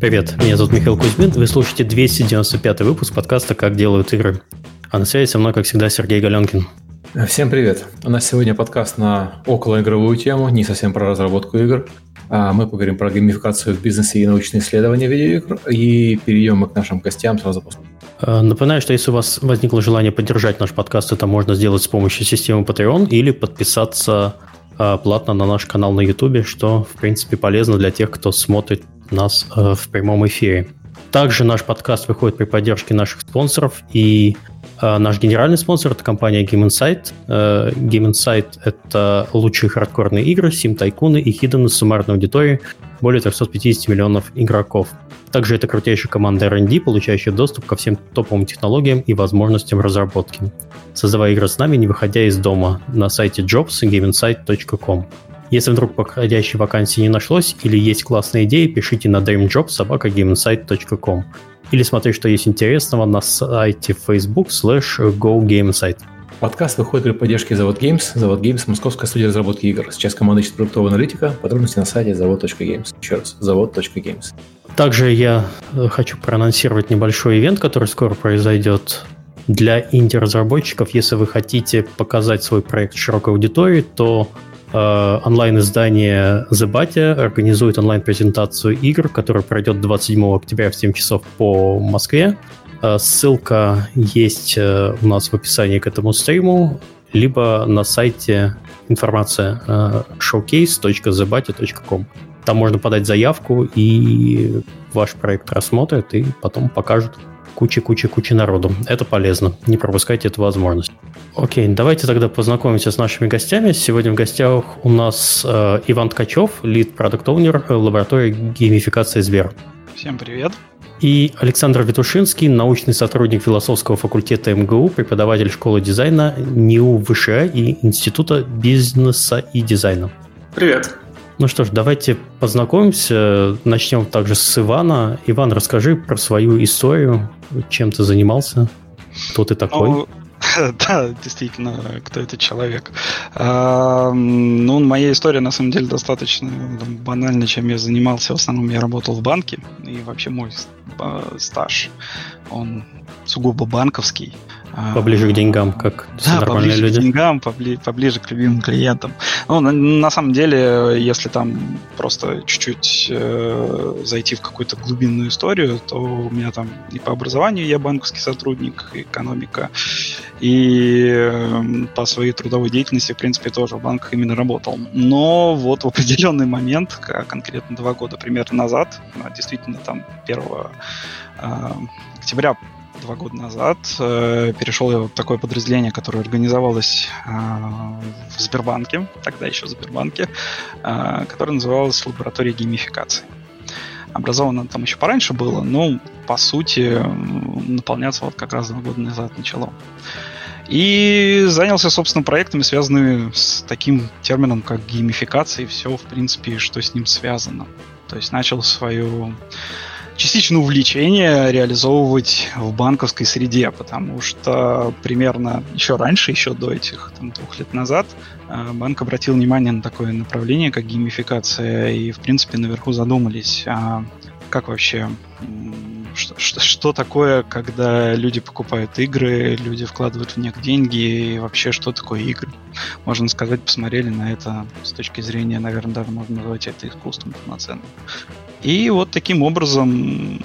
Привет, меня зовут Михаил Кузьмин, вы слушаете 295 выпуск подкаста «Как делают игры». А на связи со мной, как всегда, Сергей Галенкин. Всем привет. У нас сегодня подкаст на околоигровую тему, не совсем про разработку игр. А мы поговорим про геймификацию в бизнесе и научные исследования видеоигр, и перейдем мы к нашим гостям сразу после. А, напоминаю, что если у вас возникло желание поддержать наш подкаст, это можно сделать с помощью системы Patreon или подписаться а, платно на наш канал на YouTube, что, в принципе, полезно для тех, кто смотрит нас э, в прямом эфире. Также наш подкаст выходит при поддержке наших спонсоров, и э, наш генеральный спонсор – это компания Game Insight. Э, Game Insight – это лучшие хардкорные игры, сим-тайкуны и хиданы с суммарной аудиторией более 350 миллионов игроков. Также это крутейшая команда R&D, получающая доступ ко всем топовым технологиям и возможностям разработки. Создавая игры с нами, не выходя из дома, на сайте jobs gameinsight.com. Если вдруг подходящей вакансии не нашлось или есть классная идея, пишите на dreamjob.sobaka.gameinsight.com или смотри, что есть интересного на сайте Facebook slash GoGameSite. Подкаст выходит при поддержке Завод Games. Завод Games – московская студия разработки игр. Сейчас команда ищет продуктовую аналитика. Подробности на сайте завод.games. Еще раз, завод.games. Также я э, хочу проанонсировать небольшой ивент, который скоро произойдет для инди-разработчиков. Если вы хотите показать свой проект широкой аудитории, то онлайн-издание The Batya организует онлайн-презентацию игр, которая пройдет 27 октября в 7 часов по Москве. Э, ссылка есть э, у нас в описании к этому стриму, либо на сайте информация showcase.thebatya.com. Там можно подать заявку, и ваш проект рассмотрят, и потом покажут куча-куча-куча народу. Это полезно. Не пропускайте эту возможность. Окей, давайте тогда познакомимся с нашими гостями. Сегодня в гостях у нас э, Иван Ткачев, лид продукт оунер лаборатории геймификации Сбер. Всем привет. И Александр Витушинский, научный сотрудник философского факультета МГУ, преподаватель школы дизайна НИУ ВШ и Института бизнеса и дизайна. Привет. Ну что ж, давайте познакомимся. Начнем также с Ивана. Иван, расскажи про свою историю, чем ты занимался, кто ты такой. Ну, да, действительно, кто этот человек. А, ну, моя история, на самом деле, достаточно банальна, чем я занимался. В основном я работал в банке, и вообще мой стаж, он сугубо банковский. А, поближе к деньгам, как да, поближе люди. к деньгам, поближе, поближе к любимым клиентам. Ну, на, на самом деле, если там просто чуть-чуть э, зайти в какую-то глубинную историю, то у меня там и по образованию я банковский сотрудник, экономика, и э, по своей трудовой деятельности, в принципе, тоже в банках именно работал. Но вот в определенный момент, конкретно два года примерно назад, действительно там 1 э, октября два года назад э, перешел я в такое подразделение, которое организовалось э, в Сбербанке, тогда еще в Сбербанке, э, которое называлось лаборатория геймификации. Образовано там еще пораньше было, но по сути наполняться вот как раз два года назад начало. И занялся, собственно, проектами, связанными с таким термином, как геймификация, и все, в принципе, что с ним связано. То есть начал свою частично увлечение реализовывать в банковской среде, потому что примерно еще раньше, еще до этих там, двух лет назад, э, банк обратил внимание на такое направление, как геймификация, и, в принципе, наверху задумались, а как вообще что, что, что такое, когда люди покупают игры, люди вкладывают в них деньги, и вообще что такое игры. Можно сказать, посмотрели на это с точки зрения, наверное, даже можно назвать это искусством полноценным. И вот таким образом,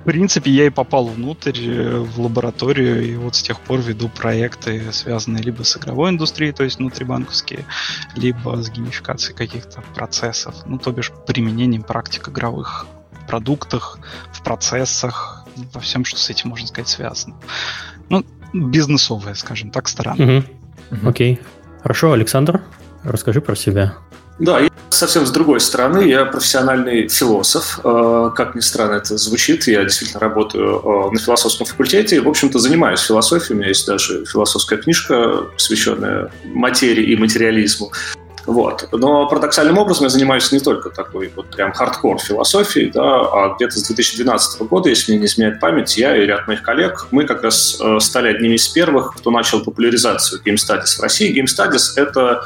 в принципе, я и попал внутрь, э, в лабораторию, и вот с тех пор веду проекты, связанные либо с игровой индустрией, то есть внутрибанковские, либо с геймификацией каких-то процессов, ну, то бишь применением практик игровых в продуктах, в процессах, во всем, что с этим, можно сказать, связано. Ну, бизнесовая, скажем так, сторона. Угу. Окей. Хорошо, Александр, расскажи про себя. Да, я совсем с другой стороны. Я профессиональный философ. Э, как ни странно это звучит, я действительно работаю э, на философском факультете. В общем-то, занимаюсь философией. У меня есть даже философская книжка, посвященная материи и материализму. Вот. Но парадоксальным образом я занимаюсь не только такой вот прям хардкор философией, да, а где-то с 2012 года, если мне не изменяет память, я и ряд моих коллег, мы как раз э, стали одними из первых, кто начал популяризацию Game Studies в России. Game Studies — это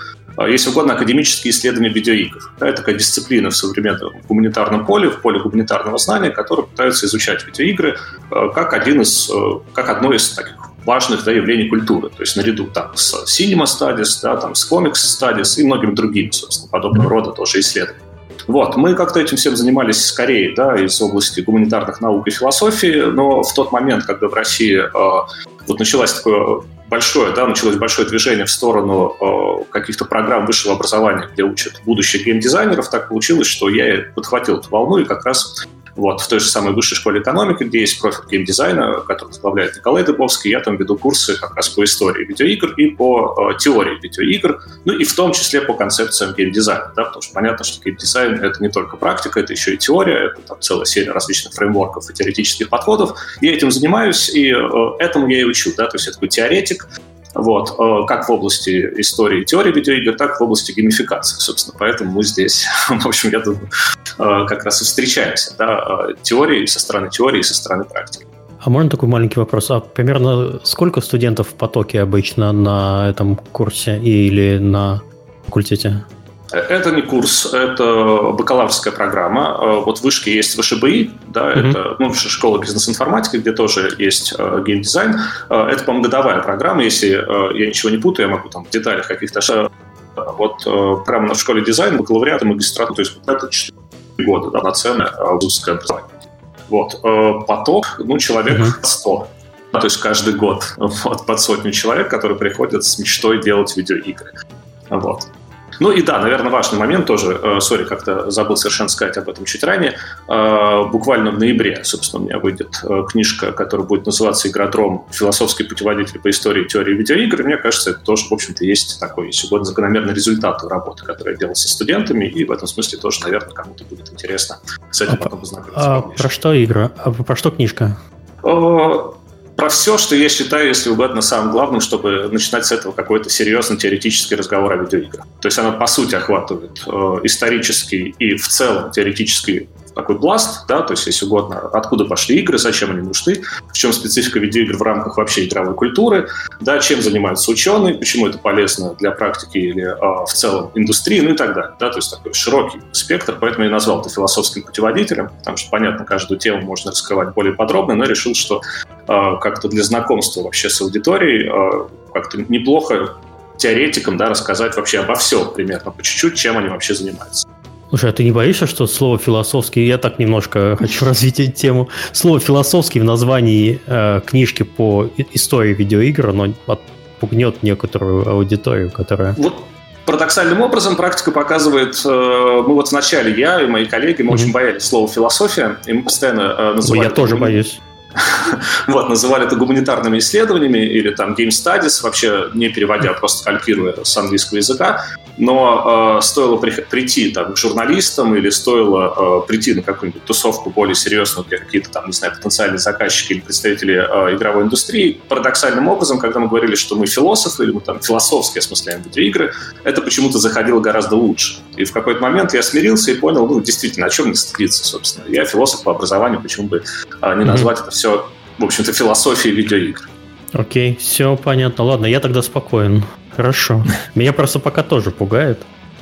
если угодно, академические исследования видеоигр. Это такая дисциплина в современном гуманитарном поле, в поле гуманитарного знания, которая пытается изучать видеоигры как, один из, как одно из таких важных да, явлений культуры. То есть наряду там, с Cinema Studies, да, там, с Comics Studies и многими другими, собственно, подобного рода тоже исследованиями. Вот, мы как-то этим всем занимались скорее, да, из области гуманитарных наук и философии, но в тот момент, когда в России э, вот началось такое большое, да, началось большое движение в сторону э, каких-то программ высшего образования, где учат будущих геймдизайнеров, так получилось, что я подхватил эту волну и как раз вот, в той же самой высшей школе экономики, где есть профиль геймдизайна, который возглавляет Николай Дыбовский, я там веду курсы как раз по истории видеоигр и по э, теории видеоигр, ну и в том числе по концепциям геймдизайна, да, потому что понятно, что геймдизайн — это не только практика, это еще и теория, это там целая серия различных фреймворков и теоретических подходов. Я этим занимаюсь, и э, этому я и учу, да, то есть я такой теоретик, вот, э, как в области истории и теории видеоигр, так и в области геймификации, собственно. Поэтому мы здесь, в общем, я думаю, э, как раз и встречаемся. Да, э, теории со стороны теории и со стороны практики. А можно такой маленький вопрос? А примерно сколько студентов в потоке обычно на этом курсе или на факультете? Это не курс, это бакалаврская программа. Э, вот в Вышке есть ВШБИ, да, mm-hmm. это ну, школа бизнес-информатики, где тоже есть э, геймдизайн. Э, это, по-моему, годовая программа, если э, я ничего не путаю, я могу там в деталях каких-то... Вот э, прямо в школе дизайна, бакалавриат и магистратура, то есть вот это 4 года, да, на цены вузовское образование. Вот. Э, поток, ну, человек mm-hmm. 100 то есть каждый год вот, под сотню человек, которые приходят с мечтой делать видеоигры. Вот. Ну и да, наверное, важный момент тоже, э, сори, как-то забыл совершенно сказать об этом чуть ранее, э, буквально в ноябре, собственно, у меня выйдет э, книжка, которая будет называться «Игродром. Философский путеводитель по истории теории видеоигр». И мне кажется, это тоже, в общем-то, есть такой, если угодно, закономерный результат работы, который я делал со студентами, и в этом смысле тоже, наверное, кому-то будет интересно с этим а, потом познакомиться. А про что игра? А про что книжка? Про все, что я считаю, если угодно, самым главным, чтобы начинать с этого какой-то серьезный теоретический разговор о видеоиграх. То есть она, по сути, охватывает э, исторический и в целом теоретический такой пласт, да, то есть, если угодно, откуда пошли игры, зачем они нужны, в чем специфика видеоигр в рамках вообще игровой культуры, да, чем занимаются ученые, почему это полезно для практики или а, в целом индустрии, ну и так далее, да, то есть такой широкий спектр, поэтому я назвал это философским путеводителем, потому что, понятно, каждую тему можно раскрывать более подробно, но решил, что а, как-то для знакомства вообще с аудиторией а, как-то неплохо теоретикам, да, рассказать вообще обо всем примерно по чуть-чуть, чем они вообще занимаются. Слушай, а ты не боишься, что слово философский, я так немножко хочу развить эту тему, слово философский в названии э, книжки по истории видеоигр, оно отпугнет некоторую аудиторию, которая... Вот парадоксальным образом практика показывает, э, мы вот вначале, я и мои коллеги, мы mm-hmm. очень боялись слова философия, и мы постоянно э, называли... Я тоже боюсь. Вот, называли это гуманитарными исследованиями или там game studies, вообще не переводя, просто калькируя с английского языка но э, стоило при, прийти там, к журналистам или стоило э, прийти на какую-нибудь тусовку более серьезную, где какие-то там, не знаю, потенциальные заказчики или представители э, игровой индустрии, парадоксальным образом, когда мы говорили, что мы философы или мы там философски осмысляем видеоигры, это почему-то заходило гораздо лучше. И в какой-то момент я смирился и понял, ну, действительно, о чем мне стыдиться, собственно. Я философ по образованию, почему бы э, не назвать mm-hmm. это все, в общем-то, философией видеоигр. Окей, все понятно. Ладно, я тогда спокоен. Хорошо. Меня просто пока тоже пугает.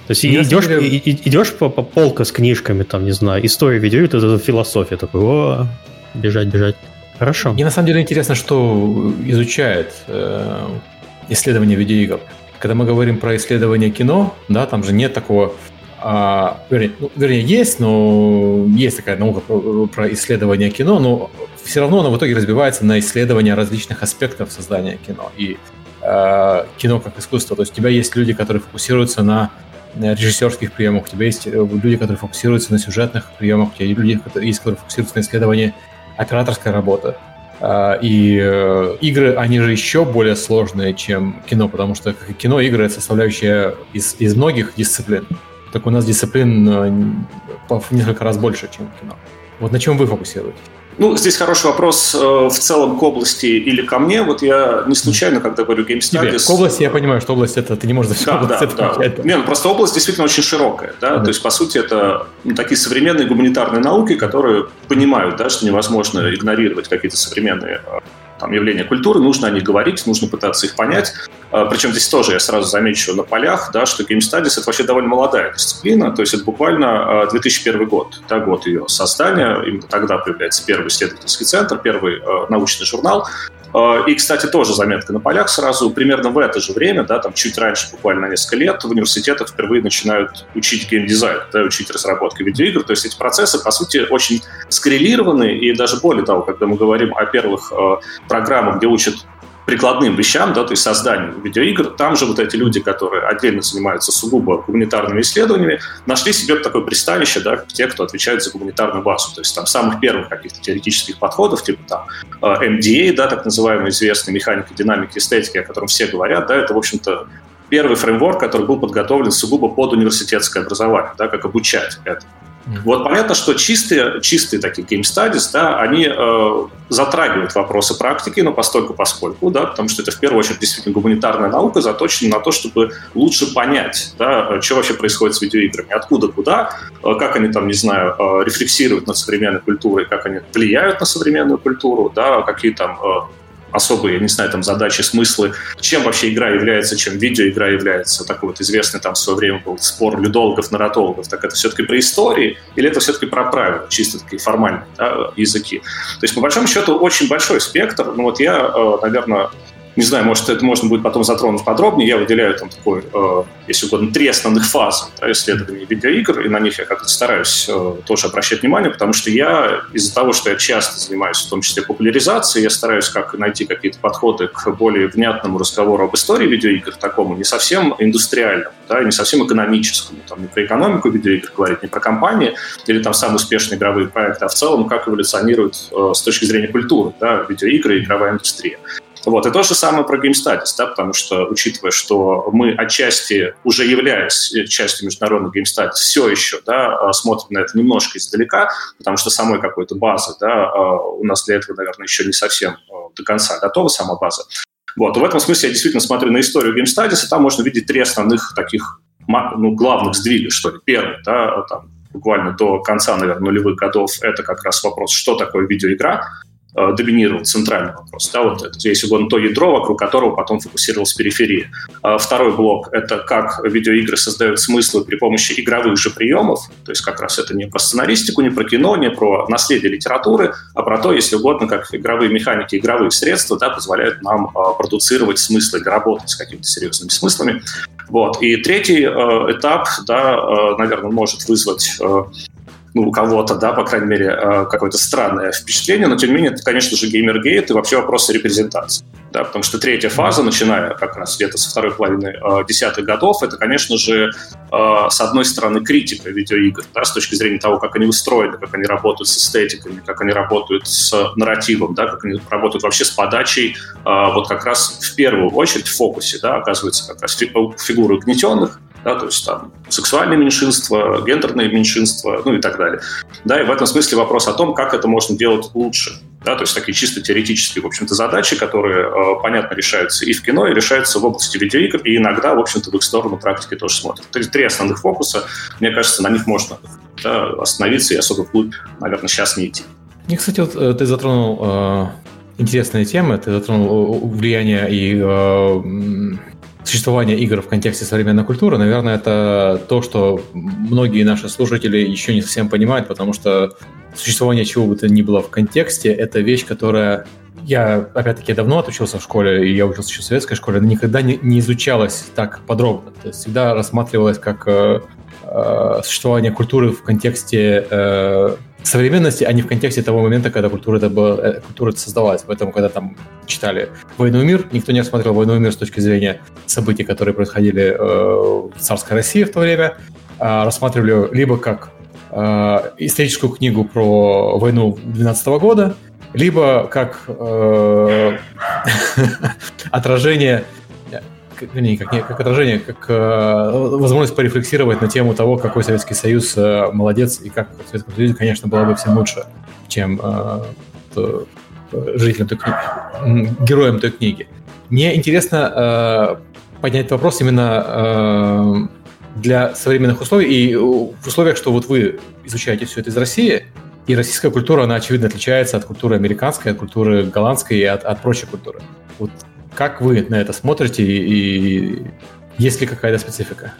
То есть Я идешь, смотрю... идешь по, по полка с книжками, там, не знаю, история видеоигр, это философия, такой, о, бежать, бежать. Хорошо. Мне на самом деле интересно, что изучает э, исследование видеоигр. Когда мы говорим про исследование кино, да, там же нет такого а, вернее, ну, вернее, есть, но есть такая наука про, про исследование кино, но все равно оно в итоге разбивается на исследование различных аспектов создания кино. И э, кино как искусство. То есть у тебя есть люди, которые фокусируются на режиссерских приемах, у тебя есть э, люди, которые фокусируются на сюжетных приемах, у тебя есть люди, которые, есть, которые фокусируются на исследовании операторской работы. Э, и э, игры, они же еще более сложные, чем кино, потому что кино, игры — это составляющая из, из многих дисциплин. Так у нас дисциплин э, в несколько раз больше, чем кино. Вот на чем вы фокусируетесь? Ну, здесь хороший вопрос э, в целом к области или ко мне. Вот я не случайно, когда говорю Game Studies... К области я понимаю, что область это ты не можешь за всю да, область да, да. Не, ну, просто область действительно очень широкая. Да? Да. То есть, по сути, это ну, такие современные гуманитарные науки, которые понимают, да, что невозможно игнорировать какие-то современные там, явления культуры, нужно о них говорить, нужно пытаться их понять. А, Причем здесь тоже я сразу замечу на полях, да, что Game Studies — это вообще довольно молодая дисциплина, то есть это буквально 2001 год, да, год ее создания, именно тогда появляется первый исследовательский центр, первый научный журнал, а, и, кстати, тоже заметка на полях сразу. Примерно в это же время, да, там чуть раньше, буквально несколько лет, в университетах впервые начинают учить геймдизайн, да, учить разработку видеоигр. То есть эти процессы, по сути, очень скоррелированы. И даже более того, когда мы говорим о первых э, программах, где учат прикладным вещам, да, то есть созданию видеоигр, там же вот эти люди, которые отдельно занимаются сугубо гуманитарными исследованиями, нашли себе такое пристанище, да, те, кто отвечает за гуманитарную базу, то есть там самых первых каких-то теоретических подходов, типа там MDA, э, да, так называемый известный механика, динамики, эстетики, о котором все говорят, да, это, в общем-то, первый фреймворк, который был подготовлен сугубо под университетское образование, да, как обучать это. Вот понятно, что чистые, чистые такие game studies, да, они э, затрагивают вопросы практики, но постольку поскольку, да, потому что это в первую очередь действительно гуманитарная наука, заточена на то, чтобы лучше понять, да, что вообще происходит с видеоиграми, откуда, куда, э, как они там, не знаю, э, рефлексируют над современной культурой, как они влияют на современную культуру, да, какие там э, особые, я не знаю, там задачи, смыслы, чем вообще игра является, чем видеоигра является. Такой вот известный там в свое время был спор людологов, нарратологов. Так это все-таки про истории или это все-таки про правила, чисто такие формальные да, языки. То есть, по большому счету, очень большой спектр. Ну вот я, э, наверное, не знаю, может, это можно будет потом затронуть подробнее. Я выделяю там такой, э, если угодно, три основных фазы да, исследований видеоигр, и на них я как-то стараюсь э, тоже обращать внимание, потому что я из-за того, что я часто занимаюсь, в том числе популяризацией, я стараюсь как найти какие-то подходы к более внятному разговору об истории видеоигр, такому не совсем индустриальному, да, не совсем экономическому, там, не про экономику видеоигр говорить, не про компании или там самые успешные игровые проекты, а в целом как эволюционирует э, с точки зрения культуры да, видеоигры и игровая индустрия. Вот. И то же самое про Game Studies, да, потому что, учитывая, что мы отчасти, уже являясь частью международных Game Studies, все еще да, а, смотрим на это немножко издалека, потому что самой какой-то базы да, а, у нас для этого, наверное, еще не совсем а, до конца готова сама база. Вот. И в этом смысле я действительно смотрю на историю Game Studies, и там можно видеть три основных таких ну, главных сдвига, что ли. Первый, да, там, буквально до конца, наверное, нулевых годов, это как раз вопрос, что такое видеоигра, Э, доминировал центральный вопрос. Да, вот это, если угодно, то ядро, вокруг которого потом фокусировалась периферия. А второй блок — это как видеоигры создают смыслы при помощи игровых же приемов, то есть как раз это не про сценаристику, не про кино, не про наследие литературы, а про то, если угодно, как игровые механики, игровые средства да, позволяют нам э, продуцировать смыслы работать с какими-то серьезными смыслами. Вот. И третий э, этап, да, э, наверное, может вызвать э, ну, у кого-то, да, по крайней мере, э, какое-то странное впечатление, но, тем не менее, это, конечно же, геймергейт и вообще вопросы репрезентации. Да, потому что третья фаза, начиная как раз где-то со второй половины э, десятых годов, это, конечно же, э, с одной стороны, критика видеоигр, да, с точки зрения того, как они устроены, как они работают с эстетиками, как они работают с нарративом, да, как они работают вообще с подачей, вот как раз в первую очередь в фокусе, да, оказывается как раз фигуры угнетенных, да, то есть там сексуальные меньшинства, гендерные меньшинства, ну и так далее. Да, и в этом смысле вопрос о том, как это можно делать лучше. Да, то есть такие чисто теоретические, в общем-то, задачи, которые, э, понятно, решаются и в кино, и решаются в области видеоигр, и иногда, в общем-то, в их сторону практики тоже смотрят. То есть три основных фокуса, мне кажется, на них можно да, остановиться и особо вглубь, наверное, сейчас не идти. Мне, кстати, вот э, ты затронул э, интересные темы, ты затронул э, влияние и э, существования игр в контексте современной культуры, наверное, это то, что многие наши слушатели еще не совсем понимают, потому что существование чего бы то ни было в контексте — это вещь, которая я, опять-таки, давно отучился в школе, и я учился еще в советской школе, но никогда не, не изучалась так подробно. То есть всегда рассматривалась как э, э, существование культуры в контексте э, современности, а не в контексте того момента, когда культура, это была, э, культура это создавалась. Поэтому, когда там читали «Войну и мир», никто не рассматривал «Войну и мир» с точки зрения событий, которые происходили э, в царской России в то время, а рассматривали либо как э, историческую книгу про войну 12 года, либо как э, отражение не, как, не, как отражение, как э, возможность порефлексировать на тему того, какой Советский Союз э, молодец и как в Советском Союзе, конечно, было бы всем лучше, чем э, то, жителям той книги, героям той книги. Мне интересно э, поднять вопрос именно э, для современных условий и в условиях, что вот вы изучаете все это из России, И российская культура, она, очевидно, отличается от культуры американской, от культуры голландской и от, от прочей культуры. Вот как вы на это смотрите и, есть ли какая-то специфика?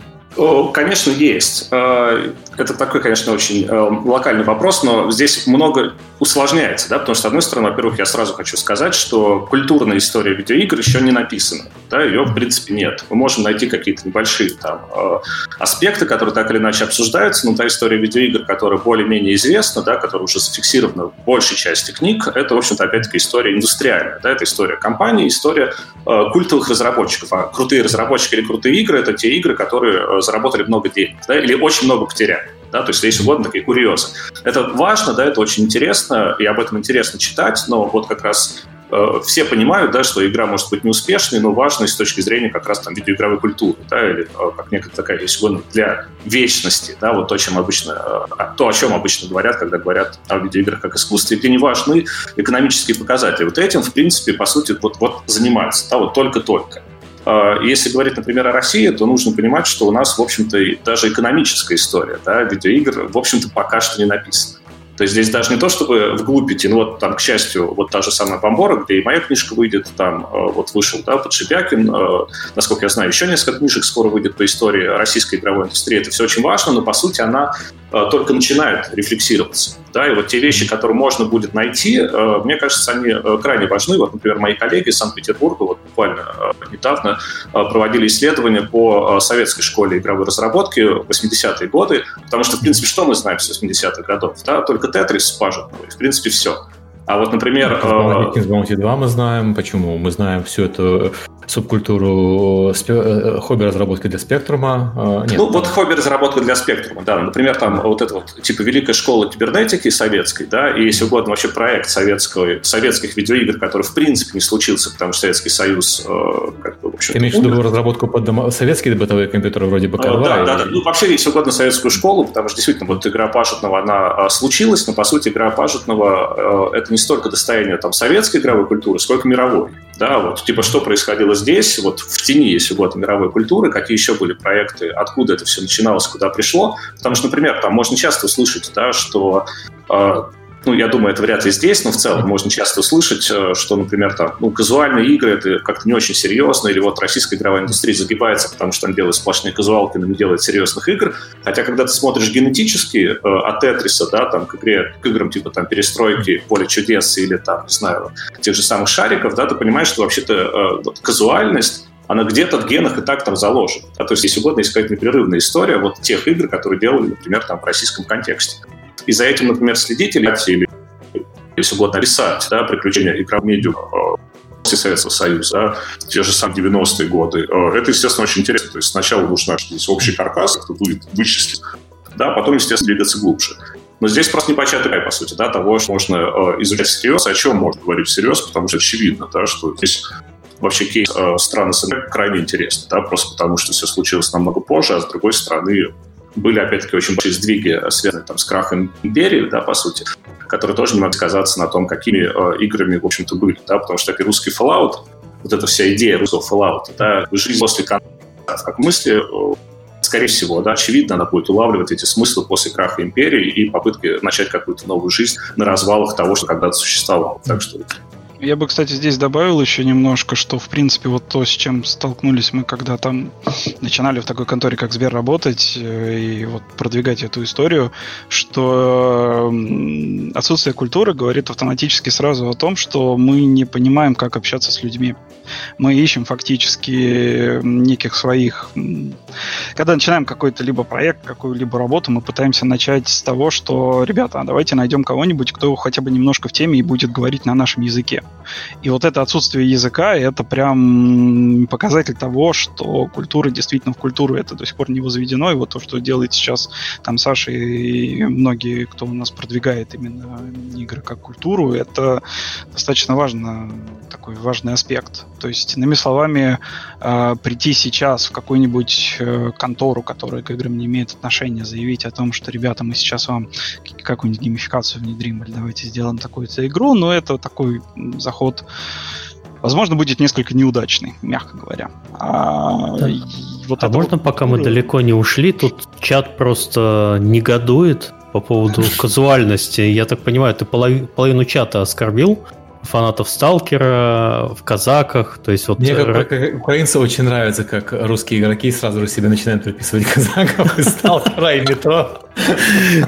Конечно, есть. Э, это такой, конечно, очень э, локальный вопрос, но здесь много усложняется, да, потому что, с одной стороны, во-первых, я сразу хочу сказать, что культурная история видеоигр еще не написана, да, ее, в принципе, нет. Мы можем найти какие-то небольшие там э, аспекты, которые так или иначе обсуждаются, но та история видеоигр, которая более-менее известна, да, которая уже зафиксирована в большей части книг, это, в общем-то, опять-таки история индустриальная, да, это история компании, история культовых разработчиков. А крутые разработчики или крутые игры — это те игры, которые заработали много денег, да, или очень много потеряли. Да, то есть, если угодно, такие курьезы. Это важно, да, это очень интересно, и об этом интересно читать, но вот как раз э, все понимают, да, что игра может быть неуспешной, но важной с точки зрения как раз там видеоигровой культуры, да, или э, как некая такая, если угодно, для вечности, да, вот то, чем обычно, э, то, о чем обычно говорят, когда говорят о видеоиграх как искусстве, где не важны экономические показатели. Вот этим, в принципе, по сути, вот, вот занимаются, да, вот только-только. А, если говорить, например, о России, то нужно понимать, что у нас, в общем-то, даже экономическая история да, видеоигр, в общем-то, пока что не написана. То есть здесь даже не то, чтобы вглубь идти, ну вот там, к счастью, вот та же самая Бомбора, где и моя книжка выйдет, там э, вот вышел, да, Подшибякин, э, насколько я знаю, еще несколько книжек скоро выйдет по истории российской игровой индустрии. Это все очень важно, но по сути она только начинает рефлексироваться. Да, и вот те вещи, которые можно будет найти, мне кажется, они крайне важны. Вот, например, мои коллеги из Санкт-Петербурга вот буквально недавно проводили исследования по советской школе игровой разработки 80-е годы, потому что, в принципе, что мы знаем с 80-х годов? Да? Только Тетрис пажитного, и в принципе все. А вот, например... Kings Bounty 2 мы знаем. Почему? Мы знаем всю эту субкультуру спе- э, хобби-разработки для спектрума. Нет, ну, там... вот хобби-разработка для спектрума, да. Например, там вот это вот, типа, Великая школа кибернетики советской, да, и, если угодно, вообще проект советского, советских видеоигр, который, в принципе, не случился, потому что Советский Союз, э, как бы, в общем Ты имеешь в виду разработку под домо... советские бытовые компьютеры вроде БК-2? А, да, да, да. Ну, вообще, если угодно, советскую школу, потому что, действительно, вот игра Пашетного, она а, случилась, но, по сути, игра Пашетного э, это не столько достояние там советской игровой культуры, сколько мировой. Да, вот, типа, что происходило здесь, вот в тени, если угодно, мировой культуры, какие еще были проекты, откуда это все начиналось, куда пришло. Потому что, например, там можно часто услышать, да, что э, ну, я думаю, это вряд ли здесь, но в целом можно часто услышать, э, что, например, там, ну, казуальные игры — это как-то не очень серьезно, или вот российская игровая индустрия загибается, потому что там делают сплошные казуалки, но не делает серьезных игр. Хотя, когда ты смотришь генетически э, от Тетриса, да, там, к игре, к играм типа там перестройки, поле чудес или там, не знаю, тех же самых шариков, да, ты понимаешь, что вообще-то э, вот, казуальность она где-то в генах и так там заложена. Да? То есть, если угодно, есть какая-то непрерывная история вот тех игр, которые делали, например, там в российском контексте и за этим, например, следить или, или если угодно, рисовать да, приключения игрового медиа э, после Советского Союза, да, те же самые 90-е годы. Э, это, естественно, очень интересно. То есть сначала нужно здесь общий каркас, это будет вычислить, да, потом, естественно, двигаться глубже. Но здесь просто непочатый край, по сути, да, того, что можно э, изучать всерьез, о чем можно говорить всерьез, потому что очевидно, да, что здесь вообще кейс э, страны СНГ крайне интересный, да, просто потому что все случилось намного позже, а с другой стороны были, опять-таки, очень большие сдвиги, связанные там, с крахом империи, да, по сути, которые тоже не могли сказаться на том, какими э, играми, в общем-то, были, да, потому что, как и русский Fallout, вот эта вся идея русского Fallout, да, жизнь после конца, как мысли, э, скорее всего, да, очевидно, она будет улавливать эти смыслы после краха империи и попытки начать какую-то новую жизнь на развалах того, что когда-то существовало. Так что я бы, кстати, здесь добавил еще немножко, что, в принципе, вот то, с чем столкнулись мы, когда там начинали в такой конторе, как Сбер, работать э, и вот продвигать эту историю, что отсутствие культуры говорит автоматически сразу о том, что мы не понимаем, как общаться с людьми. Мы ищем фактически неких своих... Когда начинаем какой-то либо проект, какую-либо работу, мы пытаемся начать с того, что, ребята, давайте найдем кого-нибудь, кто хотя бы немножко в теме и будет говорить на нашем языке. И вот это отсутствие языка, это прям показатель того, что культура действительно в культуру это до сих пор не возведено. И вот то, что делает сейчас там Саша и многие, кто у нас продвигает именно игры как культуру, это достаточно важно, такой важный аспект. То есть, иными словами, э, прийти сейчас в какую-нибудь э, контору, которая к играм не имеет отношения, заявить о том, что, ребята, мы сейчас вам какую-нибудь геймификацию внедрим, или давайте сделаем такую-то игру, но это такой заход, возможно, будет несколько неудачный, мягко говоря. А, да. вот а можно, вот... пока мы далеко не ушли, тут чат просто негодует по поводу казуальности. Я так понимаю, ты половину чата оскорбил фанатов Сталкера, в казаках, то есть вот... Мне как, как украинцам очень нравится, как русские игроки сразу же себе начинают приписывать казаков и Сталкера и метро.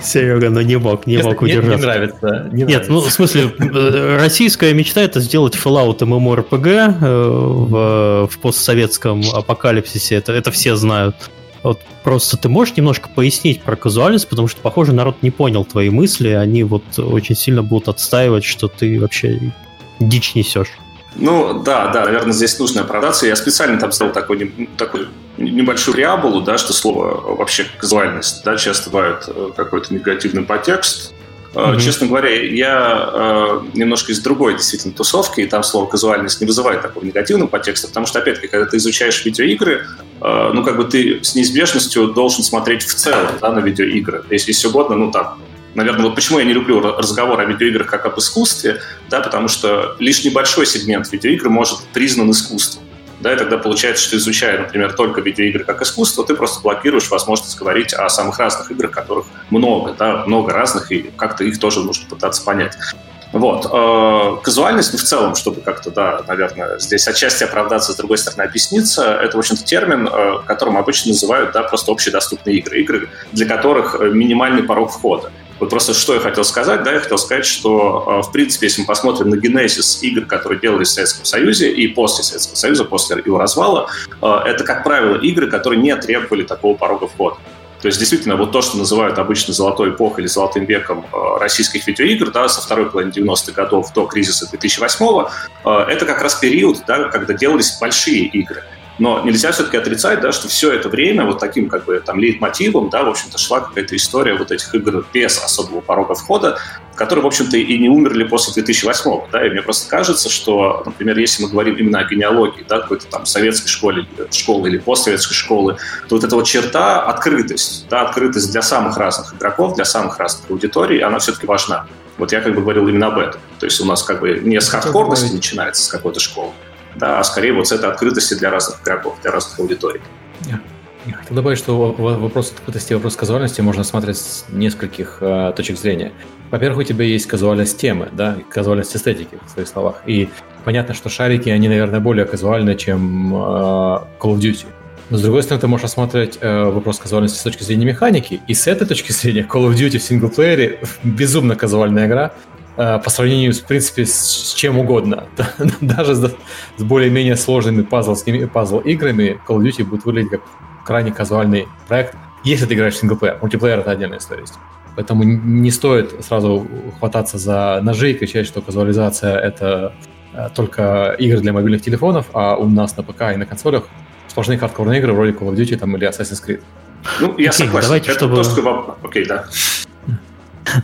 Серега, ну не мог, не мог удержаться. Не нравится. Не Нет, ну в смысле, э, российская мечта это сделать Fallout MMORPG э, в, постсоветском апокалипсисе, это все знают. Вот просто ты можешь немножко пояснить про казуальность, потому что, похоже, народ не понял твои мысли, они вот очень сильно будут отстаивать, что ты вообще дичь несешь. Ну, да, да, наверное, здесь нужно оправдаться. Я специально там сделал такой, такой небольшую реабулу, да, что слово вообще казуальность, да, часто бывает э, какой-то негативный подтекст, Mm-hmm. Честно говоря, я э, немножко из другой действительно тусовки, и там слово казуальность не вызывает такого негативного подтекста, потому что, опять-таки, когда ты изучаешь видеоигры, э, ну, как бы ты с неизбежностью должен смотреть в целом да, на видеоигры. Если все угодно, ну, там, наверное, вот почему я не люблю разговор о видеоиграх как об искусстве, да, потому что лишь небольшой сегмент видеоигр может признан искусством да, и тогда получается, что изучая, например, только видеоигры как искусство, ты просто блокируешь возможность говорить о самых разных играх, которых много, да, много разных, и как-то их тоже нужно пытаться понять. Вот. Э, казуальность, ну, в целом, чтобы как-то, да, наверное, здесь отчасти оправдаться, с другой стороны, объясниться, это, в общем-то, термин, э, которым обычно называют, да, просто общедоступные игры. Игры, для которых э, минимальный порог входа. Вот просто что я хотел сказать, да, я хотел сказать, что, в принципе, если мы посмотрим на генезис игр, которые делались в Советском Союзе и после Советского Союза, после его развала, это, как правило, игры, которые не требовали такого порога входа. То есть, действительно, вот то, что называют обычно золотой эпохой или золотым веком э, российских видеоигр, да, со второй половины 90-х годов до кризиса 2008-го, э, это как раз период, да, когда делались большие игры. Но нельзя все-таки отрицать, да, что все это время вот таким как бы там лейтмотивом, да, в общем-то, шла какая-то история вот этих игр без особого порога входа, которые, в общем-то, и не умерли после 2008 да, и мне просто кажется, что, например, если мы говорим именно о генеалогии, да, какой-то там советской школе, школы или постсоветской школы, то вот эта вот черта, открытость, да, открытость для самых разных игроков, для самых разных аудиторий, она все-таки важна. Вот я как бы говорил именно об этом. То есть у нас как бы не с хардкорности начинается, с какой-то школы, да, а скорее вот с этой открытости для разных игроков, для разных аудиторий. Я хотел добавить, что вопрос открытости и вопрос казуальности можно смотреть с нескольких э, точек зрения. Во-первых, у тебя есть казуальность темы, да, казуальность эстетики, в своих словах. И понятно, что шарики, они, наверное, более казуальны, чем э, Call of Duty. Но, с другой стороны, ты можешь рассматривать э, вопрос казуальности с точки зрения механики, и с этой точки зрения Call of Duty в синглплеере безумно казуальная игра, по сравнению, в принципе, с, с чем угодно. Даже с, с более-менее сложными пазл-играми Call of Duty будет выглядеть как крайне казуальный проект, если ты играешь в синглплеер. Мультиплеер — это отдельная история. Поэтому не стоит сразу хвататься за ножи и кричать, что казуализация — это э, только игры для мобильных телефонов, а у нас на ПК и на консолях сплошные хардкорные игры вроде Call of Duty там, или Assassin's Creed. Ну, я Окей, согласен. Давайте, это чтобы... то, что... Окей, да.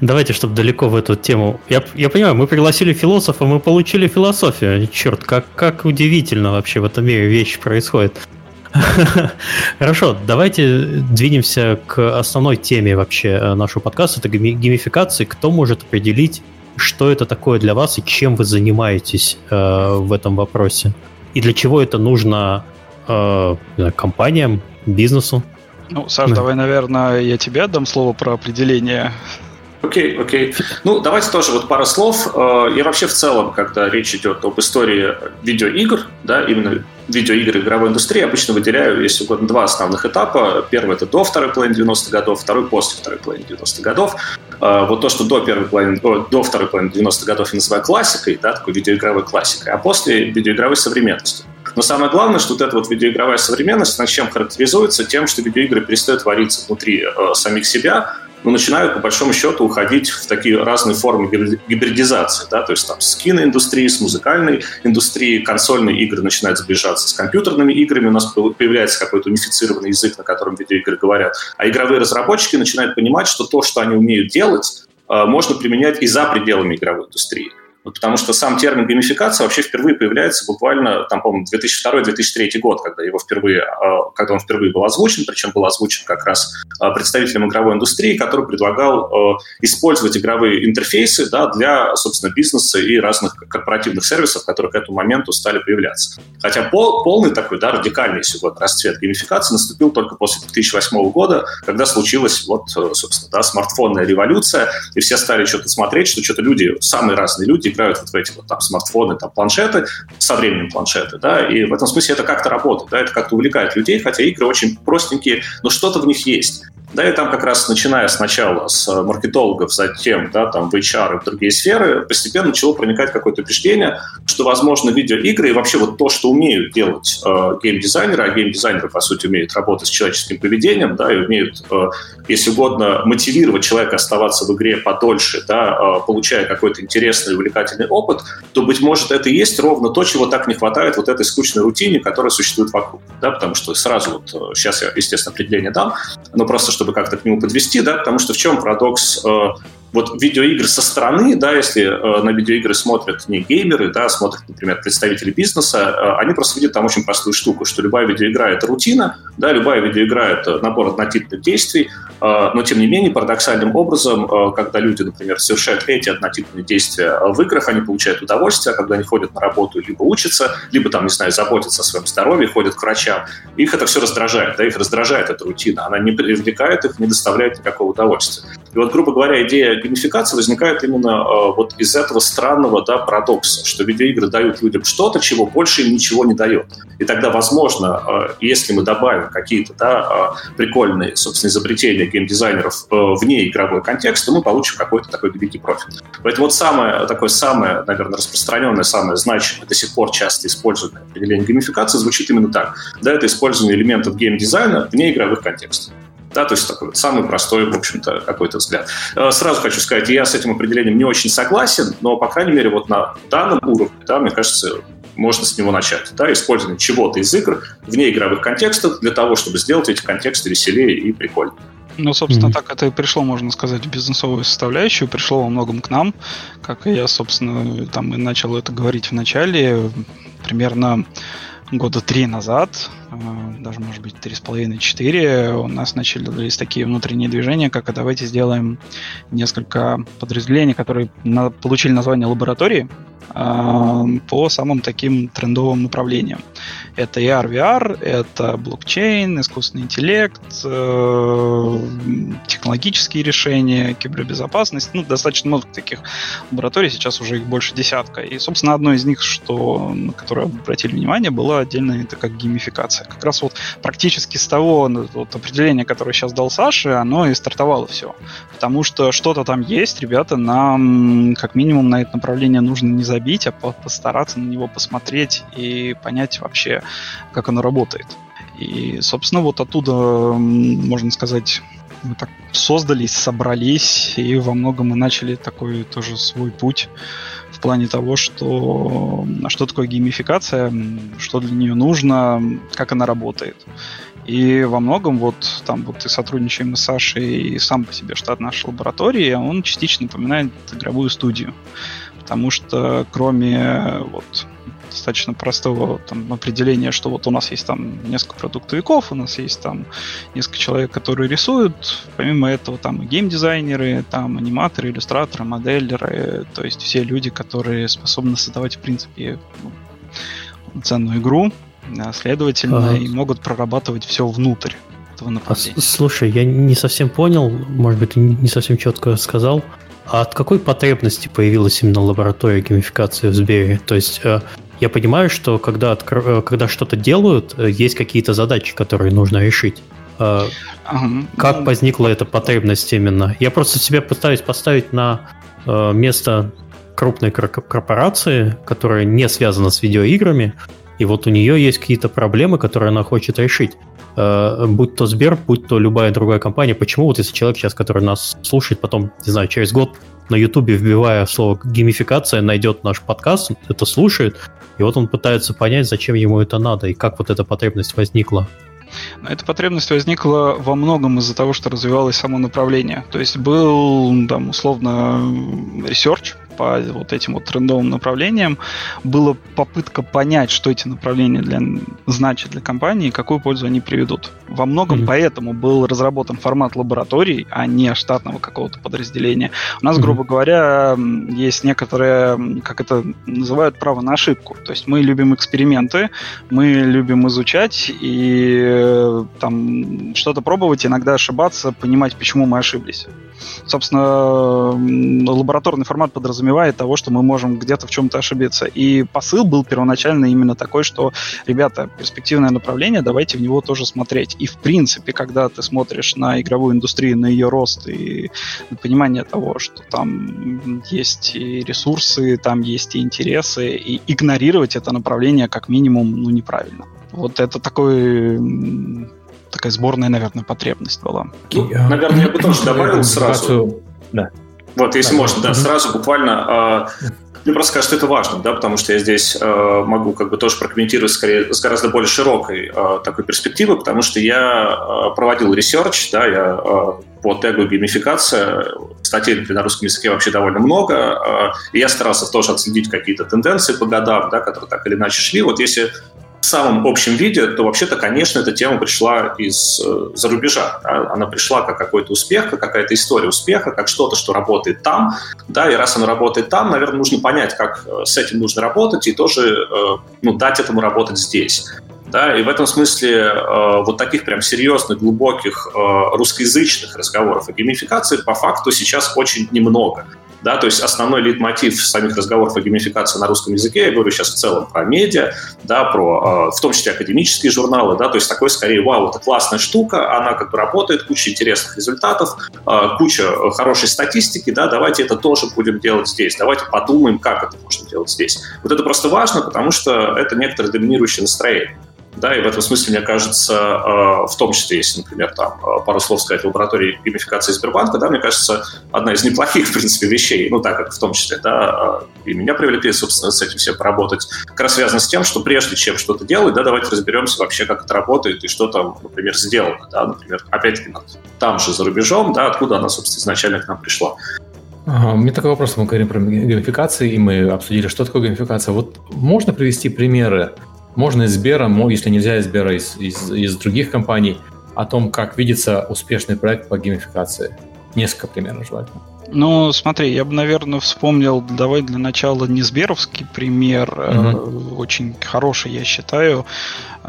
Давайте, чтобы далеко в эту тему. Я, я понимаю, мы пригласили философа, мы получили философию. Черт, как, как удивительно вообще в этом мире вещи происходят. Хорошо, давайте двинемся к основной теме вообще э, нашего подкаста. Это геймификации. Кто может определить, что это такое для вас и чем вы занимаетесь э, в этом вопросе? И для чего это нужно э, компаниям, бизнесу? Ну, Саш, да. давай, наверное, я тебе отдам слово про определение Окей, okay, окей. Okay. Ну, давайте тоже вот пару слов. Э, я вообще в целом, когда речь идет об истории видеоигр, да, именно видеоигр игровой индустрии, обычно выделяю, если угодно, два основных этапа. Первый — это до второй половины 90-х годов, второй — после второй половины 90-х годов. Э, вот то, что до, первой половины, до второй половины 90-х годов я называю классикой, да, такой видеоигровой классикой, а после — видеоигровой современностью. Но самое главное, что вот эта вот видеоигровая современность, на чем характеризуется? Тем, что видеоигры перестают вариться внутри э, самих себя, но начинают, по большому счету, уходить в такие разные формы гибридизации. Да? То есть там с киноиндустрией, с музыкальной индустрией, консольные игры начинают сближаться с компьютерными играми, у нас появляется какой-то унифицированный язык, на котором видеоигры говорят. А игровые разработчики начинают понимать, что то, что они умеют делать, э, можно применять и за пределами игровой индустрии. Потому что сам термин геймификация вообще впервые появляется буквально, там, по-моему, 2002-2003 год, когда его впервые, а, когда он впервые был озвучен, причем был озвучен как раз а, представителем игровой индустрии, который предлагал а, использовать игровые интерфейсы да, для, собственно, бизнеса и разных корпоративных сервисов, которые к этому моменту стали появляться. Хотя пол, полный такой, да, радикальный сегодня расцвет геймификации наступил только после 2008 года, когда случилась вот, собственно, да, смартфонная революция, и все стали что-то смотреть, что что-то люди, самые разные люди, играют вот в эти вот там смартфоны, там планшеты, со временем планшеты, да, и в этом смысле это как-то работает, да, это как-то увлекает людей, хотя игры очень простенькие, но что-то в них есть. Да, и там как раз начиная сначала с э, маркетологов, затем да, там, в HR и в другие сферы, постепенно начало проникать какое-то убеждение, что, возможно, видеоигры и вообще вот то, что умеют делать э, геймдизайнеры, а геймдизайнеры, по сути, умеют работать с человеческим поведением, да, и умеют, э, если угодно, мотивировать человека оставаться в игре подольше, да, э, получая какой-то интересный и увлекательный опыт, то, быть может, это и есть ровно то, чего так не хватает вот этой скучной рутине, которая существует вокруг. Да, потому что сразу вот, сейчас э, я, естественно, определение дам, но просто чтобы как-то к нему подвести, да, потому что в чем парадокс э, вот видеоигры со стороны, да, если э, на видеоигры смотрят не геймеры, да, смотрят, например, представители бизнеса, э, они просто видят там очень простую штуку, что любая видеоигра — это рутина, да, любая видеоигра — это набор однотипных действий, э, но, тем не менее, парадоксальным образом, э, когда люди, например, совершают эти однотипные действия в играх, они получают удовольствие, а когда они ходят на работу, либо учатся, либо, там, не знаю, заботятся о своем здоровье, ходят к врачам, их это все раздражает, да, их раздражает эта рутина, она не привлекает их, не доставляет никакого удовольствия. И вот, грубо говоря, идея геймификация возникает именно э, вот из этого странного да, парадокса, что видеоигры дают людям что-то, чего больше им ничего не дает. И тогда, возможно, э, если мы добавим какие-то да, э, прикольные, собственно, изобретения геймдизайнеров э, вне игровой контекст, то мы получим какой-то такой великий профит. Поэтому вот самое такое самое, наверное, распространенное, самое значимое, до сих пор часто используемое определение геймификации звучит именно так. Да, это использование элементов геймдизайна вне игровых контекстов. Да, то есть такой вот самый простой, в общем-то, какой-то взгляд. Э, сразу хочу сказать, я с этим определением не очень согласен, но, по крайней мере, вот на данном уровне, да, мне кажется, можно с него начать. Да, использование чего-то из игр вне игровых контекстов для того, чтобы сделать эти контексты веселее и прикольнее. Ну, собственно, mm-hmm. так это и пришло, можно сказать, в бизнесовую составляющую, пришло во многом к нам, как и я, собственно, там и начал это говорить в начале, примерно года три назад, э, даже, может быть, три с половиной, четыре, у нас начались такие внутренние движения, как а давайте сделаем несколько подразделений, которые получили название лаборатории, по самым таким трендовым направлениям. Это AR, VR, это блокчейн, искусственный интеллект, э, технологические решения, кибербезопасность. Ну, достаточно много таких лабораторий, сейчас уже их больше десятка. И, собственно, одно из них, что, на которое обратили внимание, было отдельно это как геймификация. Как раз вот практически с того вот, определения, которое сейчас дал Саша, оно и стартовало все. Потому что что-то там есть, ребята, нам как минимум на это направление нужно не забить, а постараться на него посмотреть и понять вообще, как оно работает. И, собственно, вот оттуда, можно сказать, мы так создались, собрались, и во многом мы начали такой тоже свой путь в плане того, что а что такое геймификация, что для нее нужно, как она работает. И во многом вот там вот и сотрудничаем с Сашей, и сам по себе штат нашей лаборатории, он частично напоминает игровую студию. Потому что кроме вот достаточно простого там, определения, что вот у нас есть там несколько продуктовиков, у нас есть там несколько человек, которые рисуют, помимо этого там и геймдизайнеры, там аниматоры, иллюстраторы, моделеры, то есть все люди, которые способны создавать в принципе ну, ценную игру, следовательно, ага. и могут прорабатывать все внутрь этого направления. А, слушай, я не совсем понял, может быть, не совсем четко сказал. А от какой потребности появилась именно лаборатория геймификации в Сбере? То есть э, я понимаю, что когда, откро... Э, когда что-то делают, э, есть какие-то задачи, которые нужно решить. Как возникла эта потребность именно? Я просто себя пытаюсь поставить на место крупной корпорации, которая не связана с видеоиграми, и вот у нее есть какие-то проблемы, которые она хочет решить. Будь то Сбер, будь то любая другая компания. Почему вот если человек сейчас, который нас слушает, потом, не знаю, через год на Ютубе, вбивая слово геймификация, найдет наш подкаст, это слушает, и вот он пытается понять, зачем ему это надо и как вот эта потребность возникла. Эта потребность возникла во многом из-за того, что развивалось само направление. То есть был там условно research, по вот этим вот трендовым направлениям, была попытка понять, что эти направления для, значат для компании и какую пользу они приведут. Во многом mm-hmm. поэтому был разработан формат лабораторий, а не штатного какого-то подразделения. У нас, mm-hmm. грубо говоря, есть некоторые, как это называют, право на ошибку. То есть мы любим эксперименты, мы любим изучать и э, там что-то пробовать, иногда ошибаться, понимать, почему мы ошиблись. Собственно, лабораторный формат подразумевает того, что мы можем где-то в чем-то ошибиться. И посыл был первоначально именно такой, что, ребята, перспективное направление, давайте в него тоже смотреть. И, в принципе, когда ты смотришь на игровую индустрию, на ее рост и на понимание того, что там есть и ресурсы, там есть и интересы, и игнорировать это направление как минимум ну, неправильно. Вот это такой такая сборная, наверное, потребность была. Ну, наверное, я бы тоже добавил сразу. Да. Вот, если да, можно, да, сразу буквально э, мне просто кажется, это важно, да, потому что я здесь э, могу как бы тоже прокомментировать скорее с гораздо более широкой э, такой перспективы, потому что я э, проводил research, да, я э, по тегу геймификация, статей на русском языке вообще довольно много, э, и я старался тоже отследить какие-то тенденции по годам, да, которые так или иначе шли. Вот если самом общем виде, то вообще-то, конечно, эта тема пришла из-за э, рубежа. Да? Она пришла как какой-то успех, как какая-то история успеха, как что-то, что работает там. Да? И раз оно работает там, наверное, нужно понять, как э, с этим нужно работать и тоже э, ну, дать этому работать здесь. Да, и в этом смысле э, вот таких прям серьезных, глубоких э, русскоязычных разговоров о геймификации по факту сейчас очень немного. Да, то есть основной лид-мотив самих разговоров о геймификации на русском языке, я говорю сейчас в целом про медиа, да, про, э, в том числе академические журналы, да, то есть такой скорее, вау, это классная штука, она как бы работает, куча интересных результатов, э, куча хорошей статистики, да, давайте это тоже будем делать здесь, давайте подумаем, как это можно делать здесь. Вот это просто важно, потому что это некоторое доминирующее настроение. Да, и в этом смысле, мне кажется, э, в том числе, если, например, там э, пару слов сказать в лаборатории геймификации Сбербанка, да, мне кажется, одна из неплохих, в принципе, вещей, ну, так как в том числе, да, э, и меня привлекли, собственно, с этим всем поработать, как раз связано с тем, что прежде чем что-то делать, да, давайте разберемся вообще, как это работает и что там, например, сделано, да, например, опять-таки, там же за рубежом, да, откуда она, собственно, изначально к нам пришла. Ага, у меня такой вопрос, мы говорим про геймификации, и мы обсудили, что такое геймификация. Вот можно привести примеры можно из Сбера, если нельзя из Сбера, из, из, из других компаний, о том, как видится успешный проект по геймификации. Несколько примеров желательно. Ну, смотри, я бы, наверное, вспомнил, давай для начала не Сберовский пример, угу. очень хороший, я считаю.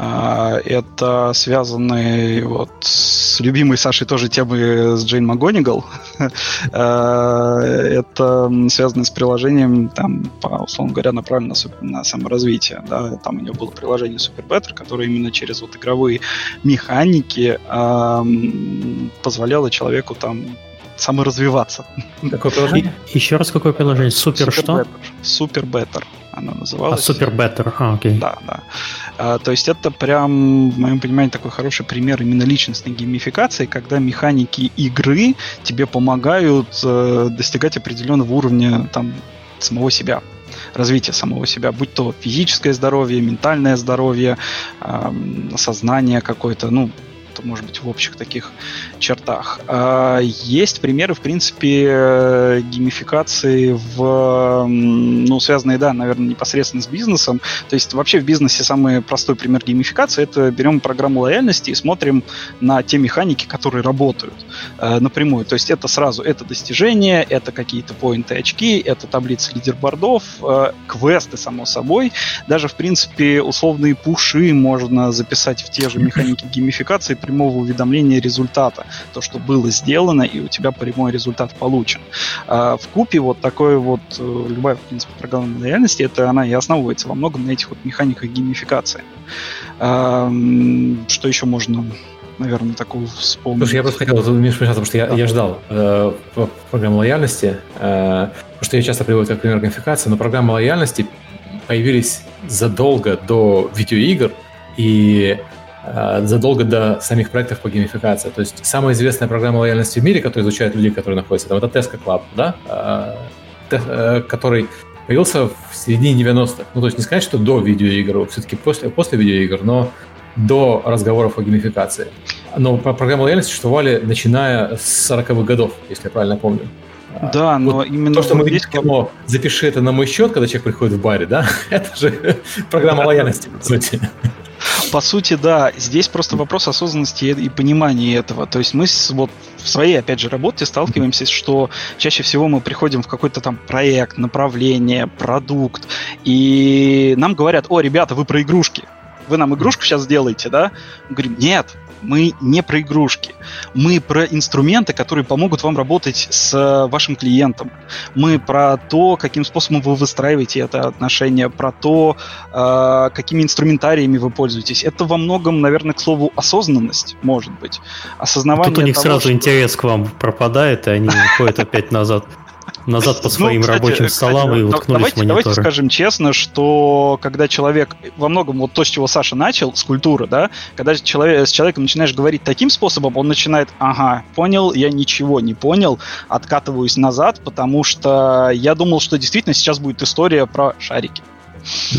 А, это связанные вот с любимой Сашей тоже темы с Джейн МакГонигал. А, это связано с приложением, там, по, условно говоря, направлено на, саморазвитие. Да? Там у него было приложение Super Better, которое именно через вот игровые механики позволяло человеку там саморазвиваться. Какое приложение? И, еще раз какое приложение? Супер, Супер что? Better. Супер Better оно называлось. А Супер Better, а, окей. Да, да. А, то есть это прям, в моем понимании, такой хороший пример именно личностной геймификации, когда механики игры тебе помогают э, достигать определенного уровня там самого себя развития самого себя, будь то физическое здоровье, ментальное здоровье, э, сознание какое-то, ну, это может быть в общих таких чертах. А, есть примеры, в принципе, геймификации в, ну, связанные, да, наверное, непосредственно с бизнесом. То есть вообще в бизнесе самый простой пример геймификации – это берем программу лояльности и смотрим на те механики, которые работают э, напрямую. То есть это сразу, это достижения, это какие-то поинты очки, это таблицы лидербордов, э, квесты, само собой. Даже, в принципе, условные пуши можно записать в те же механики геймификации, прямого уведомления результата. То, что было сделано, и у тебя прямой результат получен. А в купе вот такой вот, э, любая, в принципе, программа лояльности, это она и основывается во многом на этих вот механиках геймификации. А, что еще можно наверное, такую вспомнить. Слушай, я просто хотел вмешаться, потому что я, да. я ждал э, программу лояльности, э, потому что я часто приводю как пример геймификации, но программы лояльности появились задолго до видеоигр, и задолго до самих проектов по геймификации. То есть самая известная программа лояльности в мире, которая изучает людей, которые находятся там, это Tesco Club, да? Э, э, который появился в середине 90-х. Ну, то есть не сказать, что до видеоигр, все-таки после, после видеоигр, но до разговоров о геймификации. Но программы лояльности существовали начиная с 40-х годов, если я правильно помню. Да, но вот именно то, что мы здесь... Кино, запиши это на мой счет, когда человек приходит в баре, да, это же программа лояльности, по сути. По сути, да. Здесь просто вопрос осознанности и понимания этого. То есть мы вот в своей, опять же, работе сталкиваемся, что чаще всего мы приходим в какой-то там проект, направление, продукт, и нам говорят, о, ребята, вы про игрушки. Вы нам игрушку сейчас сделаете, да? Мы говорим, нет, мы не про игрушки. Мы про инструменты, которые помогут вам работать с вашим клиентом. Мы про то, каким способом вы выстраиваете это отношение, про то, э, какими инструментариями вы пользуетесь. Это во многом, наверное, к слову, осознанность, может быть. Осознавание Тут у них того, сразу что... интерес к вам пропадает, и они уходят опять назад назад по ну, своим ну, кстати, рабочим столам кстати, и уткнулись давайте, в мониторы. Давайте скажем честно, что когда человек, во многом вот то, с чего Саша начал, с культуры, да, когда человек, с человеком начинаешь говорить таким способом, он начинает, ага, понял, я ничего не понял, откатываюсь назад, потому что я думал, что действительно сейчас будет история про шарики.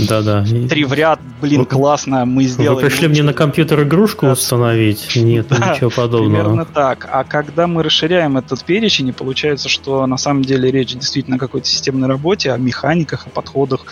Да-да. Три в ряд, блин, классно, мы сделали. Вы пришли мне на компьютер игрушку да. установить? Нет, да, ничего подобного. Примерно так. А когда мы расширяем этот перечень, и получается, что на самом деле речь действительно о какой-то системной работе, о механиках, о подходах,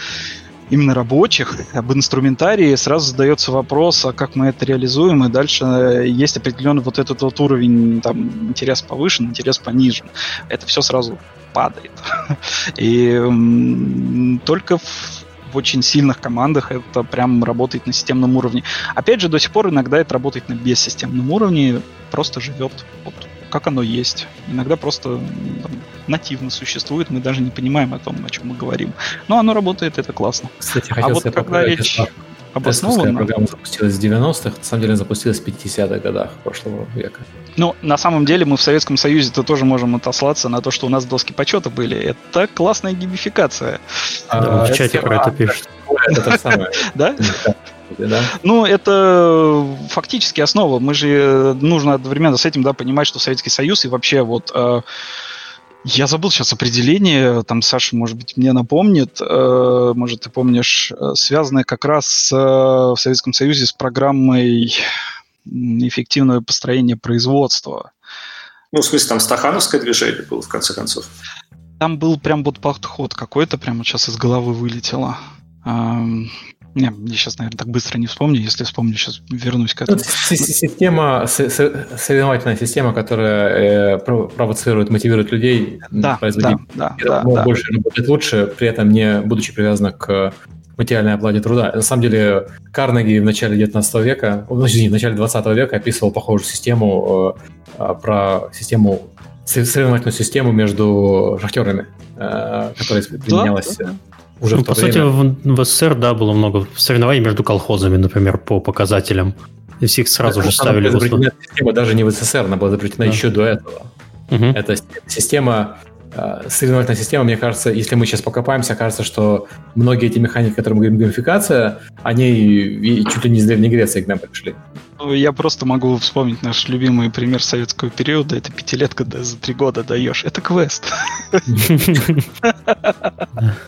именно рабочих, об инструментарии, сразу задается вопрос, а как мы это реализуем, и дальше есть определенный вот этот вот уровень, там, интерес повышен, интерес понижен. Это все сразу падает. И только в в очень сильных командах это прям работает на системном уровне. Опять же, до сих пор иногда это работает на бессистемном уровне, просто живет вот как оно есть. Иногда просто там, нативно существует, мы даже не понимаем о том, о чем мы говорим. Но оно работает, это классно. Кстати, а вот когда речь обоснованно... программа запустилась в 90-х, на самом деле запустилась в 50-х годах прошлого века. Ну, на самом деле мы в Советском Союзе-то тоже можем отослаться на то, что у нас доски почета были. Это классная геймификация. А, в чате про это пишут. Это самое. Да? Да? Ну, это фактически основа. Мы же нужно одновременно с этим да, понимать, что Советский Союз и вообще вот э, я забыл сейчас определение, там Саша, может быть, мне напомнит, э, может, ты помнишь, э, связанное как раз э, в Советском Союзе с программой эффективного построения производства. Ну, в смысле, там стахановское движение было, в конце концов. Там был прям вот подход какой-то, прямо сейчас из головы вылетело. Не, я сейчас, наверное, так быстро не вспомню. Если вспомню, сейчас вернусь к этому. Система, соревновательная система, которая э, провоцирует, мотивирует людей да, производить да, да, да, больше, да. работать лучше, при этом не будучи привязана к материальной оплате труда. На самом деле, Карнеги в начале 19 века, ну, в начале 20 века описывал похожую систему э, про систему соревновательную систему между шахтерами, э, которая применялась да, да уже ну, в то по время. сути, в, в СССР, да, было много соревнований между колхозами, например, по показателям. И всех сразу же ставили... Система даже не в СССР, она была запретена да. еще до этого. Угу. Это система соревновательная система, мне кажется, если мы сейчас покопаемся, кажется, что многие эти механики, которые мы говорим, геймификация, они чуть ли не из Древней Греции к нам пришли. Ну, я просто могу вспомнить наш любимый пример советского периода. Это пятилетка да, за три года даешь. Это квест.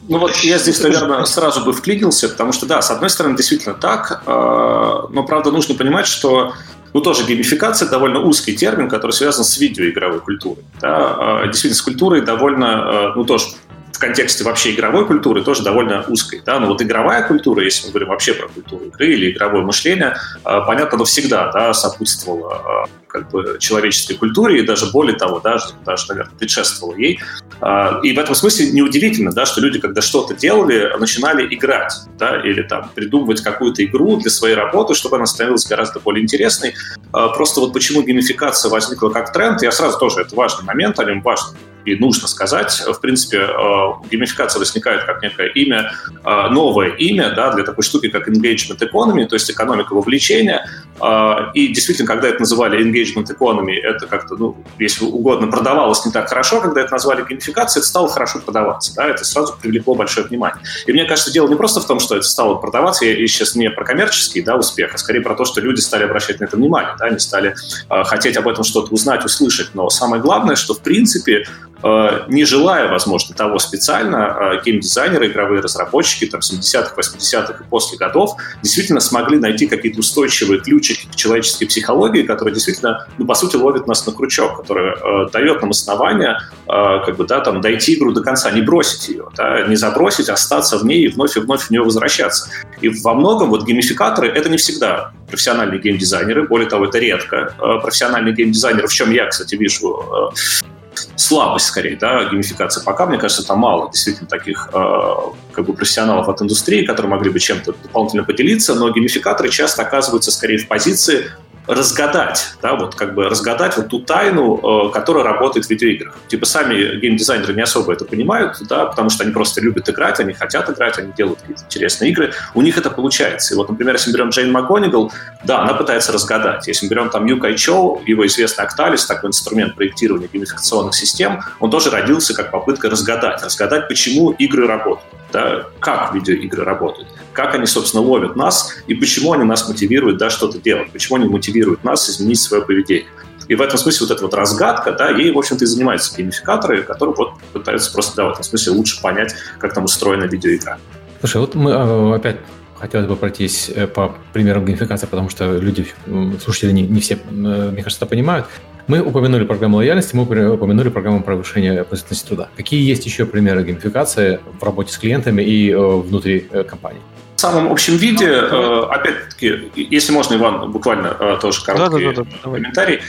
Ну вот я здесь, наверное, сразу бы вклинился, потому что, да, с одной стороны, действительно так, э, но, правда, нужно понимать, что ну, тоже геймификация довольно узкий термин, который связан с видеоигровой культурой. Да? А, действительно, с культурой довольно, э, ну, тоже в контексте вообще игровой культуры тоже довольно узкой. Да? Но вот игровая культура, если мы говорим вообще про культуру игры или игровое мышление, э, понятно, оно всегда да, сопутствовало э, как бы человеческой культуре и даже более того, даже, даже наверное, предшествовало ей. А, и в этом смысле неудивительно, да, что люди, когда что-то делали, начинали играть, да, или там придумывать какую-то игру для своей работы, чтобы она становилась гораздо более интересной. Просто вот почему геймификация возникла как тренд, я сразу тоже, это важный момент, о нем важно и нужно сказать. В принципе, а, геймификация возникает как некое имя, новое имя да, для такой штуки, как engagement economy, то есть экономика вовлечения. И действительно, когда это называли engagement economy, это как-то, ну, если угодно, продавалось не так хорошо, когда это назвали геймификацией, это стало хорошо продаваться, да, это сразу привлекло большое внимание. И мне кажется, дело не просто в том, что это стало продаваться, и сейчас не про коммерческий, да, успех, а скорее про то, что люди стали обращать на это внимание, да, они стали э, хотеть об этом что-то узнать, услышать, но самое главное, что, в принципе, э, не желая, возможно, того специально, э, геймдизайнеры, игровые разработчики там 70-х, 80-х и после годов действительно смогли найти какие-то устойчивые ключики к человеческой психологии, которые действительно, ну, по сути, ловят нас на крючок, который э, дает нам основания как бы, да, там, дойти игру до конца, не бросить ее, да, не забросить, остаться в ней и вновь и вновь в нее возвращаться. И во многом вот геймификаторы — это не всегда профессиональные геймдизайнеры, более того, это редко. Профессиональные геймдизайнеры, в чем я, кстати, вижу слабость скорее, да, геймификации. Пока, мне кажется, там мало действительно таких э, как бы профессионалов от индустрии, которые могли бы чем-то дополнительно поделиться, но геймификаторы часто оказываются скорее в позиции разгадать, да, вот как бы разгадать вот ту тайну, э, которая работает в видеоиграх. Типа сами геймдизайнеры не особо это понимают, да, потому что они просто любят играть, они хотят играть, они делают какие-то интересные игры, у них это получается. И вот, например, если мы берем Джейн МакГонигал, да, она пытается разгадать. Если мы берем там Ю Кай Чоу, его известный Octalis, такой инструмент проектирования геймификационных систем, он тоже родился как попытка разгадать, разгадать, почему игры работают да, как видеоигры работают, как они, собственно, ловят нас и почему они нас мотивируют да, что-то делать, почему они мотивируют нас изменить свое поведение. И в этом смысле вот эта вот разгадка, да, ей, в общем-то, и занимаются геймификаторы, которые вот пытаются просто, да, в этом смысле лучше понять, как там устроена видеоигра. Слушай, вот мы э, опять хотелось бы пройтись э, по примерам геймификации, потому что люди, слушатели не, не все, э, мне кажется, это понимают. Мы упомянули программу лояльности, мы упомянули программу повышения производительности труда. Какие есть еще примеры геймификации в работе с клиентами и э, внутри компании? В самом общем виде, э, опять-таки, если можно, Иван, буквально э, тоже короткий да, да, да, да, комментарий.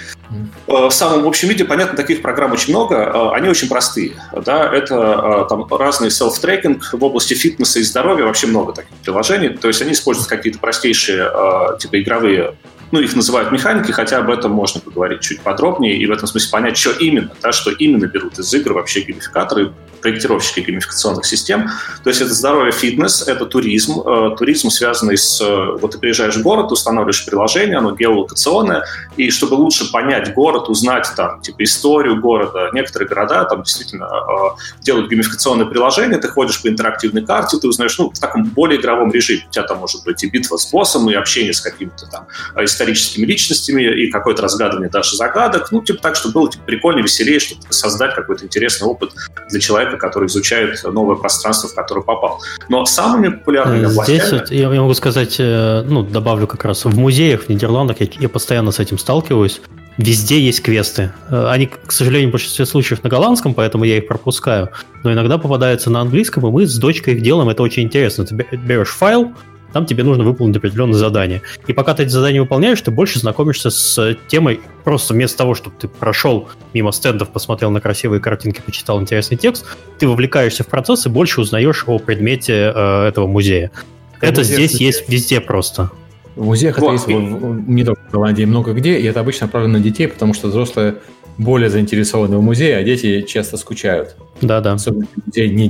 Э, в самом общем виде, понятно, таких программ очень много, они очень простые. Да? Это там разный селф-трекинг в области фитнеса и здоровья, вообще много таких приложений. То есть они используют какие-то простейшие типа игровые ну, их называют механики, хотя об этом можно поговорить чуть подробнее и в этом смысле понять, что именно, да, что именно берут из игр вообще геймификаторы, проектировщики геймификационных систем. То есть это здоровье, фитнес, это туризм. Э, туризм, связанный с... Э, вот ты приезжаешь в город, устанавливаешь приложение, оно геолокационное, и чтобы лучше понять город, узнать там, типа, историю города, некоторые города там действительно э, делают геймификационное приложение, ты ходишь по интерактивной карте, ты узнаешь, ну, в таком более игровом режиме. У тебя там может быть и битва с боссом, и общение с какими-то там историческими личностями и какое-то разгадывание даже загадок. Ну, типа так, чтобы было типа, прикольно, веселее, чтобы создать какой-то интересный опыт для человека, который изучает новое пространство, в которое попал. Но самыми популярными Здесь вот, я, я могу сказать, э, ну, добавлю как раз, в музеях в Нидерландах я, я постоянно с этим сталкиваюсь. Везде есть квесты. Э, они, к сожалению, в большинстве случаев на голландском, поэтому я их пропускаю. Но иногда попадаются на английском, и мы с дочкой их делаем. Это очень интересно. Ты берешь файл, там тебе нужно выполнить определенное задание. И пока ты эти задания выполняешь, ты больше знакомишься с темой, просто вместо того, чтобы ты прошел мимо стендов, посмотрел на красивые картинки, почитал интересный текст, ты вовлекаешься в процесс и больше узнаешь о предмете э, этого музея. Это, это здесь музей. есть везде просто. В музеях вот. это есть не только в Голландии, много где, и это обычно направлено на детей, потому что взрослые более заинтересованы в музее, а дети часто скучают. Да-да. Особенно музей не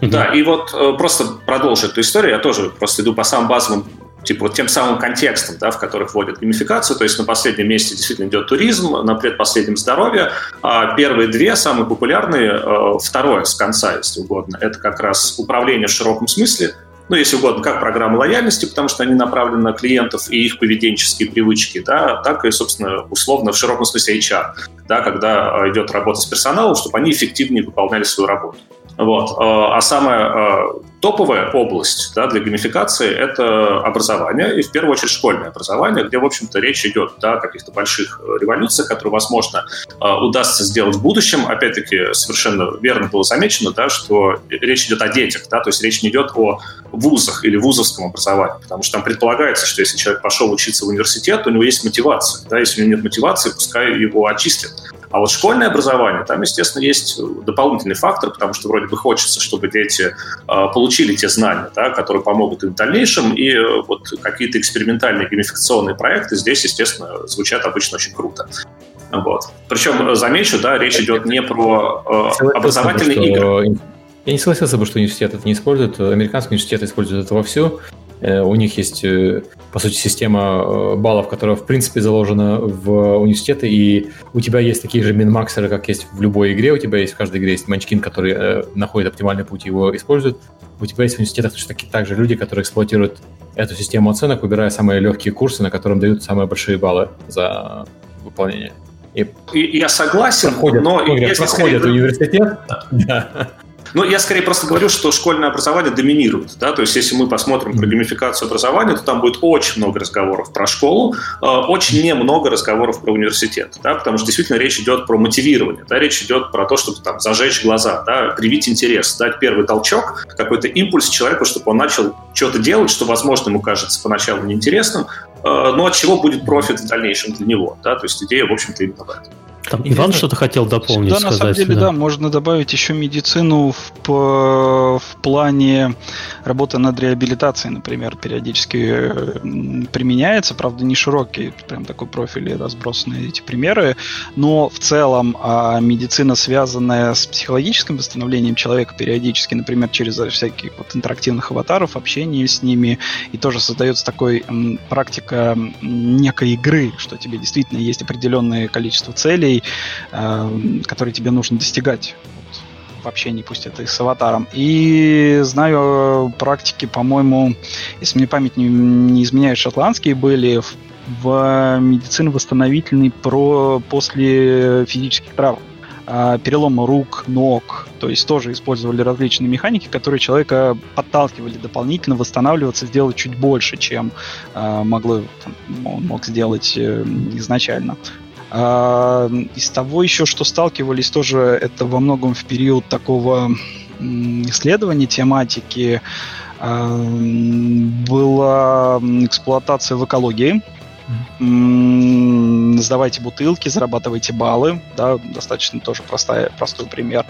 детский. Да, и вот э, просто продолжить эту историю, я тоже просто иду по самым базовым типа вот тем самым контекстом, да, в которых вводят геймификацию, то есть на последнем месте действительно идет туризм, на предпоследнем здоровье, а первые две самые популярные, э, второе с конца, если угодно, это как раз управление в широком смысле, ну, если угодно, как программа лояльности, потому что они направлены на клиентов и их поведенческие привычки, да, так и, собственно, условно в широком смысле HR, да, когда э, идет работа с персоналом, чтобы они эффективнее выполняли свою работу. Вот. Э, а самая э, топовая область да, для геймификации — это образование, и в первую очередь школьное образование, где, в общем-то, речь идет да, о каких-то больших э, революциях, которые, возможно, удастся сделать в будущем. Опять-таки, совершенно верно было замечено, да, что речь идет о детях, да, то есть речь не идет о вузах или вузовском образовании, потому что там предполагается, что если человек пошел учиться в университет, у него есть мотивация. Да, если у него нет мотивации, пускай его отчислят. А вот школьное образование, там, естественно, есть дополнительный фактор, потому что вроде бы хочется, чтобы дети э, получили те знания, да, которые помогут им в дальнейшем, и э, вот какие-то экспериментальные геймификационные проекты здесь, естественно, звучат обычно очень круто. Вот. Причем, э, замечу, да, речь идет не про э, образовательные игры. Я не согласился бы, что университет это не использует. Американские университеты используют это вовсю. Э, у них есть, э, по сути, система э, баллов, которая, в принципе, заложена в университеты, и у тебя есть такие же минмаксеры, как есть в любой игре. У тебя есть в каждой игре есть манчкин, который находит оптимальный путь и его использует. У тебя есть в университетах точно такие также люди, которые эксплуатируют эту систему оценок, выбирая самые легкие курсы, на котором дают самые большие баллы за выполнение. И, и я согласен, проходят, но... Если проходят скорее... университет, да. Ну, я скорее просто говорю, что школьное образование доминирует. Да? То есть, если мы посмотрим про геймификацию образования, то там будет очень много разговоров про школу, э, очень немного разговоров про университет. Да? Потому что действительно речь идет про мотивирование. Да? Речь идет про то, чтобы там, зажечь глаза, да? привить интерес, дать первый толчок, какой-то импульс человеку, чтобы он начал что-то делать, что, возможно, ему кажется поначалу неинтересным, э, но от чего будет профит в дальнейшем для него. Да? То есть идея, в общем-то, именно в этом. Там Иван что-то хотел дополнить, Да, сказать, на самом деле, да. да, можно добавить еще медицину в, в плане работы над реабилитацией, например, периодически применяется, правда, не широкий, прям такой профиль и разбросанные эти примеры, но в целом а медицина, связанная с психологическим восстановлением человека периодически, например, через всяких вот интерактивных аватаров, общение с ними, и тоже создается такой практика некой игры, что тебе действительно есть определенное количество целей, целей, э, которые тебе нужно достигать в общении, пусть это и с аватаром. И знаю практики, по-моему, если мне память не, изменяет, шотландские были в, в медицине восстановительной про, после физических травм а, перелома рук, ног, то есть тоже использовали различные механики, которые человека подталкивали дополнительно восстанавливаться, сделать чуть больше, чем э, могло, он мог сделать э, изначально. А, из того еще, что сталкивались тоже, это во многом в период такого исследования тематики а, была эксплуатация в экологии, сдавайте бутылки, зарабатывайте баллы, да, достаточно тоже простая, простой пример.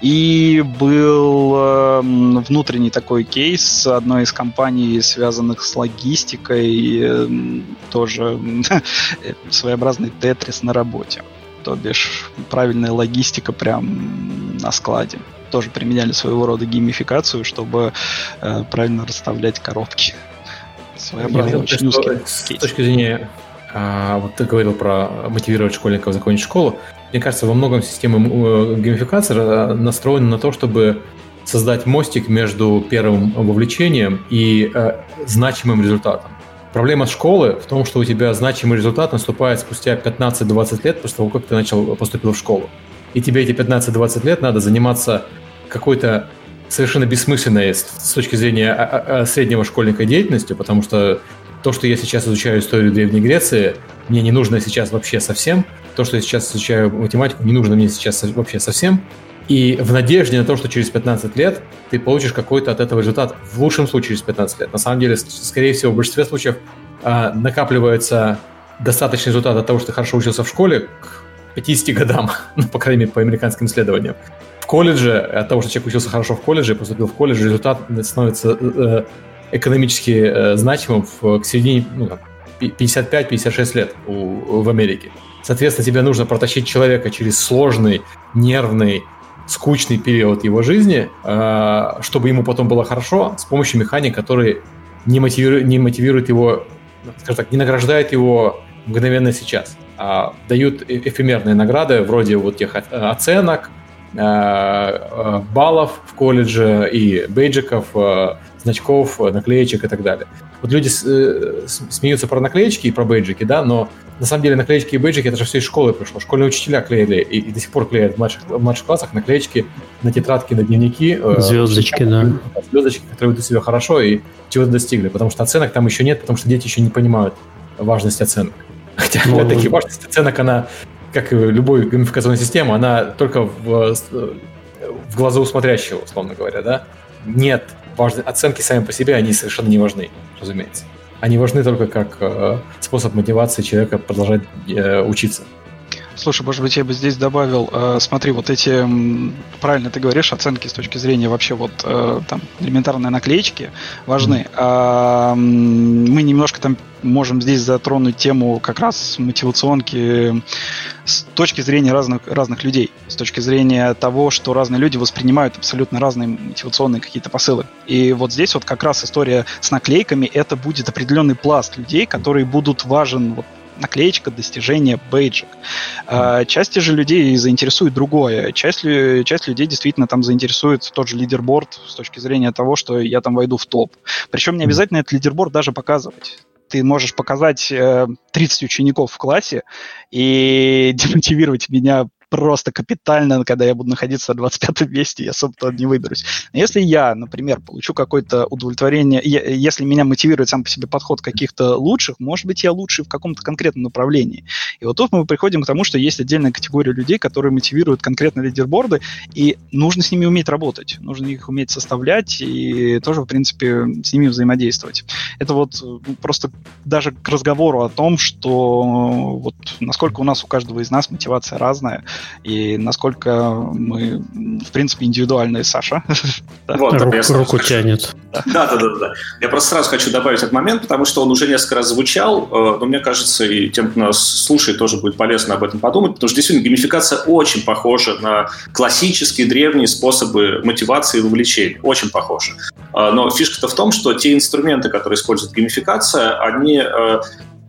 И был э, внутренний такой кейс одной из компаний, связанных с логистикой, э, тоже своеобразный тетрис на работе. То бишь правильная логистика прям на складе. Тоже применяли своего рода геймификацию, чтобы э, правильно расставлять коробки своеобразный, очень узкий С точки зрения, а, вот ты говорил про мотивировать школьников закончить школу, мне кажется, во многом система э, геймификации э, настроена на то, чтобы создать мостик между первым вовлечением и э, значимым результатом. Проблема школы в том, что у тебя значимый результат наступает спустя 15-20 лет после того, как ты начал поступил в школу. И тебе эти 15-20 лет надо заниматься какой-то совершенно бессмысленной с точки зрения а, а, среднего школьника деятельностью, потому что то, что я сейчас изучаю историю Древней Греции, мне не нужно сейчас вообще совсем. То, что я сейчас изучаю математику, не нужно мне сейчас вообще совсем. И в надежде на то, что через 15 лет ты получишь какой-то от этого результат, в лучшем случае через 15 лет. На самом деле, скорее всего, в большинстве случаев накапливается достаточный результат от того, что ты хорошо учился в школе к 50 годам, ну, по крайней мере, по американским исследованиям в колледже, от того, что человек учился хорошо в колледже, поступил в колледж, результат становится э, экономически э, значимым в, к середине ну, 55-56 лет у, в Америке. Соответственно, тебе нужно протащить человека через сложный, нервный, скучный период его жизни, э, чтобы ему потом было хорошо, с помощью механик, которые не мотивируют, не мотивируют его, скажем так, не награждают его мгновенно сейчас, а дают э, эфемерные награды вроде вот тех оценок, Э, э, баллов в колледже и бейджиков, э, значков, наклеечек и так далее. Вот люди смеются про наклеечки и про бейджики, да, но на самом деле наклеечки и бейджики это же все из школы пришло. Школьные учителя клеили и, и до сих пор клеят в младших, в младших классах наклеечки на тетрадки, на дневники. Звездочки, да. Звездочки, которые ведут себя хорошо и чего-то достигли, потому что оценок там еще нет, потому что дети еще не понимают важность оценок. Хотя, ну, опять-таки, важность оценок, она как и любой геймификационная система, она только в, в глазу смотрящего, условно говоря, да? Нет, важны, оценки сами по себе, они совершенно не важны, разумеется. Они важны только как э, способ мотивации человека продолжать э, учиться. Слушай, может быть, я бы здесь добавил, э, смотри, вот эти, правильно ты говоришь, оценки с точки зрения вообще вот э, там элементарные наклеечки важны. Mm-hmm. Э, мы немножко там можем здесь затронуть тему как раз мотивационки с точки зрения разных, разных людей, с точки зрения того, что разные люди воспринимают абсолютно разные мотивационные какие-то посылы. И вот здесь вот как раз история с наклейками, это будет определенный пласт людей, которые будут важен вот наклеечка, достижение, бейджик. А, части же людей заинтересует другое. Часть, часть людей действительно там заинтересует тот же лидерборд с точки зрения того, что я там войду в топ. Причем не обязательно этот лидерборд даже показывать ты можешь показать 30 учеников в классе и демотивировать меня просто капитально, когда я буду находиться на 25-м месте, я особо не выберусь. Если я, например, получу какое-то удовлетворение, если меня мотивирует сам по себе подход каких-то лучших, может быть, я лучший в каком-то конкретном направлении. И вот тут мы приходим к тому, что есть отдельная категория людей, которые мотивируют конкретно лидерборды, и нужно с ними уметь работать, нужно их уметь составлять и тоже, в принципе, с ними взаимодействовать. Это вот просто даже к разговору о том, что вот насколько у нас у каждого из нас мотивация разная, и насколько мы, в принципе, индивидуальные, Саша. Вот, Рук, руку тянет. Да, да, да, да. Я просто сразу хочу добавить этот момент, потому что он уже несколько раз звучал, э, но мне кажется, и тем, кто нас слушает, тоже будет полезно об этом подумать, потому что действительно геймификация очень похожа на классические древние способы мотивации и вовлечения. Очень похожа. Э, но фишка-то в том, что те инструменты, которые использует геймификация, они э,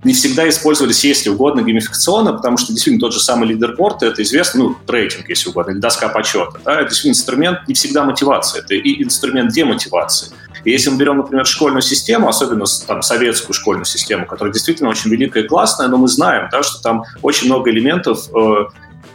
не всегда использовались, если угодно, геймификационно, потому что действительно тот же самый лидерборд, это известно, ну, рейтинг, если угодно, или доска почета. Да, это действительно инструмент не всегда мотивации, это и инструмент демотивации. И если мы берем, например, школьную систему, особенно там, советскую школьную систему, которая действительно очень великая и классная, но мы знаем, да, что там очень много элементов э,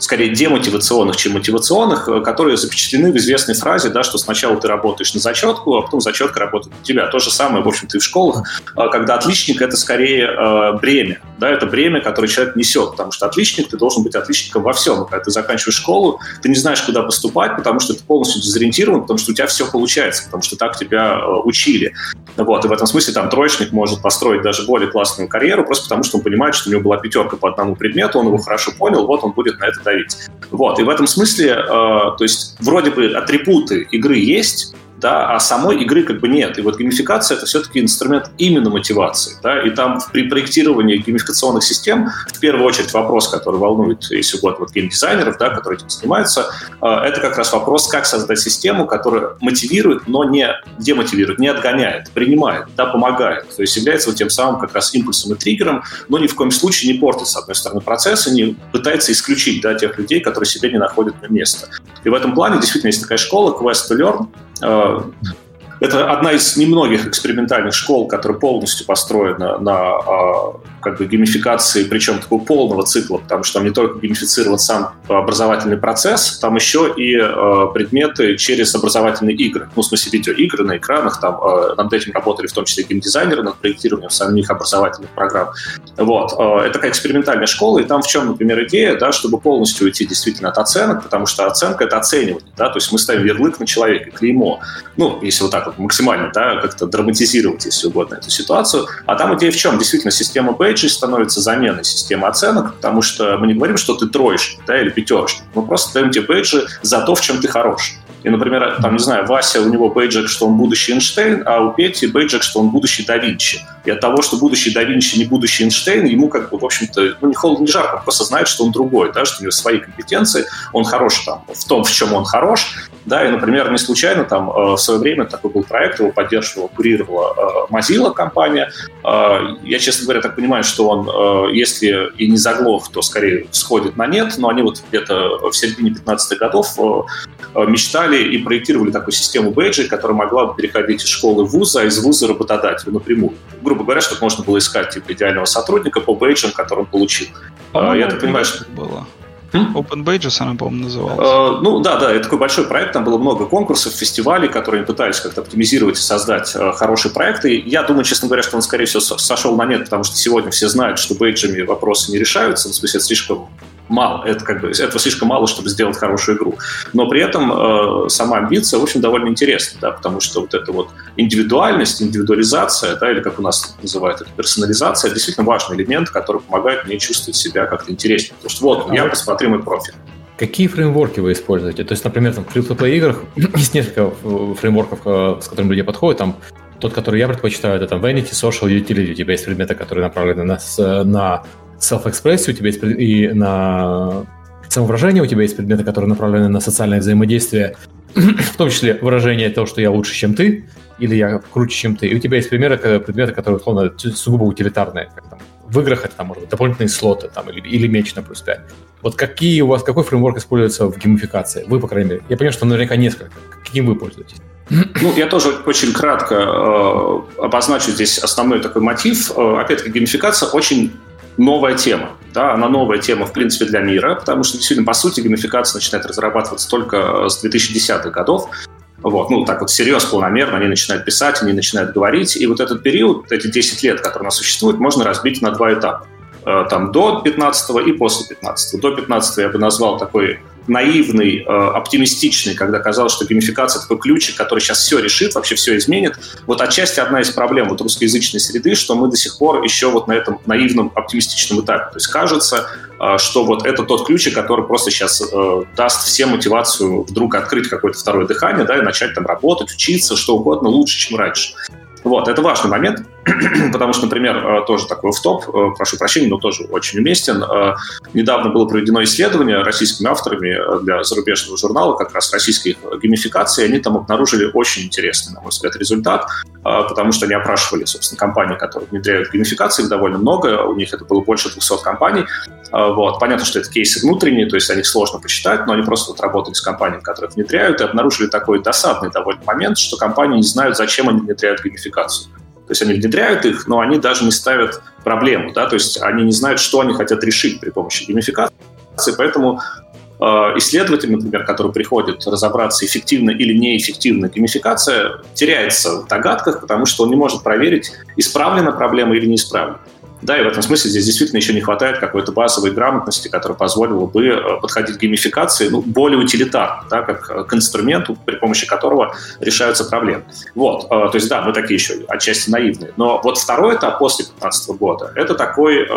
скорее демотивационных, чем мотивационных, э, которые запечатлены в известной фразе, да, что сначала ты работаешь на зачетку, а потом зачетка работает на тебя. То же самое, в общем-то, и в школах, э, когда отличник — это скорее э, бремя, да, это бремя, которое человек несет, потому что отличник, ты должен быть отличником во всем. когда ты заканчиваешь школу, ты не знаешь, куда поступать, потому что ты полностью дезориентирован, потому что у тебя все получается, потому что так тебя э, учили. Вот, и в этом смысле там троечник может построить даже более классную карьеру, просто потому что он понимает, что у него была пятерка по одному предмету, он его хорошо понял, вот он будет на это давить. Вот, и в этом смысле, э, то есть вроде бы атрибуты игры есть, да, а самой игры как бы нет. И вот геймификация — это все-таки инструмент именно мотивации, да, и там при проектировании геймификационных систем в первую очередь вопрос, который волнует, если угодно, вот геймдизайнеров, да, которые этим занимаются, э, это как раз вопрос, как создать систему, которая мотивирует, но не демотивирует, не отгоняет, принимает, да, помогает, то есть является вот тем самым как раз импульсом и триггером, но ни в коем случае не портит, с одной стороны, процесс и не пытается исключить, да, тех людей, которые себе не находят на место. И в этом плане действительно есть такая школа Quest to Learn, Ciao. Это одна из немногих экспериментальных школ, которая полностью построена на а, как бы геймификации, причем такого полного цикла, потому что там не только геймифицирован сам образовательный процесс, там еще и э, предметы через образовательные игры. Ну, в смысле, видеоигры на экранах, там э, над этим работали в том числе геймдизайнеры, над проектированием самих образовательных программ. Вот. Это такая экспериментальная школа, и там в чем, например, идея, да, чтобы полностью уйти действительно от оценок, потому что оценка — это оценивание, да, то есть мы ставим ярлык на человека, клеймо. Ну, если вот так вот максимально, да, как-то драматизировать, если угодно, эту ситуацию. А там идея в чем? Действительно, система бейджей становится заменой системы оценок, потому что мы не говорим, что ты троечник, да, или пятерочник. Мы просто даем тебе бейджи за то, в чем ты хорош. И, например, там, не знаю, Вася, у него бейджик, что он будущий Эйнштейн, а у Пети бейджик, что он будущий да Винчи. И от того, что будущий да Винчи не будущий Эйнштейн, ему как бы, в общем-то, ну, не холодно, не жарко, просто знает, что он другой, да, что у него свои компетенции, он хорош там в том, в чем он хорош, да, и, например, не случайно там э, в свое время такой был проект, его поддерживала, курировала э, Mozilla компания. Э, я, честно говоря, так понимаю, что он, если и не заглох, то скорее сходит на нет, но они вот где-то в середине 15-х годов мечтали и проектировали такую систему бейджей, которая могла бы переходить из школы в вуза, а из вуза работодателю напрямую. Грубо говоря, чтобы можно было искать типа идеального сотрудника по бейджам, который он получил. Я так понимаю, что... Было. Open Pages она, по-моему, называлась. Uh, ну да, да, это такой большой проект, там было много конкурсов, фестивалей, которые пытались как-то оптимизировать и создать uh, хорошие проекты. Я думаю, честно говоря, что он, скорее всего, сошел на нет, потому что сегодня все знают, что бейджами вопросы не решаются, в смысле, слишком мало. Это как бы этого слишком мало, чтобы сделать хорошую игру. Но при этом э, сама амбиция, в общем, довольно интересна, да, потому что вот эта вот индивидуальность, индивидуализация, да, или как у нас называют это персонализация, действительно важный элемент, который помогает мне чувствовать себя как-то интереснее. Потому что вот, а я вот посмотри мой профиль. Какие фреймворки вы используете? То есть, например, там, в free играх есть несколько фреймворков, э, с которыми люди подходят. Там тот, который я предпочитаю, это там Vanity, Social, Utility. У тебя есть предметы, которые направлены на, на self-expression, у тебя есть и на самовыражение, у тебя есть предметы, которые направлены на социальное взаимодействие, в том числе выражение того, что я лучше, чем ты, или я круче, чем ты. И у тебя есть примеры, предметы, которые, условно, сугубо утилитарные. Как, там, в играх это, там, может быть, дополнительные слоты там, или, или меч на плюс 5. Вот какие у вас, какой фреймворк используется в геймификации? Вы, по крайней мере. Я понимаю, что наверняка несколько. Каким вы пользуетесь? Ну, я тоже очень кратко э, обозначу здесь основной такой мотив. Э, опять-таки, геймификация очень новая тема. Да, она новая тема, в принципе, для мира, потому что, действительно, по сути, геймификация начинает разрабатываться только с 2010-х годов. Вот, ну, так вот всерьез, полномерно они начинают писать, они начинают говорить. И вот этот период, эти 10 лет, которые у нас существуют, можно разбить на два этапа. Э, там до 15 и после 15. До 15 я бы назвал такой наивный, э, оптимистичный, когда казалось, что геймификация такой ключик, который сейчас все решит, вообще все изменит. Вот отчасти одна из проблем вот русскоязычной среды, что мы до сих пор еще вот на этом наивном, оптимистичном этапе. То есть кажется, э, что вот это тот ключик, который просто сейчас даст всем мотивацию вдруг открыть какое-то второе дыхание, да, и начать там работать, учиться, что угодно лучше, чем раньше. Вот, это важный момент, потому что, например, э, тоже такой в топ, э, прошу прощения, но тоже очень уместен. Э, недавно было проведено исследование российскими авторами для зарубежного журнала, как раз российских геймификаций, они там обнаружили очень интересный, на мой взгляд, результат, потому что они опрашивали, собственно, компании, которые внедряют геймификации, довольно много, у них это было больше 200 компаний. Вот. Понятно, что это кейсы внутренние, то есть о них сложно почитать, но они просто вот работали с компаниями, которые внедряют, и обнаружили такой досадный довольно момент, что компании не знают, зачем они внедряют геймификацию. То есть они внедряют их, но они даже не ставят проблему, да, то есть они не знают, что они хотят решить при помощи геймификации, поэтому э, исследователь, например, который приходит разобраться, эффективно или неэффективна геймификация, теряется в догадках, потому что он не может проверить, исправлена проблема или не исправлена. Да, и в этом смысле здесь действительно еще не хватает какой-то базовой грамотности, которая позволила бы э, подходить к геймификации ну, более утилитарно, да, как э, к инструменту, при помощи которого решаются проблемы. Вот, э, то есть да, мы такие еще отчасти наивные. Но вот второй этап после 2015 года, это такой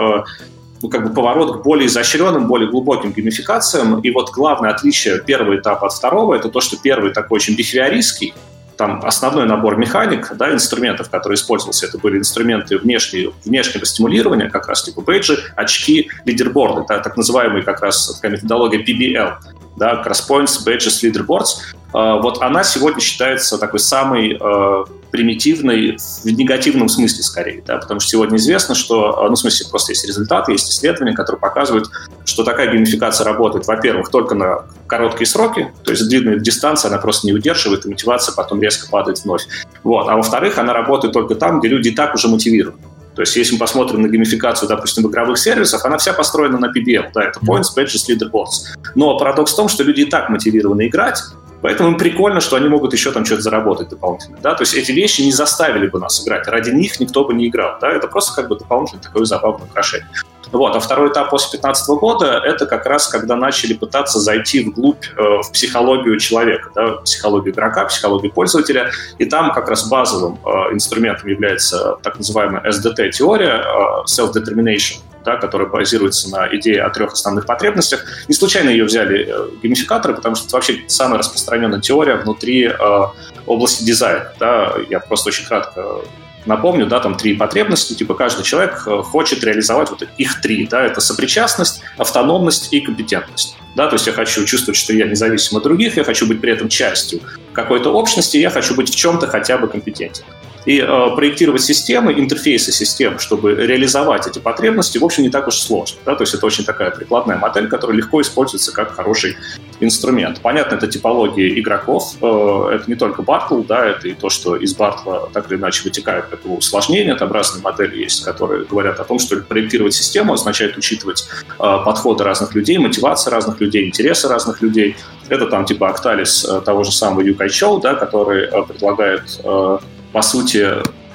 ну, как бы поворот к более изощренным, более глубоким геймификациям. И вот главное отличие первого этапа от второго, это то, что первый такой очень бихевиористский, там основной набор механик, да, инструментов, которые использовался, это были инструменты внешнего, внешнего стимулирования, как раз типа бейджи, очки, лидерборды, да, так называемые как раз такая методология PBL, да, Crosspoints, Badges, Leaderboards. А, вот она сегодня считается такой самой а, примитивной в негативном смысле скорее, да, потому что сегодня известно, что, а, ну, в смысле, просто есть результаты, есть исследования, которые показывают, что такая геймификация работает, во-первых, только на короткие сроки, то есть длинная дистанция она просто не удерживает, и мотивация потом резко падает вновь. Вот. А во-вторых, она работает только там, где люди и так уже мотивированы. То есть, если мы посмотрим на геймификацию, допустим, игровых сервисов, она вся построена на PBL, да, это Points, Badges, Leaderboards. Но парадокс в том, что люди и так мотивированы играть, Поэтому им прикольно, что они могут еще там что-то заработать дополнительно. Да? То есть эти вещи не заставили бы нас играть. Ради них никто бы не играл. Да? Это просто как бы дополнительное такое забавное украшение. Вот. А второй этап после 2015 года — это как раз когда начали пытаться зайти вглубь э, в психологию человека, да, психологию игрока, психологию пользователя. И там как раз базовым э, инструментом является так называемая SDT-теория, э, Self-Determination, да, которая базируется на идее о трех основных потребностях. Не случайно ее взяли э, геймификаторы, потому что это вообще самая распространенная теория внутри э, области дизайна. Да. Я просто очень кратко Напомню, да, там три потребности, типа каждый человек э, хочет реализовать вот их три, да, это сопричастность, автономность и компетентность. Да, то есть я хочу чувствовать, что я независим от других, я хочу быть при этом частью какой-то общности, я хочу быть в чем-то хотя бы компетентен. И э, проектировать системы, интерфейсы систем, чтобы реализовать эти потребности, в общем, не так уж сложно. Да? То есть это очень такая прикладная модель, которая легко используется как хороший инструмент. Понятно, это типология игроков. Э, это не только Бартл, да, это и то, что из Бартла так или иначе вытекает как бы усложнение. Там разные модели есть, которые говорят о том, что проектировать систему означает учитывать э, подходы разных людей, мотивации разных людей, интересы разных людей. Это там типа Акталис э, того же самого Юкай Чоу, да, который э, предлагает э, по сути,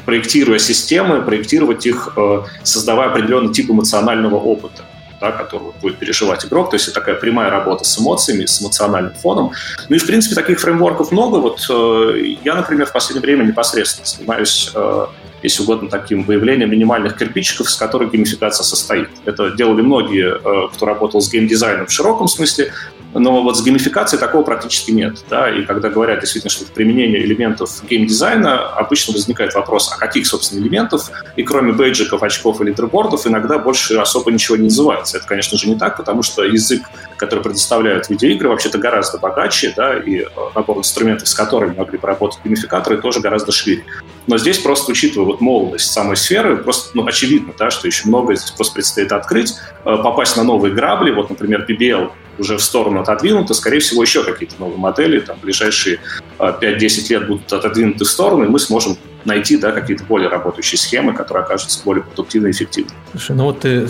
проектируя системы, проектировать их, э, создавая определенный тип эмоционального опыта да, который будет переживать игрок. То есть это такая прямая работа с эмоциями, с эмоциональным фоном. Ну и, в принципе, таких фреймворков много. Вот э, я, например, в последнее время непосредственно занимаюсь, э, если угодно, таким выявлением минимальных кирпичиков, с которых геймификация состоит. Это делали многие, кто работал с геймдизайном в широком смысле, но вот с геймификацией такого практически нет. Да? И когда говорят действительно, что применение элементов геймдизайна, обычно возникает вопрос, а каких, собственно, элементов? И кроме бейджиков, очков и лидербордов иногда больше особо ничего не называется. Это, конечно же, не так, потому что язык, который предоставляют видеоигры, вообще-то гораздо богаче, да, и э, набор инструментов, с которыми могли поработать геймификаторы, тоже гораздо шире. Но здесь просто учитывая вот молодость самой сферы, просто ну, очевидно, да, что еще многое здесь просто предстоит открыть, э, попасть на новые грабли. Вот, например, PBL уже в сторону отодвинуто, скорее всего, еще какие-то новые модели, там, ближайшие 5-10 лет будут отодвинуты в сторону, и мы сможем найти да, какие-то более работающие схемы, которые окажутся более продуктивны и эффективны. Слушай, ну вот ты,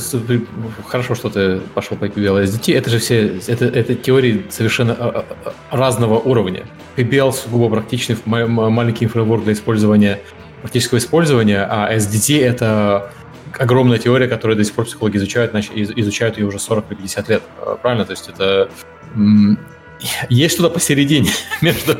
хорошо, что ты пошел по PBL SDT, это же все, это, это теории совершенно а, а, а, разного уровня. PBL сугубо практичный маленький фреймворк для использования, практического использования, а SDT это огромная теория, которую до сих пор психологи изучают, изучают ее уже 40 или 50 лет. Правильно? То есть это есть что-то посередине между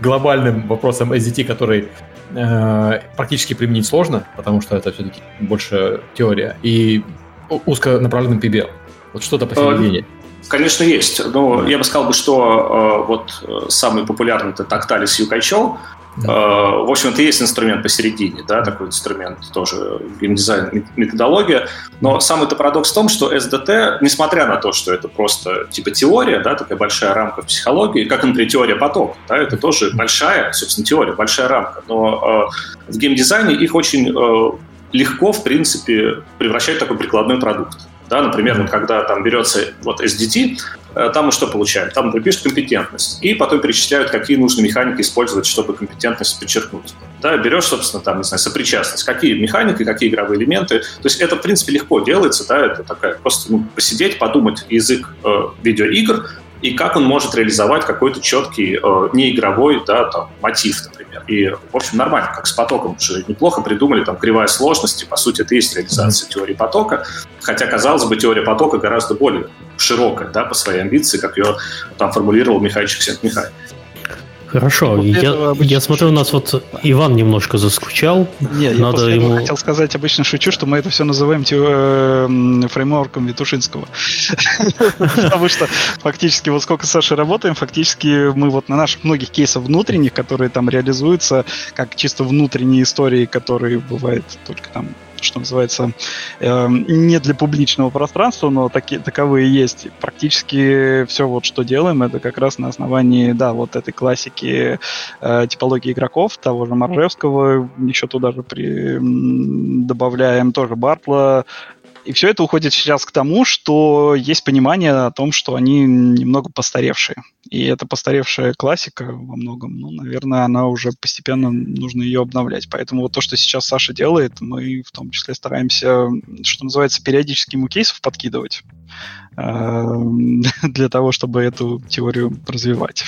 глобальным вопросом SDT, который э, практически применить сложно, потому что это все-таки больше теория, и узконаправленным PBL. Вот что-то посередине. Конечно, есть. Но я бы сказал, что э, вот э, самый популярный это Tactalis Юкайчо. В общем, это есть инструмент посередине, да, такой инструмент тоже геймдизайн методология. Но самый-то парадокс в том, что SDT, несмотря на то, что это просто типа теория, да, такая большая рамка в психологии, как, например, теория потока, да, это тоже большая, собственно, теория, большая рамка. Но э, в геймдизайне их очень э, легко, в принципе, превращать в такой прикладной продукт. Да, например, вот когда там берется вот SDT, э, там мы что получаем? Там мы пишут компетентность, и потом перечисляют, какие нужны механики использовать, чтобы компетентность подчеркнуть. Да, берешь, собственно, там, не знаю, сопричастность, какие механики, какие игровые элементы. То есть это, в принципе, легко делается, да, это такая просто ну, посидеть, подумать язык э, видеоигр, и как он может реализовать какой-то четкий э, неигровой да, там, мотив, например. И, в общем, нормально, как с потоком уже неплохо придумали, там, кривая сложности, по сути, это и есть реализация теории потока, хотя, казалось бы, теория потока гораздо более широкая, да, по своей амбиции, как ее там формулировал Михаил Чиксент-Михай. Хорошо, я, я смотрю, у нас вот Иван немножко заскучал. Не, Надо я ему... хотел сказать, обычно шучу, что мы это все называем э, фреймворком Витушинского. Потому что фактически вот сколько Сашей работаем, фактически мы вот на наших многих кейсах внутренних, которые там реализуются, как чисто внутренние истории, которые бывают только там что называется, э, не для публичного пространства, но таки, таковые есть. Практически все, вот, что делаем, это как раз на основании, да, вот этой классики э, типологии игроков, того же Маржевского, еще туда же при, добавляем тоже Бартла, и все это уходит сейчас к тому, что есть понимание о том, что они немного постаревшие. И эта постаревшая классика во многом, ну, наверное, она уже постепенно нужно ее обновлять. Поэтому вот то, что сейчас Саша делает, мы в том числе стараемся, что называется, периодически ему кейсов подкидывать э, для того, чтобы эту теорию развивать.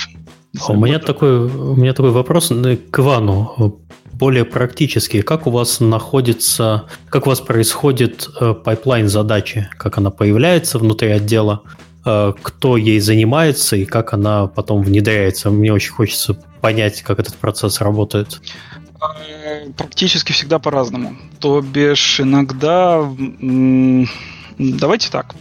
А у меня такой, у меня такой вопрос к Ивану более практически, как у вас находится, как у вас происходит э, pipeline задачи, как она появляется внутри отдела, э, кто ей занимается и как она потом внедряется. Мне очень хочется понять, как этот процесс работает. Э, практически всегда по-разному. То бишь иногда... Давайте так.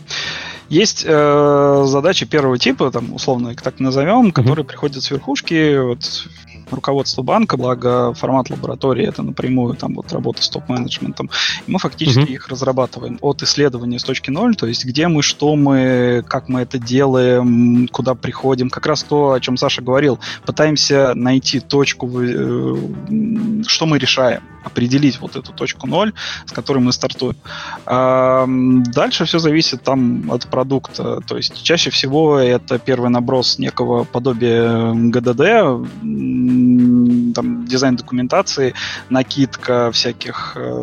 Есть э, задачи первого типа, там, условно их так назовем, которые mm-hmm. приходят с верхушки. Вот руководство банка, благо формат лаборатории это напрямую там вот работа с топ-менеджментом, и мы фактически mm-hmm. их разрабатываем от исследования с точки ноль, то есть где мы, что мы, как мы это делаем, куда приходим, как раз то, о чем Саша говорил, пытаемся найти точку, э, что мы решаем, определить вот эту точку ноль, с которой мы стартуем. А дальше все зависит там от продукта, то есть чаще всего это первый наброс некого подобия ГДД, там, дизайн документации, накидка всяких э,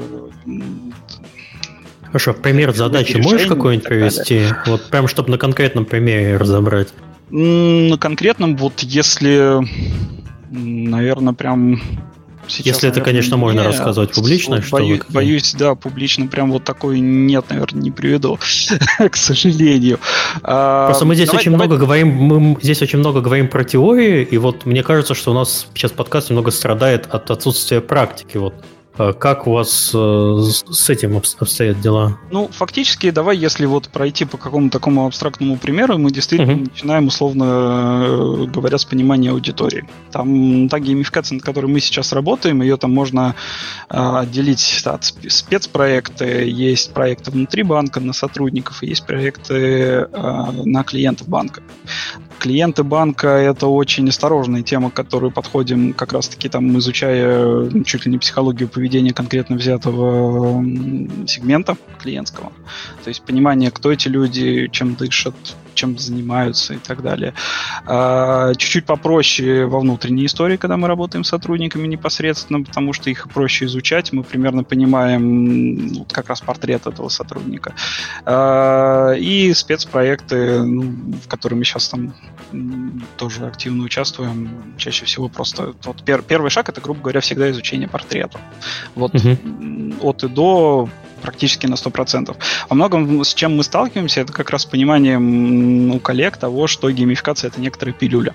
Хорошо, пример задачи можешь какой-нибудь привести? Вот прям, чтобы на конкретном примере разобрать. На конкретном, вот если, наверное, прям Сейчас, Если это, конечно, можно нет, рассказывать публично. Вот что боюсь, вы... боюсь, да, публично прям вот такой нет, наверное, не приведу, к сожалению. А, Просто мы здесь давай, очень давай... много говорим, мы здесь очень много говорим про теории, и вот мне кажется, что у нас сейчас подкаст немного страдает от отсутствия практики. Вот как у вас э, с этим обстоят дела? Ну, фактически, давай, если вот пройти по какому-то такому абстрактному примеру, мы действительно uh-huh. начинаем, условно э, говоря, с понимания аудитории. Там та геймификация, над которой мы сейчас работаем, ее там можно э, отделить от спецпроекты, есть проекты внутри банка на сотрудников, и есть проекты на клиентов банка. Клиенты банка — это очень осторожная тема, к которой подходим как раз-таки там, изучая чуть ли не психологию поведения конкретно взятого сегмента клиентского. То есть понимание, кто эти люди, чем дышат, чем занимаются и так далее. А, чуть-чуть попроще во внутренней истории, когда мы работаем с сотрудниками непосредственно, потому что их проще изучать, мы примерно понимаем вот, как раз портрет этого сотрудника. А, и спецпроекты, ну, в которые мы сейчас там тоже активно участвуем, чаще всего просто вот пер, первый шаг это, грубо говоря, всегда изучение портрета. Вот угу. от и до практически на 100%. Во многом с чем мы сталкиваемся, это как раз понимание у коллег того, что геймификация это некоторая пилюля.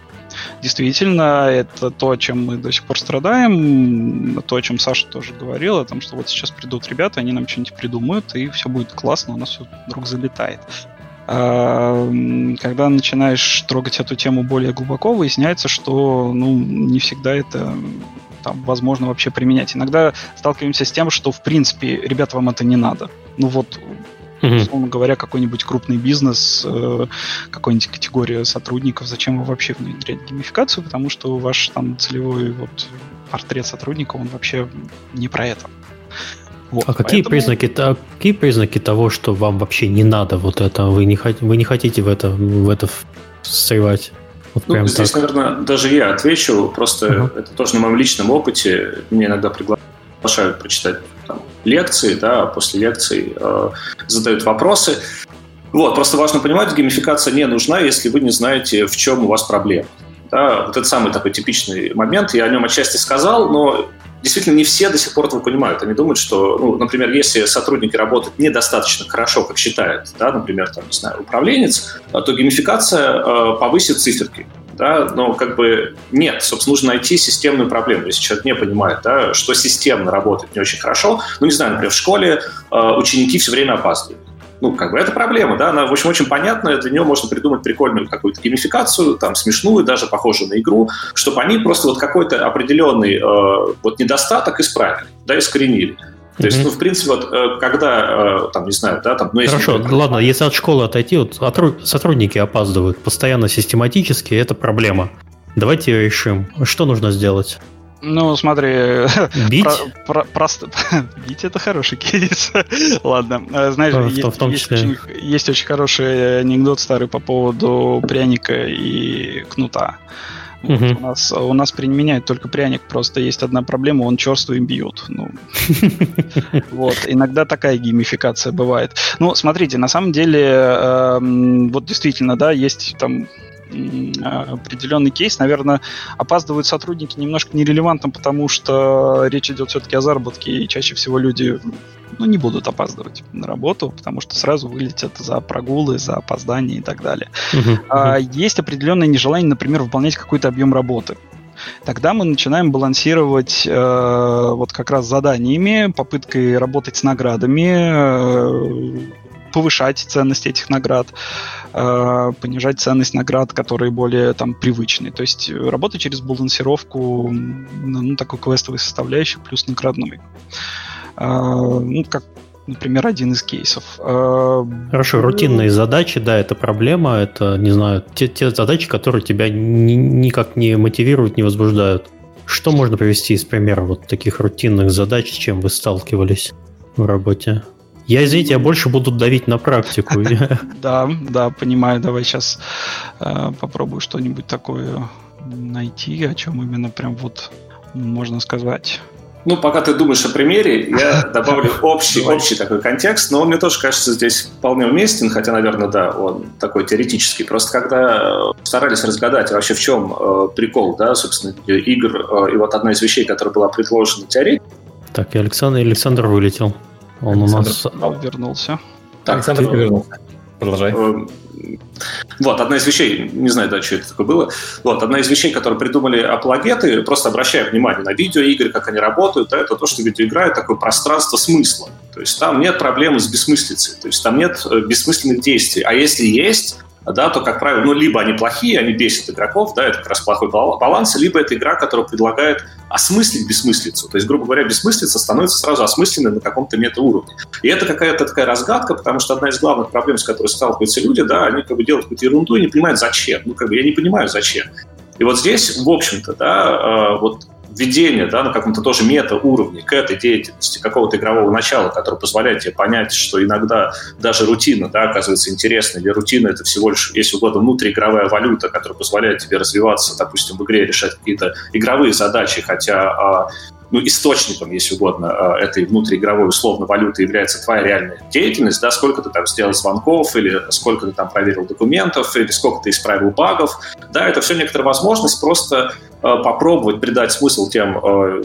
Действительно, это то, чем мы до сих пор страдаем, то, о чем Саша тоже говорил, о том, что вот сейчас придут ребята, они нам что-нибудь придумают, и все будет классно, у нас все вдруг залетает. А, когда начинаешь трогать эту тему более глубоко, выясняется, что ну, не всегда это там возможно вообще применять. Иногда сталкиваемся с тем, что в принципе, ребят, вам это не надо. Ну вот, условно говоря, какой-нибудь крупный бизнес, э, какой-нибудь категория сотрудников, зачем вы вообще внедрять геймификацию, потому что ваш там целевой вот портрет сотрудника, он вообще не про это. Вот, а какие, поэтому... признаки, а какие признаки того, что вам вообще не надо вот это, вы не, вы не хотите в это, в это встревать? Вот ну, здесь, так. наверное, даже я отвечу. Просто uh-huh. это тоже на моем личном опыте. Мне иногда приглашают прочитать там, лекции, да, а после лекций э, задают вопросы. Вот, просто важно понимать, геймификация не нужна, если вы не знаете, в чем у вас проблема. Да, вот это самый такой типичный момент. Я о нем отчасти сказал, но действительно не все до сих пор этого понимают. Они думают, что, ну, например, если сотрудники работают недостаточно хорошо, как считают, да, например, там, не знаю, управленец, то геймификация э, повысит циферки. Да, но как бы нет, собственно, нужно найти системную проблему. Если человек не понимает, да, что системно работает не очень хорошо, ну, не знаю, например, в школе э, ученики все время опаздывают ну, как бы это проблема, да, она, в общем, очень понятная, для нее можно придумать прикольную какую-то геймификацию, там, смешную, даже похожую на игру, чтобы они просто вот какой-то определенный э, вот недостаток исправили, да, искоренили. То есть, ну, в принципе, вот э, когда, э, там, не знаю, да, там... Ну, если Хорошо, например, ладно, если от школы отойти, вот сотрудники опаздывают постоянно систематически, это проблема. Давайте ее решим. Что нужно сделать? Ну, смотри, бить? Про, про, просто бить это хороший кейс. Ладно, э, знаешь, в, есть, в том числе. Есть, очень, есть очень хороший анекдот старый по поводу пряника и кнута. Вот, угу. у, нас, у нас применяют только пряник, просто есть одна проблема, он черствый бьет. Ну, вот, иногда такая геймификация бывает. Ну, смотрите, на самом деле, э, вот действительно, да, есть там определенный кейс. Наверное, опаздывают сотрудники немножко нерелевантно, потому что речь идет все-таки о заработке, и чаще всего люди ну, не будут опаздывать на работу, потому что сразу вылетят за прогулы, за опоздание и так далее. Uh-huh, есть определенное нежелание, например, выполнять какой-то объем работы тогда мы начинаем балансировать э, вот как раз заданиями, попыткой работать с наградами, э, повышать ценность этих наград, э, понижать ценность наград, которые более там привычные. То есть работать через балансировку ну, такой квестовой составляющей плюс наградной. Э, ну, как например, один из кейсов. Э, Хорошо, рутинные задачи, да, это проблема, это, не знаю, те, те задачи, которые тебя ни, никак не мотивируют, не возбуждают. Что можно привести из примера вот таких рутинных задач, с чем вы сталкивались в работе? Я, извините, я больше буду давить на практику. Да, да, понимаю. Давай сейчас э, попробую что-нибудь такое найти, о чем именно прям вот можно сказать. Ну, пока ты думаешь о примере, я добавлю общий, общий такой контекст, но он мне тоже кажется здесь вполне уместен, хотя, наверное, да, он такой теоретический. Просто когда старались разгадать вообще в чем э, прикол, да, собственно, игр, э, и вот одна из вещей, которая была предложена теоретикой. Так, и Александр, Александр вылетел. Он Александр у нас... вернулся. Так, Александр ты... вернулся. Продолжай. Эм, вот, одна из вещей, не знаю, да, что это такое было, вот, одна из вещей, которые придумали апологеты, просто обращая внимание на видеоигры, как они работают, да, это то, что видеоигра — это такое пространство смысла. То есть там нет проблемы с бессмыслицей, то есть там нет э, бессмысленных действий. А если есть, да, то, как правило, ну, либо они плохие, они бесят игроков, да, это как раз плохой баланс, либо это игра, которая предлагает осмыслить бессмыслицу. То есть, грубо говоря, бессмыслица становится сразу осмысленной на каком-то метауровне. И это какая-то такая разгадка, потому что одна из главных проблем, с которой сталкиваются люди, да, они как бы делают какую-то ерунду и не понимают, зачем. Ну, как бы я не понимаю, зачем. И вот здесь, в общем-то, да, э, вот введение да, на каком-то тоже мета-уровне к этой деятельности, какого-то игрового начала, которое позволяет тебе понять, что иногда даже рутина да, оказывается интересной, или рутина — это всего лишь, если угодно, внутриигровая валюта, которая позволяет тебе развиваться, допустим, в игре, решать какие-то игровые задачи, хотя а, ну, источником, если угодно, э, этой внутриигровой условно валюты является твоя реальная деятельность, да, сколько ты там сделал звонков, или сколько ты там проверил документов, или сколько ты исправил багов, да, это все некоторая возможность просто э, попробовать придать смысл тем э,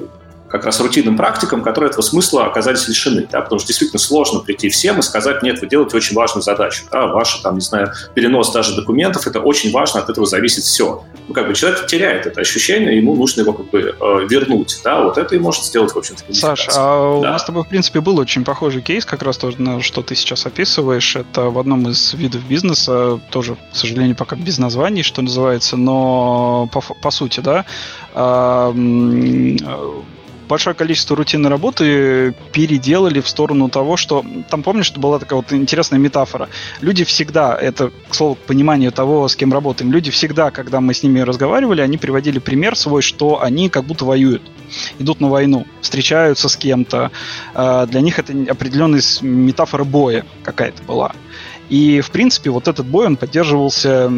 как раз рутинным практикам, которые этого смысла оказались лишены. Да, потому что действительно сложно прийти всем и сказать, нет, вы делаете очень важную задачу. Да, ваш, там, не знаю, перенос даже документов, это очень важно, от этого зависит все. Ну, как бы человек теряет это ощущение, ему нужно его как бы э, вернуть. Да, вот это и может сделать, в общем-то, Саш, а у нас с тобой, в принципе, был очень похожий кейс, как раз то, что ты сейчас описываешь. Это в одном из видов бизнеса, тоже, к сожалению, пока без названий, что называется, но по, по сути, да, большое количество рутинной работы переделали в сторону того, что... Там, помнишь, что была такая вот интересная метафора? Люди всегда, это, к слову, к пониманию того, с кем работаем, люди всегда, когда мы с ними разговаривали, они приводили пример свой, что они как будто воюют, идут на войну, встречаются с кем-то. А, для них это определенная метафора боя какая-то была. И, в принципе, вот этот бой, он поддерживался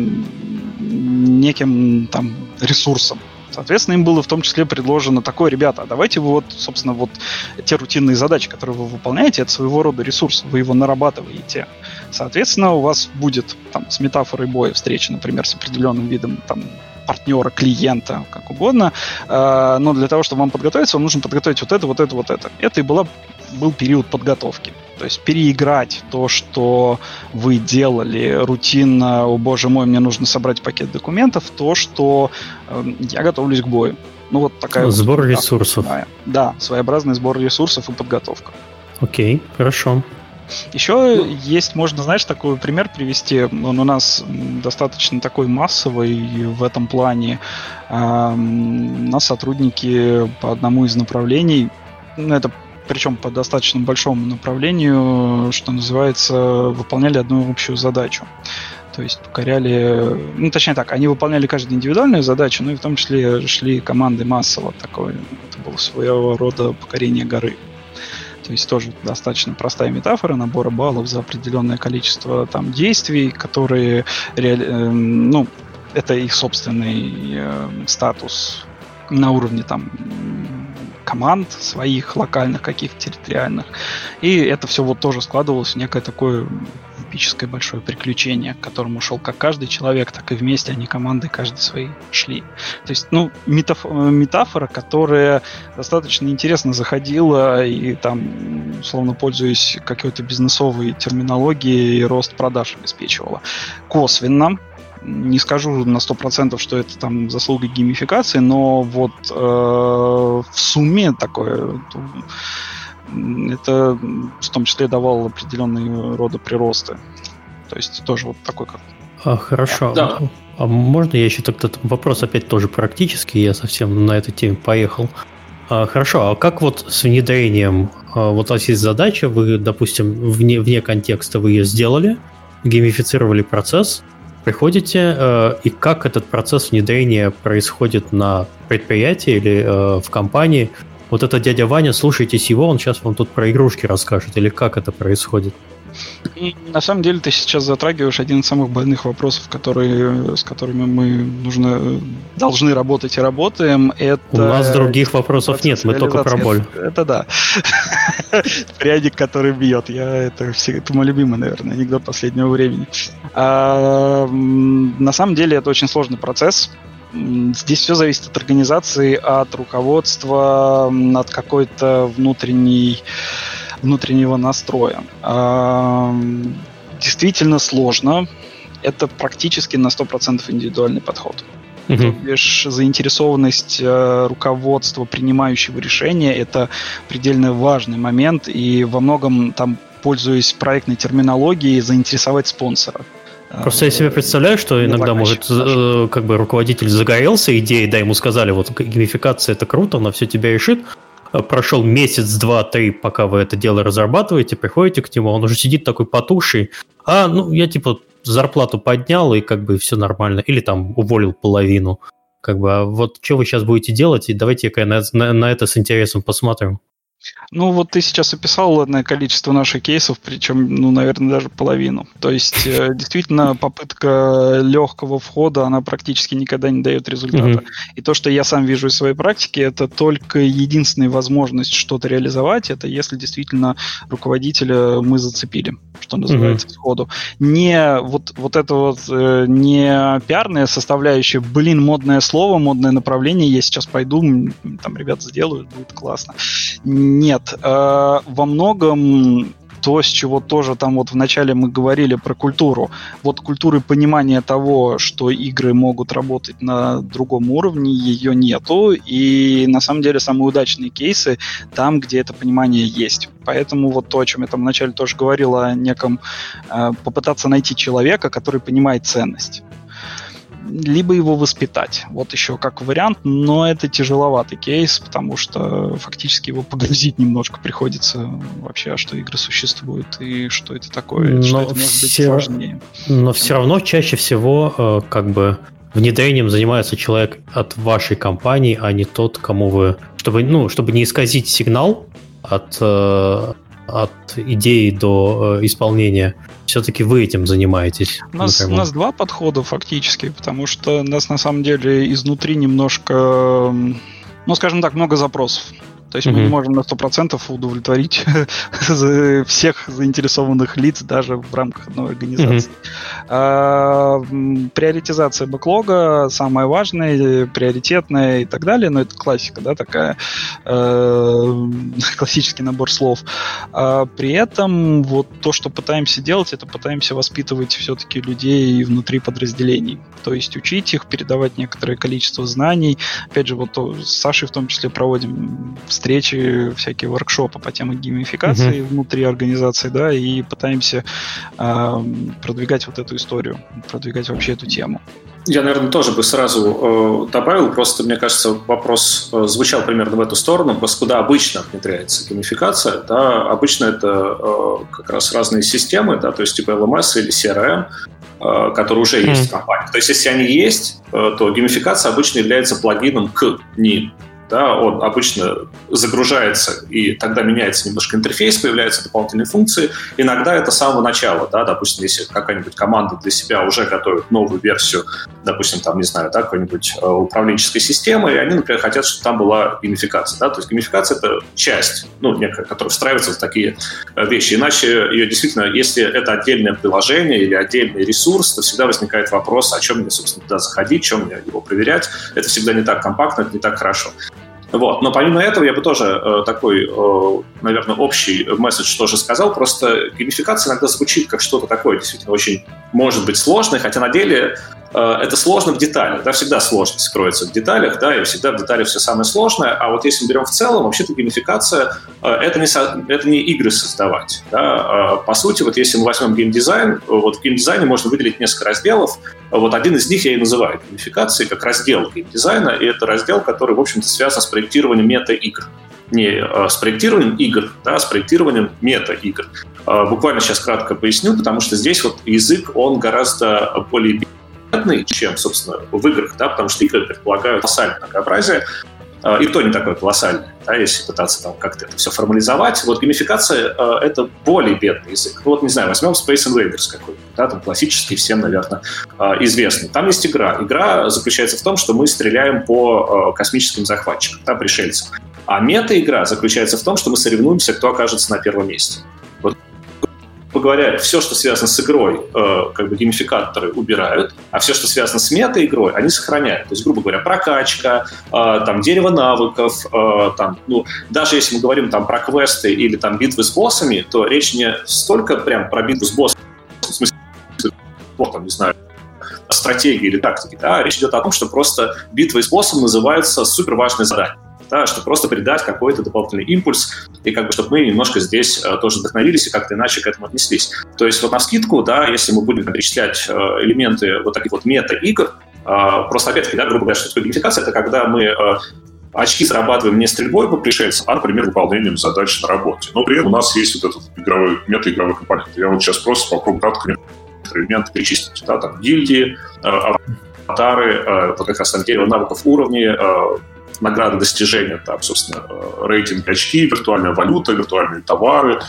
неким там ресурсом. Соответственно, им было в том числе предложено такое, ребята, а давайте вы вот, собственно, вот те рутинные задачи, которые вы выполняете, это своего рода ресурс, вы его нарабатываете. Соответственно, у вас будет там с метафорой боя встреча, например, с определенным видом там партнера, клиента, как угодно. А, но для того, чтобы вам подготовиться, вам нужно подготовить вот это, вот это, вот это. Это и была, был период подготовки. То есть переиграть то, что вы делали рутинно, о боже мой, мне нужно собрать пакет документов, то, что э, я готовлюсь к бою. Ну вот такая Сбор вот, ресурсов. Да, да, своеобразный сбор ресурсов и подготовка. Окей, хорошо. Еще есть, можно, знаешь, такой пример привести. Он у нас достаточно такой массовый в этом плане. У нас сотрудники по одному из направлений, ну, это причем по достаточно большому направлению, что называется, выполняли одну общую задачу. То есть покоряли, ну точнее так, они выполняли каждую индивидуальную задачу, ну и в том числе шли команды массово. Такое, это было своего рода покорение горы. То есть тоже достаточно простая метафора набора баллов за определенное количество там действий, которые реали... э, ну, это их собственный э, статус на уровне там команд своих локальных, каких-то территориальных. И это все вот тоже складывалось в некое такое эпическое большое приключение, к которому шел как каждый человек, так и вместе они команды каждый свои шли. То есть, ну, метаф- метафора, которая достаточно интересно заходила и там, условно пользуясь какой-то бизнесовой терминологией, рост продаж обеспечивала. Косвенно, не скажу на 100%, что это там заслуга геймификации, но вот э, в сумме такое это в том числе давало определенные рода приросты. То есть тоже вот такой как... А, хорошо. Да. А можно я еще тогда вопрос опять тоже практический, я совсем на этой теме поехал. А, хорошо, а как вот с внедрением? А, вот у вас есть задача, вы, допустим, вне, вне контекста вы ее сделали, геймифицировали процесс, приходите, э, и как этот процесс внедрения происходит на предприятии или э, в компании? Вот это дядя Ваня, слушайтесь его, он сейчас вам тут про игрушки расскажет, или как это происходит? И на самом деле ты сейчас затрагиваешь один из самых больных вопросов, которые, с которыми мы нужно, должны работать и работаем. Это У нас других вопросов нет, мы только про боль. Это да. Прядик, который бьет. Я, это, все, это мой любимый, наверное, анекдот последнего времени. А, на самом деле это очень сложный процесс. Здесь все зависит от организации, от руководства, от какой-то внутренней внутреннего настроя. Действительно сложно. Это практически на 100% индивидуальный подход. Угу. Лишь заинтересованность э, руководства, принимающего решения, это предельно важный момент, и во многом там, пользуясь проектной терминологией, заинтересовать спонсора. Просто я себе представляю, что иногда может э, как бы руководитель загорелся идеей, да, ему сказали, вот геймификация это круто, она все тебя решит, прошел месяц, два, три, пока вы это дело разрабатываете, приходите к нему, он уже сидит такой потухший, а, ну, я типа зарплату поднял, и как бы все нормально, или там уволил половину. Как бы, а вот что вы сейчас будете делать, и давайте-ка на, на, на это с интересом посмотрим. Ну, вот ты сейчас описал ладное количество наших кейсов, причем, ну, наверное, даже половину. То есть, э, действительно, попытка легкого входа, она практически никогда не дает результата. Mm-hmm. И то, что я сам вижу из своей практики, это только единственная возможность что-то реализовать, это если действительно руководителя мы зацепили, что называется, mm-hmm. сходу. Не вот, вот это вот э, не пиарная составляющая, блин, модное слово, модное направление, я сейчас пойду, там ребята сделают, будет классно нет. Э, во многом то, с чего тоже там вот вначале мы говорили про культуру. Вот культуры понимания того, что игры могут работать на другом уровне, ее нету. И на самом деле самые удачные кейсы там, где это понимание есть. Поэтому вот то, о чем я там вначале тоже говорил, о неком э, попытаться найти человека, который понимает ценность либо его воспитать. Вот еще как вариант, но это тяжеловатый кейс, потому что фактически его погрузить немножко приходится вообще, а что игры существуют и что это такое, но что это может быть сложнее. Но все равно чаще всего э, как бы внедрением занимается человек от вашей компании, а не тот, кому вы... Чтобы, ну, чтобы не исказить сигнал от, э, от идеи до э, исполнения, все-таки вы этим занимаетесь. У нас, у нас два подхода фактически, потому что нас на самом деле изнутри немножко, ну, скажем так, много запросов. То есть mm-hmm. мы не можем на 100% удовлетворить всех заинтересованных лиц даже в рамках одной организации. Mm-hmm. А, приоритизация бэклога самое важное, приоритетное и так далее, но это классика, да, такая, э, классический набор слов. А при этом вот то, что пытаемся делать, это пытаемся воспитывать все-таки людей внутри подразделений. То есть учить их, передавать некоторое количество знаний. Опять же, вот с Сашей в том числе проводим встречи, всякие воркшопы по теме геймификации uh-huh. внутри организации, да, и пытаемся э, продвигать вот эту историю, продвигать вообще эту тему. Я, наверное, тоже бы сразу э, добавил, просто, мне кажется, вопрос э, звучал примерно в эту сторону, просто куда обычно внедряется геймификация, да, обычно это э, как раз разные системы, да, то есть типа LMS или CRM, э, которые уже mm. есть в компании. То есть, если они есть, э, то геймификация обычно является плагином к ним да, он обычно загружается, и тогда меняется немножко интерфейс, появляются дополнительные функции. Иногда это с самого начала, да, допустим, если какая-нибудь команда для себя уже готовит новую версию, допустим, там, не знаю, да, какой-нибудь э, управленческой системы, и они, например, хотят, чтобы там была геймификация, да, то есть геймификация — это часть, ну, некая, которая встраивается в такие э, вещи. Иначе ее действительно, если это отдельное приложение или отдельный ресурс, то всегда возникает вопрос, о чем мне, собственно, туда заходить, чем мне его проверять. Это всегда не так компактно, это не так хорошо. Вот. Но помимо этого я бы тоже э, такой, э, наверное, общий месседж тоже сказал. Просто геймификация иногда звучит как что-то такое действительно очень, может быть, сложное, хотя на деле это сложно в деталях, да, всегда сложность кроется в деталях, да, и всегда в деталях все самое сложное, а вот если мы берем в целом, вообще-то геймификация э, это не, это не игры создавать, да, а, по сути, вот если мы возьмем геймдизайн, вот в геймдизайне можно выделить несколько разделов, вот один из них я и называю геймификацией как раздел геймдизайна, и это раздел, который, в общем-то, связан с проектированием мета-игр. Не э, с проектированием игр, да, а с проектированием мета-игр. Буквально сейчас кратко поясню, потому что здесь вот язык, он гораздо более понятны, чем, собственно, в играх, да, потому что игры предполагают колоссальное многообразие, а, и то не такое колоссальное, да, если пытаться там как-то это все формализовать. Вот геймификация э, — это более бедный язык. Ну, вот, не знаю, возьмем Space Invaders какой-то, да, там классический, всем, наверное, э, известный. Там есть игра. Игра заключается в том, что мы стреляем по космическим захватчикам, да, пришельцам. А мета-игра заключается в том, что мы соревнуемся, кто окажется на первом месте говоря, все, что связано с игрой, э, как бы геймификаторы убирают, а все, что связано с мета-игрой, они сохраняют. То есть, грубо говоря, прокачка, э, там, дерево навыков, э, там, ну, даже если мы говорим там про квесты или там битвы с боссами, то речь не столько прям про битву с боссом, в смысле, вот, там, не знаю, стратегии или тактики, да, речь идет о том, что просто битвы с боссом называются супер важной задачей да, чтобы просто придать какой-то дополнительный импульс, и как бы чтобы мы немножко здесь э, тоже вдохновились и как-то иначе к этому отнеслись. То есть вот на скидку, да, если мы будем перечислять э, элементы вот таких вот мета-игр, э, просто опять-таки, да, грубо говоря, что такое геймификация, это когда мы э, очки зарабатываем не стрельбой по пришельцам, а, например, выполнением задач на работе. Но при этом у нас есть вот этот игровой, мета-игровой компонент. Я вот сейчас просто попробую кратко элементы перечислить. Да, там гильдии, э, аватары, э, вот как раз там дерево навыков уровней, э, награды достижения, там, собственно, э, рейтинг очки, виртуальная валюта, виртуальные товары,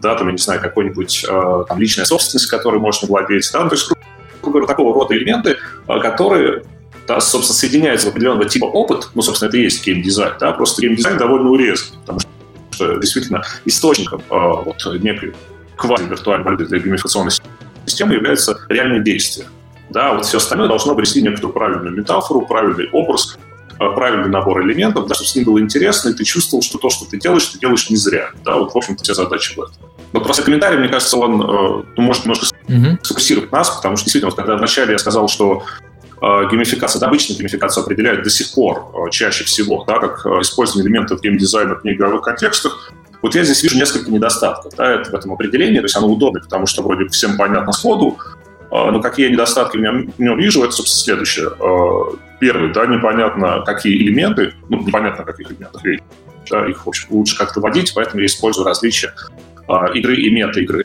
да, там, я не знаю, какой-нибудь э, там личная собственность, которой можно владеть, да, ну, то есть, грубо говоря, такого рода элементы, э, которые да, собственно, соединяются в определенного типа опыт, ну, собственно, это и есть геймдизайн, да, просто геймдизайн довольно урезан, потому что действительно источником э, вот некой квази-виртуальной валюты геймификационной системы является реальное действие. Да, вот все остальное должно обрести некоторую правильную метафору, правильный образ, правильный набор элементов, да, чтобы с ним было интересно, и ты чувствовал, что то, что ты делаешь, ты делаешь не зря. Да, вот, в общем-то, вся задача в этом. Вот просто комментарий, мне кажется, он э, ну, может немножко сфокусировать нас, потому что действительно, вот, когда вначале я сказал, что э, геймификация, да, обычно геймификацию определяют до сих пор э, чаще всего, да, как э, использование элементов геймдизайна в неигровых контекстах, вот я здесь вижу несколько недостатков да, это, в этом определении, то есть оно удобно, потому что вроде всем понятно сходу, но какие недостатки в нем вижу, это, собственно, следующее. А, первый, да, непонятно, какие элементы, ну, непонятно, о каких элементах речь, да, их, в общем, лучше как-то вводить, поэтому я использую различия а, игры и мета-игры.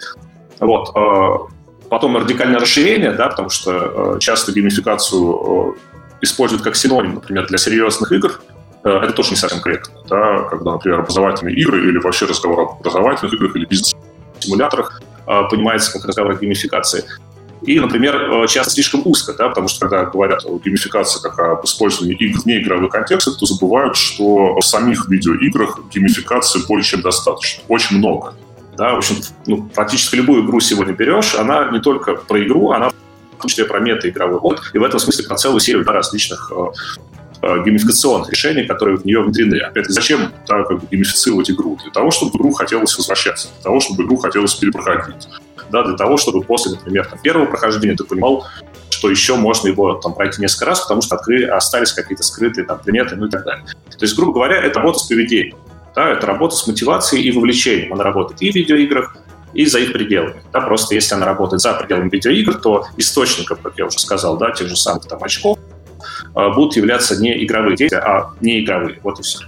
Вот. Потом радикальное расширение, да, потому что часто геймификацию используют как синоним, например, для серьезных игр, это тоже не совсем корректно, да, когда, например, образовательные игры или вообще разговор об образовательных играх или бизнес-симуляторах понимается как разговор о геймификации. И, например, э, часто слишком узко, да, потому что когда говорят о геймификации как об использовании игр в неигровых контекстах, то забывают, что в самих видеоиграх геймификации более чем достаточно. Очень много. Да, в общем, ну, практически любую игру сегодня берешь, она не только про игру, она в том числе про мета-игровой опыт, и в этом смысле про целую серию да, различных э, э, геймификационных решений, которые в нее внедрены. Опять, зачем да, как бы, геймифицировать игру? Для того, чтобы игру хотелось возвращаться, для того, чтобы игру хотелось перепроходить да, для того, чтобы после, например, там, первого прохождения ты понимал, что еще можно его там пройти несколько раз, потому что открыли, остались какие-то скрытые там предметы, ну и так далее. То есть, грубо говоря, это работа с поведением, да, это работа с мотивацией и вовлечением. Она работает и в видеоиграх, и за их пределами. Да, просто если она работает за пределами видеоигр, то источником, как я уже сказал, да, тех же самых там очков, будут являться не игровые действия, а не игровые. Вот и все.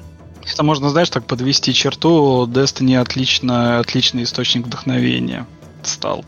Это можно, знаешь, так подвести черту. Destiny отлично, отличный источник вдохновения стал.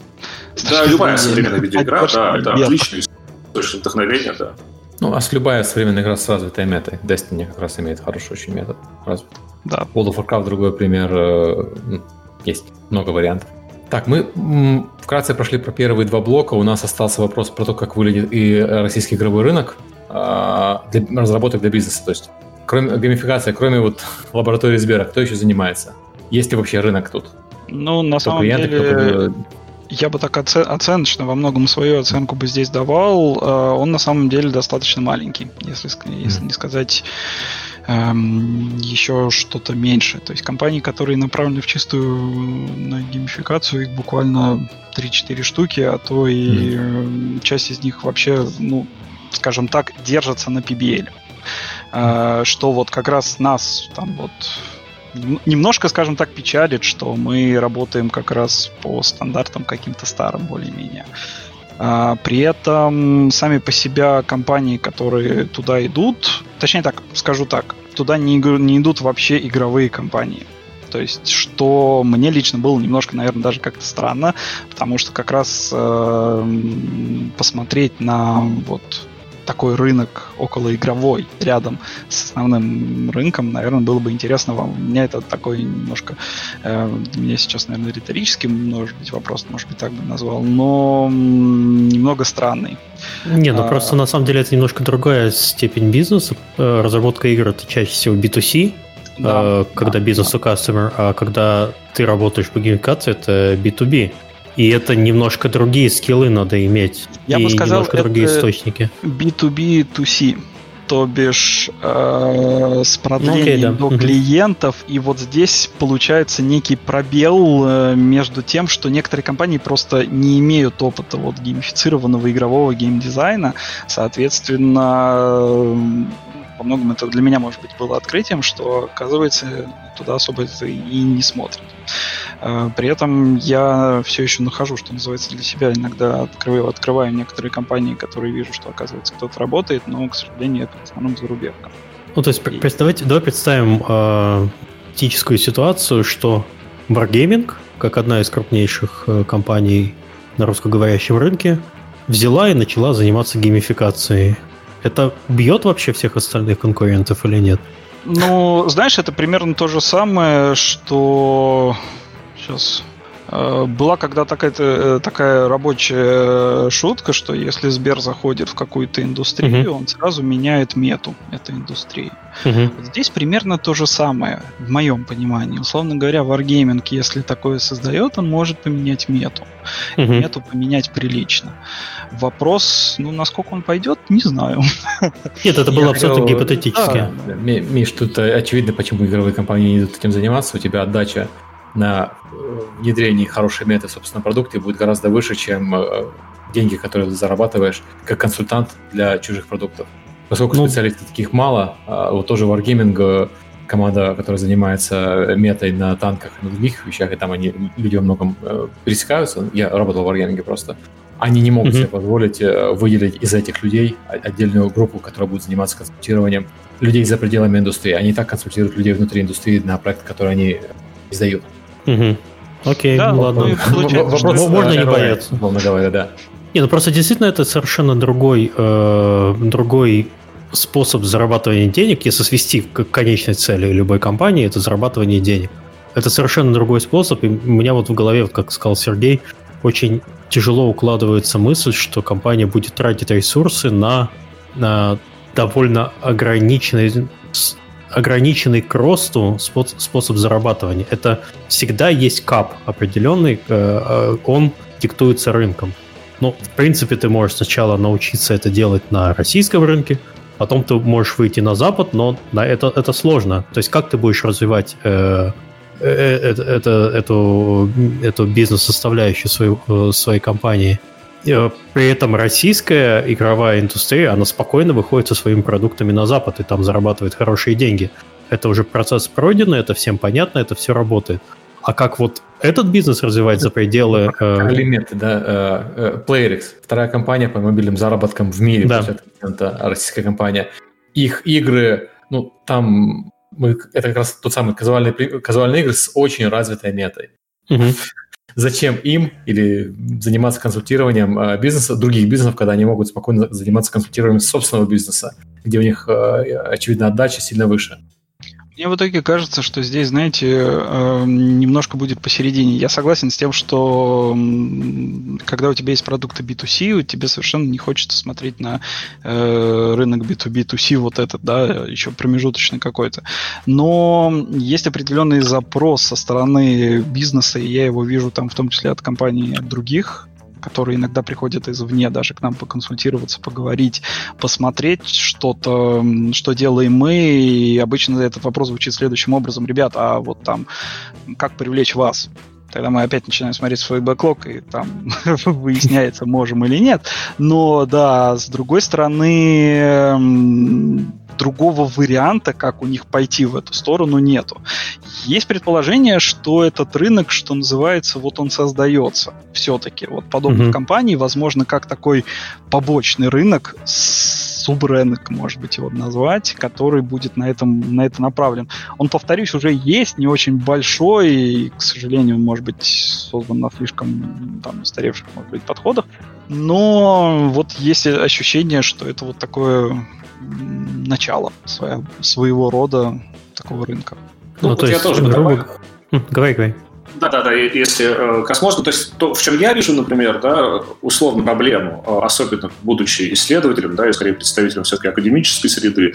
Да, любая современная видеоигра, да, это отличный источник вдохновения, да. Ну, а с любая современная игра с развитой метой. Destiny как раз имеет хороший очень метод развит. Да. World of Warcraft другой пример. Э, есть много вариантов. Так, мы вкратце прошли про первые два блока. У нас остался вопрос про то, как выглядит и российский игровой рынок а, для разработок для бизнеса. То есть, кроме геймификации, кроме вот лаборатории Сбера, кто еще занимается? Есть ли вообще рынок тут? Ну, на кто самом клиенты, деле, я бы так оце- оценочно во многом свою оценку бы здесь давал. Э, он на самом деле достаточно маленький, если, если не сказать эм, еще что-то меньше. То есть компании, которые направлены в чистую на геймификацию, их буквально 3-4 штуки, а то и mm. часть из них вообще, ну, скажем так, держатся на PBL. Э, что вот как раз нас там вот немножко, скажем так, печалит, что мы работаем как раз по стандартам каким-то старым более-менее. А, при этом сами по себе компании, которые туда идут, точнее так, скажу так, туда не, не идут вообще игровые компании. То есть, что мне лично было немножко, наверное, даже как-то странно, потому что как раз э, посмотреть на вот такой рынок околоигровой рядом с основным рынком, наверное, было бы интересно вам. У меня это такой немножко, э, меня сейчас, наверное, риторический, может быть, вопрос, может быть, так бы назвал, но немного странный. Не, ну а, просто на самом деле это немножко другая степень бизнеса. Э, разработка игр это чаще всего B2C, да, э, когда да, бизнес да. у customer, а когда ты работаешь по геймификации, это B2B. И это немножко другие скиллы надо иметь. Я и бы сказал, немножко другие источники. B2B, 2C то бишь э, с продлением okay, да. до клиентов. И вот здесь получается некий пробел э, между тем, что некоторые компании просто не имеют опыта вот геймифицированного игрового геймдизайна. Соответственно, во многом это для меня, может быть, было открытием, что, оказывается, туда особо это и не смотрят. А, при этом я все еще нахожу, что называется, для себя иногда открываю, открываю некоторые компании, которые вижу, что, оказывается, кто-то работает, но, к сожалению, это в основном зарубежка. Ну, то есть, и... давайте, давай представим э, этическую ситуацию, что Wargaming, как одна из крупнейших э, компаний на русскоговорящем рынке, взяла и начала заниматься геймификацией Это бьет вообще всех остальных конкурентов или нет? Ну, знаешь, это примерно то же самое, что... Сейчас была когда такая, э, такая рабочая шутка, что если Сбер заходит в какую-то индустрию, uh-huh. он сразу меняет мету этой индустрии. Uh-huh. Вот здесь примерно то же самое, в моем понимании. Условно говоря, Wargaming, если такое создает, он может поменять мету. Uh-huh. Мету поменять прилично. Вопрос, ну, насколько он пойдет, не знаю. Нет, это было абсолютно гипотетически. Миш, тут э, очевидно, почему игровые компании идут этим заниматься. У тебя отдача на э, внедрении хорошей меты, собственно, продукта будет гораздо выше, чем э, деньги, которые ты зарабатываешь как консультант для чужих продуктов. Поскольку ну, специалистов таких мало, а вот тоже Wargaming, э, команда, которая занимается метой на танках и на других вещах, и там они люди во многом пересекаются, я работал в Wargaming просто, они не могут mm-hmm. себе позволить выделить из этих людей отдельную группу, которая будет заниматься консультированием людей за пределами индустрии. Они так консультируют людей внутри индустрии на проект, который они издают. Угу. Окей, да, ну ладно. Вопрос, Можно не бояться. Условно говоря, да. Не, ну просто действительно это совершенно другой, э, другой способ зарабатывания денег, если свести к конечной цели любой компании, это зарабатывание денег. Это совершенно другой способ, и у меня вот в голове, как сказал Сергей, очень тяжело укладывается мысль, что компания будет тратить ресурсы на, на довольно ограниченный ограниченный к росту способ зарабатывания. Это всегда есть кап определенный, э, э, он диктуется рынком. Ну, в принципе, ты можешь сначала научиться это делать на российском рынке, потом ты можешь выйти на Запад, но на это, это сложно. То есть как ты будешь развивать э, э, э это, эту, эту бизнес-составляющую своей, своей компании? При этом российская игровая индустрия, она спокойно выходит со своими продуктами на Запад и там зарабатывает хорошие деньги. Это уже процесс пройденный, это всем понятно, это все работает. А как вот этот бизнес развивать за пределы... Э... Элементы, да. Э, э, PlayerX, вторая компания по мобильным заработкам в мире, да. это российская компания. Их игры, ну, там мы, это как раз тот самый казуальный, казуальные игры с очень развитой метой. Угу зачем им или заниматься консультированием э, бизнеса, других бизнесов, когда они могут спокойно заниматься консультированием собственного бизнеса, где у них, э, очевидно, отдача сильно выше. Мне в итоге кажется, что здесь, знаете, эм, немножко будет посередине. Я согласен с тем, что когда у тебя есть продукты B2C, тебе совершенно не хочется смотреть на э, рынок B2B, 2C, вот этот, да, еще промежуточный какой-то. Но есть определенный запрос со стороны бизнеса, и я его вижу там в том числе от компаний других которые иногда приходят извне даже к нам поконсультироваться, поговорить, посмотреть что-то, что делаем мы. И обычно этот вопрос звучит следующим образом. Ребят, а вот там как привлечь вас? Тогда мы опять начинаем смотреть свой бэклог, и там выясняется, можем или нет. Но да, с другой стороны, другого варианта, как у них пойти в эту сторону, нету. Есть предположение, что этот рынок, что называется, вот он создается все-таки. Вот подобных mm-hmm. компаний, возможно, как такой побочный рынок, субрынок, может быть, его назвать, который будет на, этом, на это направлен. Он, повторюсь, уже есть, не очень большой, и, к сожалению, может быть, создан на слишком там, устаревших, может быть, подходах. Но вот есть ощущение, что это вот такое начало своя, своего рода такого рынка. Ну, ну то есть, я тоже грубо... Говори, говори. Да-да-да, если э, можно, то есть то, в чем я вижу, например, да, условно проблему, э, особенно будучи исследователем, да, и скорее представителем все-таки академической среды,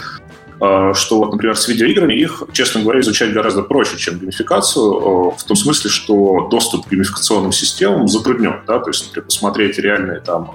э, что вот, например, с видеоиграми их, честно говоря, изучать гораздо проще, чем геймификацию, в том смысле, что доступ к геймификационным системам затруднен, да, то есть, например, посмотреть реальные там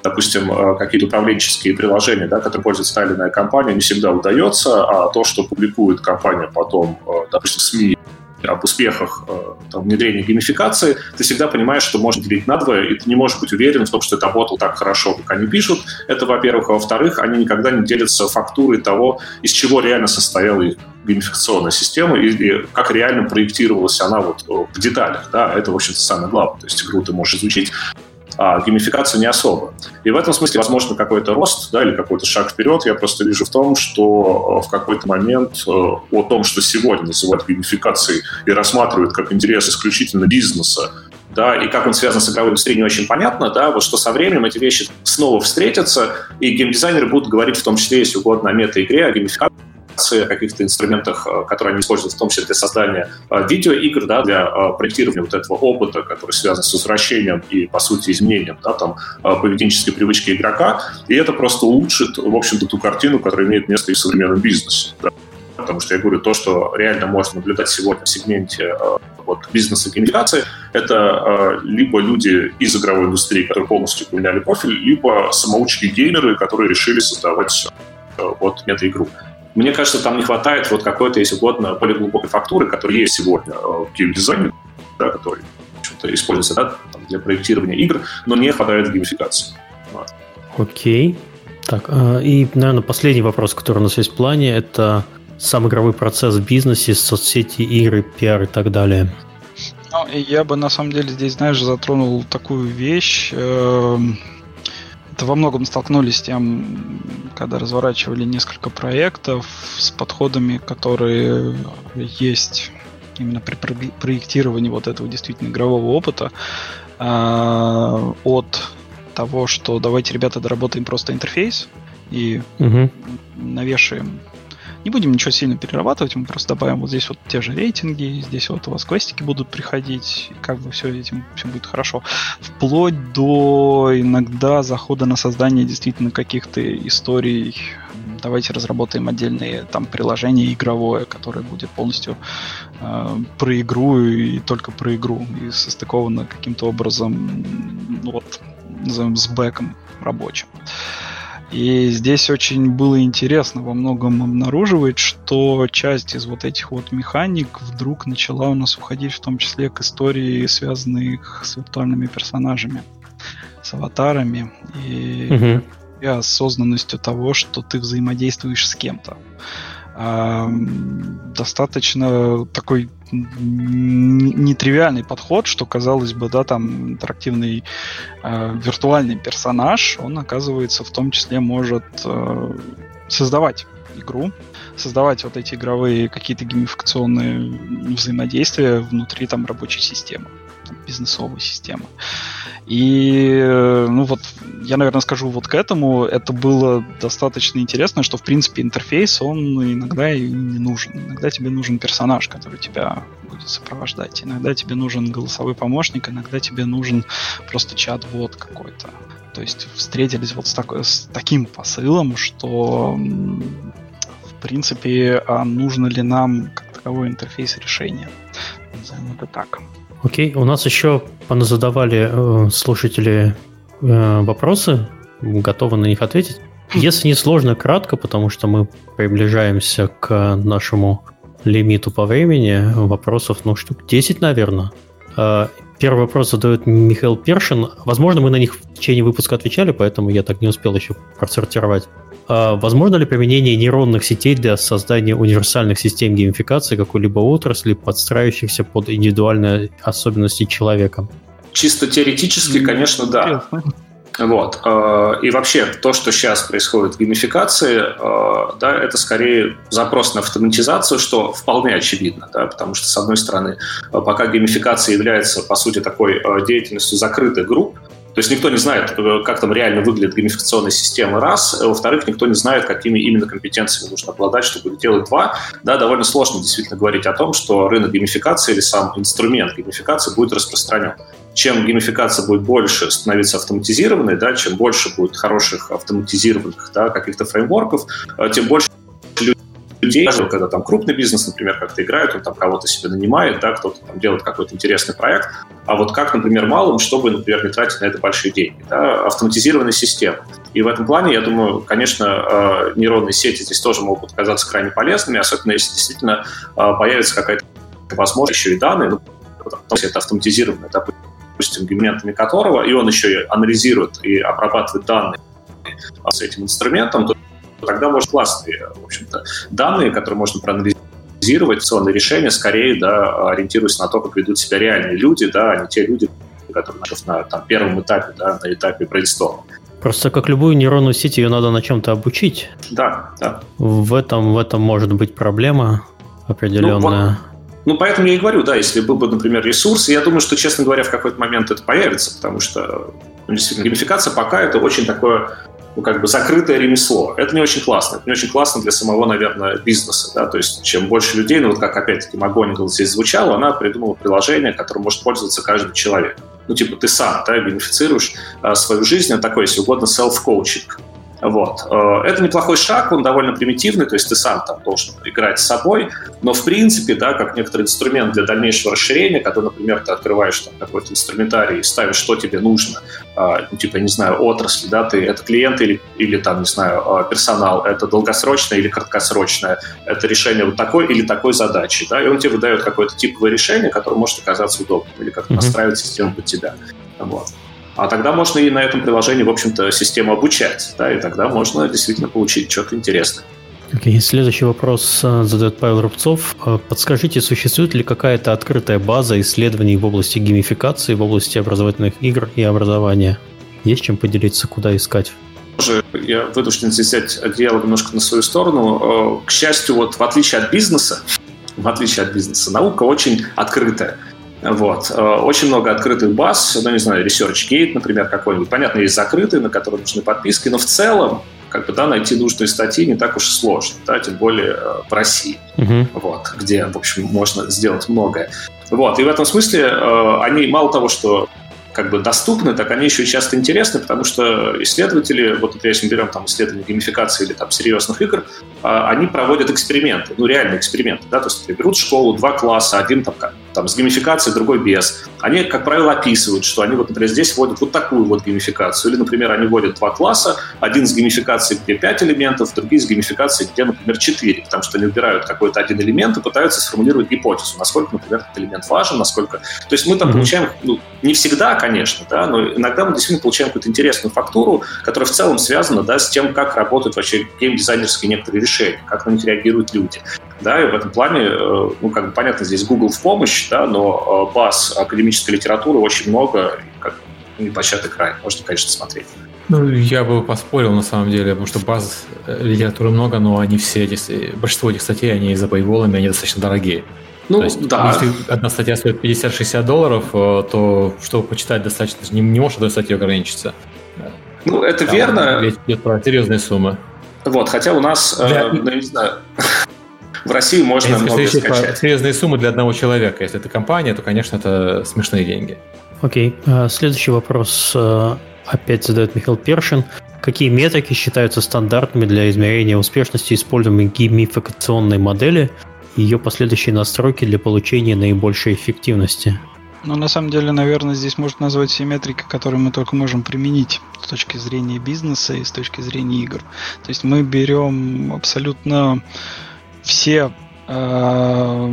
допустим, какие-то управленческие приложения, да, которые пользуется та или иная компания, не всегда удается, а то, что публикует компания потом, допустим, СМИ об успехах э, там, внедрения геймификации, ты всегда понимаешь, что можно делить на двое, и ты не можешь быть уверен в том, что это работало так хорошо, как они пишут. Это, во-первых. А во-вторых, они никогда не делятся фактурой того, из чего реально состояла их геймификационная система и, и как реально проектировалась она вот в деталях. Да? Это, в общем-то, самое главное. То есть игру ты можешь изучить а геймификация не особо. И в этом смысле, возможно, какой-то рост да, или какой-то шаг вперед я просто вижу в том, что э, в какой-то момент э, о том, что сегодня называют геймификацией и рассматривают как интерес исключительно бизнеса, да, и как он связан с игровой индустрией, не очень понятно, да, вот что со временем эти вещи снова встретятся, и геймдизайнеры будут говорить в том числе, если угодно, о мета-игре, о геймификации, о каких-то инструментах, э, которые они используют, в том числе для создания э, видеоигр, да, для э, проектирования вот этого опыта, который связан с возвращением и, по сути, изменением да, там, поведенческой привычки игрока. И это просто улучшит, в общем-то, ту картину, которая имеет место и в современном бизнесе. Да. Потому что я говорю, то, что реально можно наблюдать сегодня в сегменте вот, бизнеса геймификации, это либо люди из игровой индустрии, которые полностью поменяли профиль, либо самоучки геймеры, которые решили создавать вот мета-игру. Мне кажется, там не хватает вот какой-то, если угодно, более глубокой фактуры, которая есть сегодня э, в геймдизайне, да, который используется да, там, для проектирования игр, но не хватает геймификации. Окей. Так, э, и, наверное, последний вопрос, который у нас есть в плане, это сам игровой процесс в бизнесе, соцсети, игры, пиар и так далее. Ну, я бы на самом деле здесь, знаешь, затронул такую вещь. Эм, это во многом столкнулись с тем, когда разворачивали несколько проектов с подходами, которые есть именно при проектировании вот этого действительно игрового опыта э, от того, что давайте, ребята, доработаем просто интерфейс и угу. навешаем не будем ничего сильно перерабатывать, мы просто добавим вот здесь вот те же рейтинги, здесь вот у вас квестики будут приходить, и как бы все этим все будет хорошо. Вплоть до иногда захода на создание действительно каких-то историй. Давайте разработаем отдельные там приложение игровое, которое будет полностью э, про игру и только про игру и состыковано каким-то образом, ну вот, назовем, с бэком рабочим. И здесь очень было интересно во многом обнаруживать, что часть из вот этих вот механик вдруг начала у нас уходить в том числе к истории, связанных с виртуальными персонажами, с аватарами и, угу. и осознанностью того, что ты взаимодействуешь с кем-то достаточно такой нетривиальный подход, что казалось бы, да, там интерактивный э, виртуальный персонаж, он оказывается в том числе может э, создавать игру, создавать вот эти игровые какие-то геймификационные взаимодействия внутри там рабочей системы, там, бизнесовой системы. И, ну вот, я, наверное, скажу вот к этому. Это было достаточно интересно, что, в принципе, интерфейс, он иногда и не нужен. Иногда тебе нужен персонаж, который тебя будет сопровождать. Иногда тебе нужен голосовой помощник, иногда тебе нужен просто чат-бот какой-то. То есть встретились вот с, такой, с таким посылом, что в принципе, а нужно ли нам как таковой интерфейс решения. Назовем это так. Окей, у нас еще задавали э, слушатели э, вопросы, готовы на них ответить. Если не сложно, кратко, потому что мы приближаемся к нашему лимиту по времени, вопросов, ну, штук 10, наверное. Э, первый вопрос задает Михаил Першин. Возможно, мы на них в течение выпуска отвечали, поэтому я так не успел еще просортировать. А возможно ли применение нейронных сетей для создания универсальных систем геймификации какой-либо отрасли, подстраивающихся под индивидуальные особенности человека? Чисто теоретически, конечно, да. Вот. А, и вообще, то, что сейчас происходит в геймификации, а, да, это скорее запрос на автоматизацию, что вполне очевидно, да, потому что, с одной стороны, пока геймификация является, по сути, такой деятельностью закрытых групп, то есть никто не знает, э, как там реально выглядит геймификационная система, раз. Во-вторых, никто не знает, какими именно компетенциями нужно обладать, чтобы делать два. Да, довольно сложно действительно говорить о том, что рынок геймификации или сам инструмент геймификации будет распространен. Чем геймификация будет больше становиться автоматизированной, да, чем больше будет хороших автоматизированных да, каких-то фреймворков, э, тем больше людей, даже когда там крупный бизнес, например, как-то играет, он там кого-то себе нанимает, да, кто-то там делает какой-то интересный проект, а вот как, например, малым, чтобы, например, не тратить на это большие деньги, да, автоматизированная система. И в этом плане, я думаю, конечно, э, нейронные сети здесь тоже могут оказаться крайне полезными, особенно если действительно э, появится какая-то возможность еще и данные, ну, потому что это автоматизированное, допустим, элементами которого, и он еще и анализирует и обрабатывает данные с этим инструментом, то тогда может классные, в общем-то, данные, которые можно проанализировать инвестиционные решения скорее да, ориентируясь на то, как ведут себя реальные люди, да, а не те люди, которые на там, первом этапе, да, на этапе брейнсторма. Просто как любую нейронную сеть, ее надо на чем-то обучить. Да, да. В этом, в этом может быть проблема определенная. Ну, Ну, поэтому я и говорю, да, если был бы, например, ресурс, я думаю, что, честно говоря, в какой-то момент это появится, потому что ну, действительно геймификация пока это очень такое ну, как бы закрытое ремесло. Это не очень классно. Это не очень классно для самого, наверное, бизнеса. Да? То есть чем больше людей, ну вот как опять-таки Магоникл здесь звучало, она придумала приложение, которым может пользоваться каждый человек. Ну, типа ты сам да, бенефицируешь а, свою жизнь, это такой, если угодно, self-коучинг. Вот. Э, это неплохой шаг, он довольно примитивный, то есть ты сам там должен играть с собой, но в принципе, да, как некоторый инструмент для дальнейшего расширения, когда, например, ты открываешь там какой-то инструментарий и ставишь, что тебе нужно, а, ну, типа, не знаю, отрасли, да, ты, это клиент или, или там, не знаю, а, персонал, это долгосрочное или краткосрочное, это решение вот такой или такой задачи, да, и он тебе выдает какое-то типовое решение, которое может оказаться удобным или как-то mm-hmm. настраивать систему под тебя. Вот. А тогда можно и на этом приложении, в общем-то, систему обучать, да, и тогда можно действительно получить что-то интересное. Okay. Следующий вопрос э, задает Павел Рубцов. Э, подскажите, существует ли какая-то открытая база исследований в области геймификации, в области образовательных игр и образования? Есть чем поделиться, куда искать? Я вынужден здесь взять одеяло немножко на свою сторону. Э, к счастью, вот в отличие от бизнеса, в отличие от бизнеса, наука очень открытая. Вот. Э, очень много открытых баз, ну, не знаю, ResearchGate, например, какой-нибудь. Понятно, есть закрытые, на которые нужны подписки, но в целом как бы, да, найти нужные статьи не так уж и сложно, да, тем более э, в России, uh-huh. вот, где, в общем, можно сделать многое. Вот, и в этом смысле э, они мало того, что как бы доступны, так они еще часто интересны, потому что исследователи, вот если мы берем там исследования геймификации или там серьезных игр, они проводят эксперименты, ну реальные эксперименты, да, то есть берут школу, два класса, один там, там с геймификацией, другой без. Они, как правило, описывают, что они вот, например, здесь вводят вот такую вот геймификацию, или, например, они вводят два класса, один с геймификацией, где пять элементов, другие с геймификацией, где, например, четыре, потому что они выбирают какой-то один элемент и пытаются сформулировать гипотезу, насколько, например, этот элемент важен, насколько... То есть мы там mm-hmm. получаем, ну, не всегда, конечно, да, но иногда мы действительно получаем какую-то интересную фактуру, которая в целом связана, да, с тем, как работают вообще геймдизайнерские некоторые решения, как на них реагируют люди. Да, и в этом плане, э, ну, как бы понятно, здесь Google в помощь, да, но э, баз академической литературы очень много, как не початый край, можно, конечно, смотреть. Ну, я бы поспорил, на самом деле, потому что баз э, литературы много, но они все, большинство этих статей, они за пайволами, они достаточно дорогие. Ну, То есть, да. Если одна статья стоит 50-60 долларов, то чтобы почитать достаточно, не, не можешь одной статьей ограничиться. Ну, это Там верно. Речь идет про серьезные суммы. Вот, хотя у нас, Для... э, ну, не знаю, в России можно Если много скачать. Серьезные суммы для одного человека. Если это компания, то, конечно, это смешные деньги. Окей. Okay. Следующий вопрос э, опять задает Михаил Першин. Какие метрики считаются стандартными для измерения успешности используемой геймификационной модели и ее последующие настройки для получения наибольшей эффективности? Ну, на самом деле, наверное, здесь можно назвать все метрики, которые мы только можем применить с точки зрения бизнеса и с точки зрения игр. То есть мы берем абсолютно все э,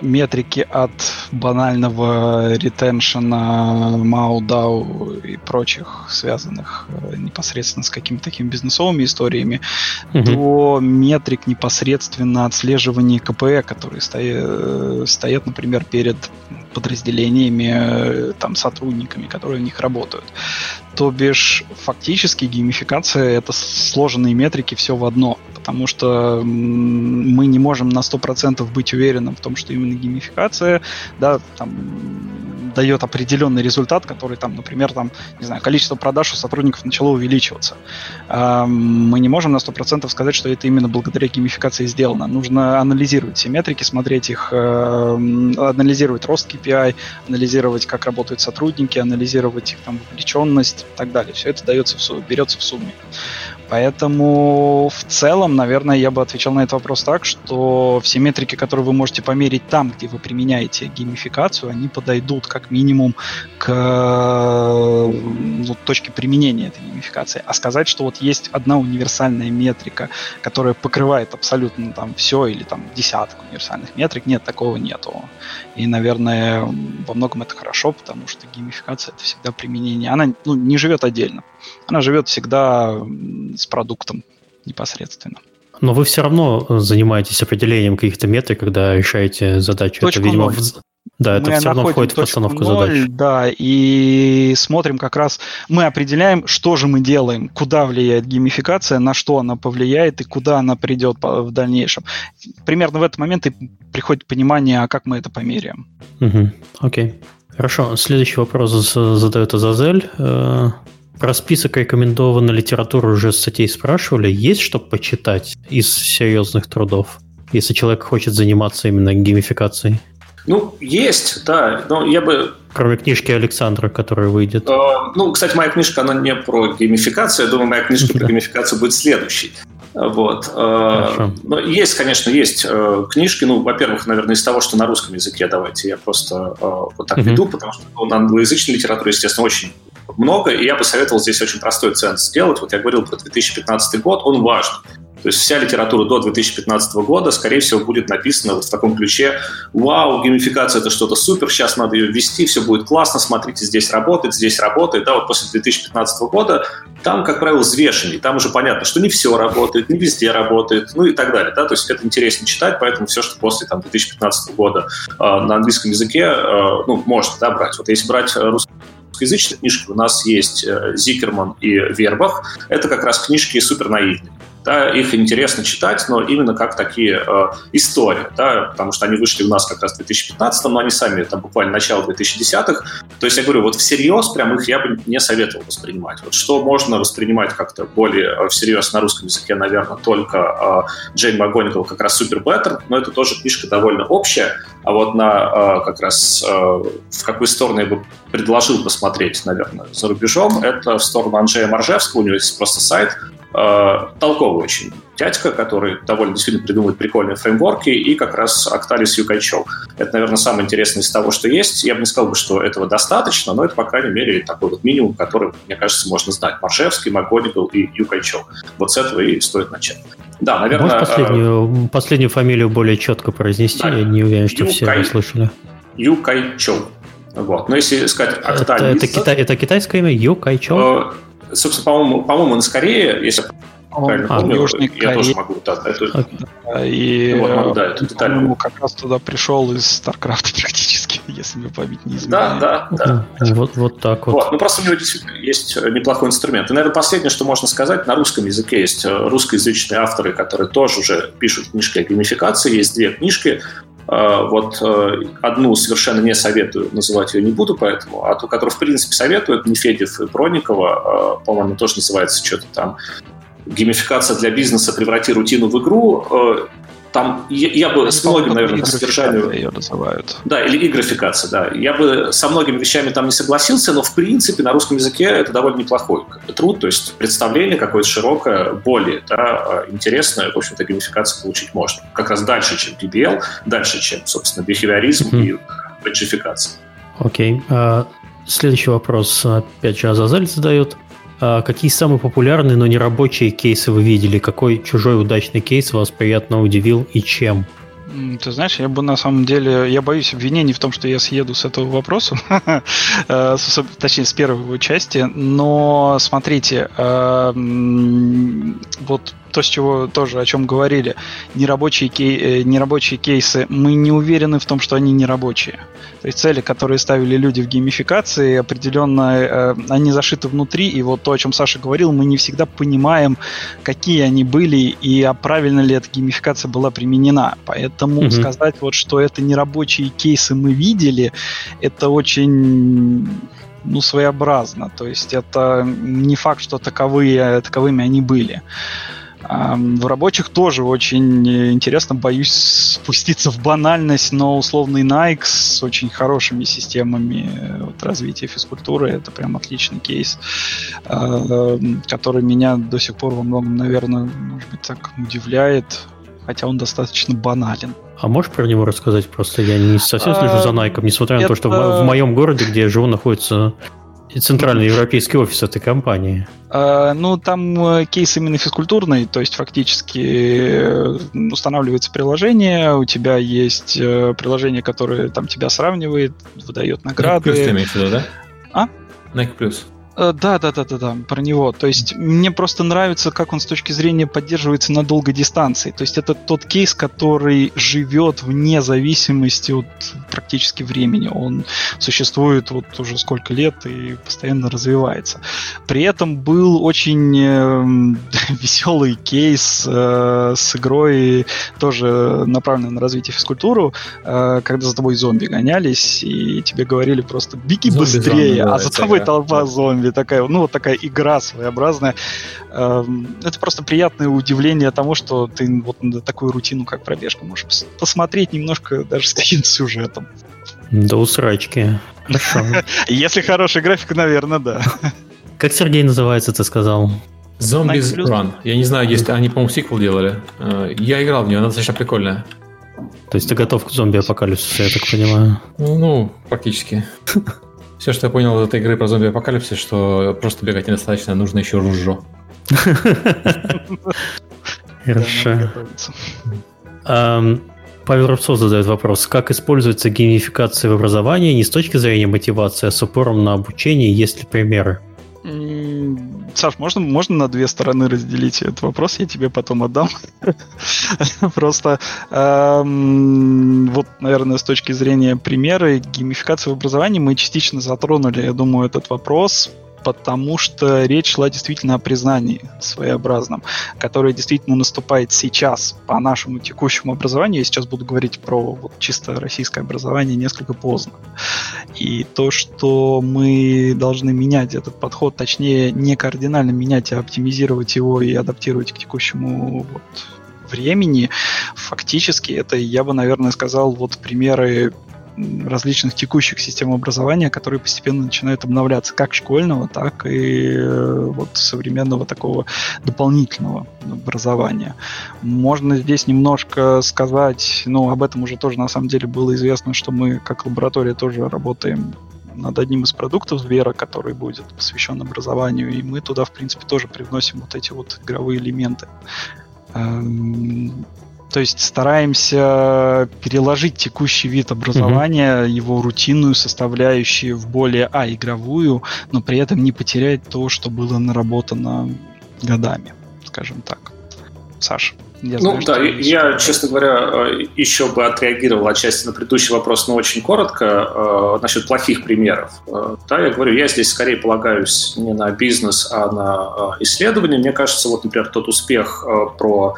метрики от банального ретеншена, MAU, и прочих, связанных э, непосредственно с какими-то такими бизнесовыми историями, mm-hmm. до метрик непосредственно отслеживания КПЭ, которые стоят, э, стоят, например, перед подразделениями, э, там, сотрудниками, которые в них работают. То бишь, фактически геймификация — это сложенные метрики все в одно, потому что мы не можем на 100% быть уверенным в том, что именно геймификация да, там, дает определенный результат, который, там, например, там, не знаю, количество продаж у сотрудников начало увеличиваться. Мы не можем на 100% сказать, что это именно благодаря геймификации сделано. Нужно анализировать все метрики, смотреть их, анализировать рост KPI, анализировать, как работают сотрудники, анализировать их там вовлеченность и так далее. Все это дается в, берется в сумме. Поэтому в целом, наверное, я бы отвечал на этот вопрос так, что все метрики, которые вы можете померить там, где вы применяете геймификацию, они подойдут как минимум к ну, точке применения этой геймификации. А сказать, что вот есть одна универсальная метрика, которая покрывает абсолютно там все или там десяток универсальных метрик, нет, такого нету. И, наверное, во многом это хорошо, потому что геймификация это всегда применение. Она ну, не живет отдельно. Она живет всегда с продуктом непосредственно. Но вы все равно занимаетесь определением каких-то метрик, когда решаете задачу. Точку Это, видимо, 0. Да, это мы все равно входит в постановку 0, задач. Да, и смотрим как раз, мы определяем, что же мы делаем, куда влияет геймификация, на что она повлияет и куда она придет в дальнейшем. Примерно в этот момент и приходит понимание, а как мы это померяем. Угу, окей. Хорошо, следующий вопрос задает Азазель. Про список рекомендованной литературы уже статей спрашивали. Есть что почитать из серьезных трудов, если человек хочет заниматься именно геймификацией? Ну, есть, да. Но я бы... Кроме книжки Александра, которая выйдет. Э, ну, кстати, моя книжка, она не про геймификацию. Я думаю, моя книжка про геймификацию будет следующей. Вот. Э, Хорошо. Но есть, конечно, есть э, книжки. Ну, во-первых, наверное, из того, что на русском языке, давайте я просто э, вот так веду, потому что ну, на англоязычной литературе, естественно, очень много, и я бы советовал здесь очень простой ценз сделать. Вот я говорил про 2015 год, он важен. То есть вся литература до 2015 года, скорее всего, будет написана вот в таком ключе «Вау, геймификация – это что-то супер, сейчас надо ее ввести, все будет классно, смотрите, здесь работает, здесь работает». Да, вот после 2015 года там, как правило, взвешеннее, там уже понятно, что не все работает, не везде работает, ну и так далее. Да? То есть это интересно читать, поэтому все, что после там, 2015 года э, на английском языке, э, ну, можно да, брать. Вот если брать русский русскоязычных книжек у нас есть э, Зикерман и Вербах. Это как раз книжки супер наивные. Да, их интересно читать, но именно как такие э, истории, да, потому что они вышли у нас как раз в 2015, но они сами там буквально начало 2010-х. То есть я говорю, вот всерьез прям их я бы не советовал воспринимать. Вот что можно воспринимать как-то более э, всерьез на русском языке, наверное, только э, Джейн МакГонигал как раз Супер но это тоже книжка довольно общая, а вот на э, как раз э, в какую сторону я бы предложил посмотреть, наверное, за рубежом, это в сторону Анджея Маржевского, у него есть просто сайт, Э, толковый очень дядька, который довольно действительно придумывает прикольные фреймворки, и как раз Octalis Юкайчев. Это, наверное, самое интересное из того, что есть. Я бы не сказал, что этого достаточно, но это, по крайней мере, такой вот минимум, который, мне кажется, можно знать. Маршевский, Макгонигал и Юкайчев. Вот с этого и стоит начать. Да, наверное... Можешь последнюю, э... последнюю фамилию более четко произнести? Да, Я не уверен, что Юкай... все услышали. Юкайчев. Вот. Но если сказать Octalis... Это, это, кита... это китайское имя? Юкайчев? Э, собственно, по-моему, по-моему, на Скорее, если он, правильно а, помню, я Кореи. тоже могу, да, эту, okay. и, вот, могу, да, эту деталь. Как раз туда пришел из StarCraft практически, если мне память не изменяет. Да, да, да. Вот, вот так вот. вот. Ну, просто у него действительно есть неплохой инструмент. И, наверное, последнее, что можно сказать, на русском языке есть русскоязычные авторы, которые тоже уже пишут книжки о геймификации. Есть две книжки. Вот э, одну совершенно не советую, называть ее не буду, поэтому, а ту, которую, в принципе, советую, это Нефедев и Проникова, по-моему, тоже называется что-то там геймификация для бизнеса «Преврати рутину в игру». Э, там я, я бы с многим, наверное, по содержанию... ее называют. Да, или игрофикация, да. Я бы со многими вещами там не согласился, но в принципе на русском языке это довольно неплохой труд, то есть представление какое-то широкое, более да, интересное, в общем-то, геймификацию получить можно. Как раз дальше, чем PBL, дальше, чем, собственно, бихевиоризм mm-hmm. и бэджификация. Окей. Okay. Uh, следующий вопрос, опять же, Азазель задает. А какие самые популярные, но не рабочие кейсы вы видели? Какой чужой удачный кейс вас приятно удивил и чем? Ты знаешь, я бы на самом деле, я боюсь обвинений в том, что я съеду с этого вопроса, э, точнее, с первой его части, но смотрите, э, вот то, с чего тоже о чем говорили, нерабочие, кей, э, нерабочие кейсы, мы не уверены в том, что они нерабочие. То есть цели, которые ставили люди в геймификации, определенно э, они зашиты внутри, и вот то, о чем Саша говорил, мы не всегда понимаем, какие они были и а правильно ли эта геймификация была применена. Поэтому mm-hmm. сказать вот, что это нерабочие кейсы мы видели, это очень ну, своеобразно. То есть это не факт, что таковые, таковыми они были. В рабочих тоже очень интересно, боюсь спуститься в банальность, но условный Nike с очень хорошими системами э, вот, развития физкультуры это прям отличный кейс, а, который меня до сих пор во многом, наверное, может быть, так удивляет, хотя он достаточно банален. А можешь про него рассказать? Просто я не совсем слежу за Nike, несмотря на то, что в моем городе, где я живу, находится и центральный европейский офис этой компании. А, ну, там э, кейс именно физкультурный, то есть фактически э, устанавливается приложение, у тебя есть э, приложение, которое там тебя сравнивает, выдает награды. Nike Plus ты имеешь в виду, да? А? Nike Plus. Э, да, да, да, да, да, про него. То есть мне просто нравится, как он с точки зрения поддерживается на долгой дистанции. То есть это тот кейс, который живет вне зависимости от практически времени. Он существует вот уже сколько лет и постоянно развивается. При этом был очень э, веселый кейс э, с игрой, тоже направленной на развитие физкультуру, э, когда за тобой зомби гонялись, и тебе говорили просто «беги зомби быстрее», а за тобой толпа зомби зомби, такая, ну, вот такая игра своеобразная. Эм, это просто приятное удивление тому, что ты вот на такую рутину, как пробежка, можешь посмотреть немножко даже с каким-то сюжетом. До усрачки. Хорошо. Если хороший график, наверное, да. Как Сергей называется, ты сказал? Zombies Run. Я не знаю, есть они, по-моему, сиквел делали. Э, я играл в нее, она достаточно прикольная. То есть ты готов к зомби-апокалипсису, я так понимаю? Ну, ну практически. Все, что я понял из этой игры про зомби-апокалипсис, что просто бегать недостаточно, нужно еще ружжо. Хорошо. Павел Рубцов задает вопрос. Как используется геймификация в образовании не с точки зрения мотивации, а с упором на обучение? Есть ли примеры? Саш, можно, можно на две стороны разделить этот вопрос, я тебе потом отдам. Просто эм, вот, наверное, с точки зрения примера геймификации в образовании мы частично затронули, я думаю, этот вопрос потому что речь шла действительно о признании своеобразном, которое действительно наступает сейчас по нашему текущему образованию. Я сейчас буду говорить про вот чисто российское образование несколько поздно. И то, что мы должны менять этот подход, точнее, не кардинально менять, а оптимизировать его и адаптировать к текущему вот, времени, фактически это, я бы, наверное, сказал, вот примеры различных текущих систем образования, которые постепенно начинают обновляться, как школьного, так и э, вот современного такого дополнительного образования. Можно здесь немножко сказать, ну, об этом уже тоже на самом деле было известно, что мы как лаборатория тоже работаем над одним из продуктов Звера, который будет посвящен образованию, и мы туда, в принципе, тоже привносим вот эти вот игровые элементы. То есть стараемся переложить текущий вид образования, mm-hmm. его рутинную составляющую в более, а, игровую, но при этом не потерять то, что было наработано годами, скажем так. Саша. Я ну знаю, да, я, честно говоря, э, еще бы отреагировал отчасти на предыдущий вопрос, но очень коротко э, насчет плохих примеров. Э, да, я говорю, я здесь скорее полагаюсь не на бизнес, а на исследования. Мне кажется, вот, например, тот успех про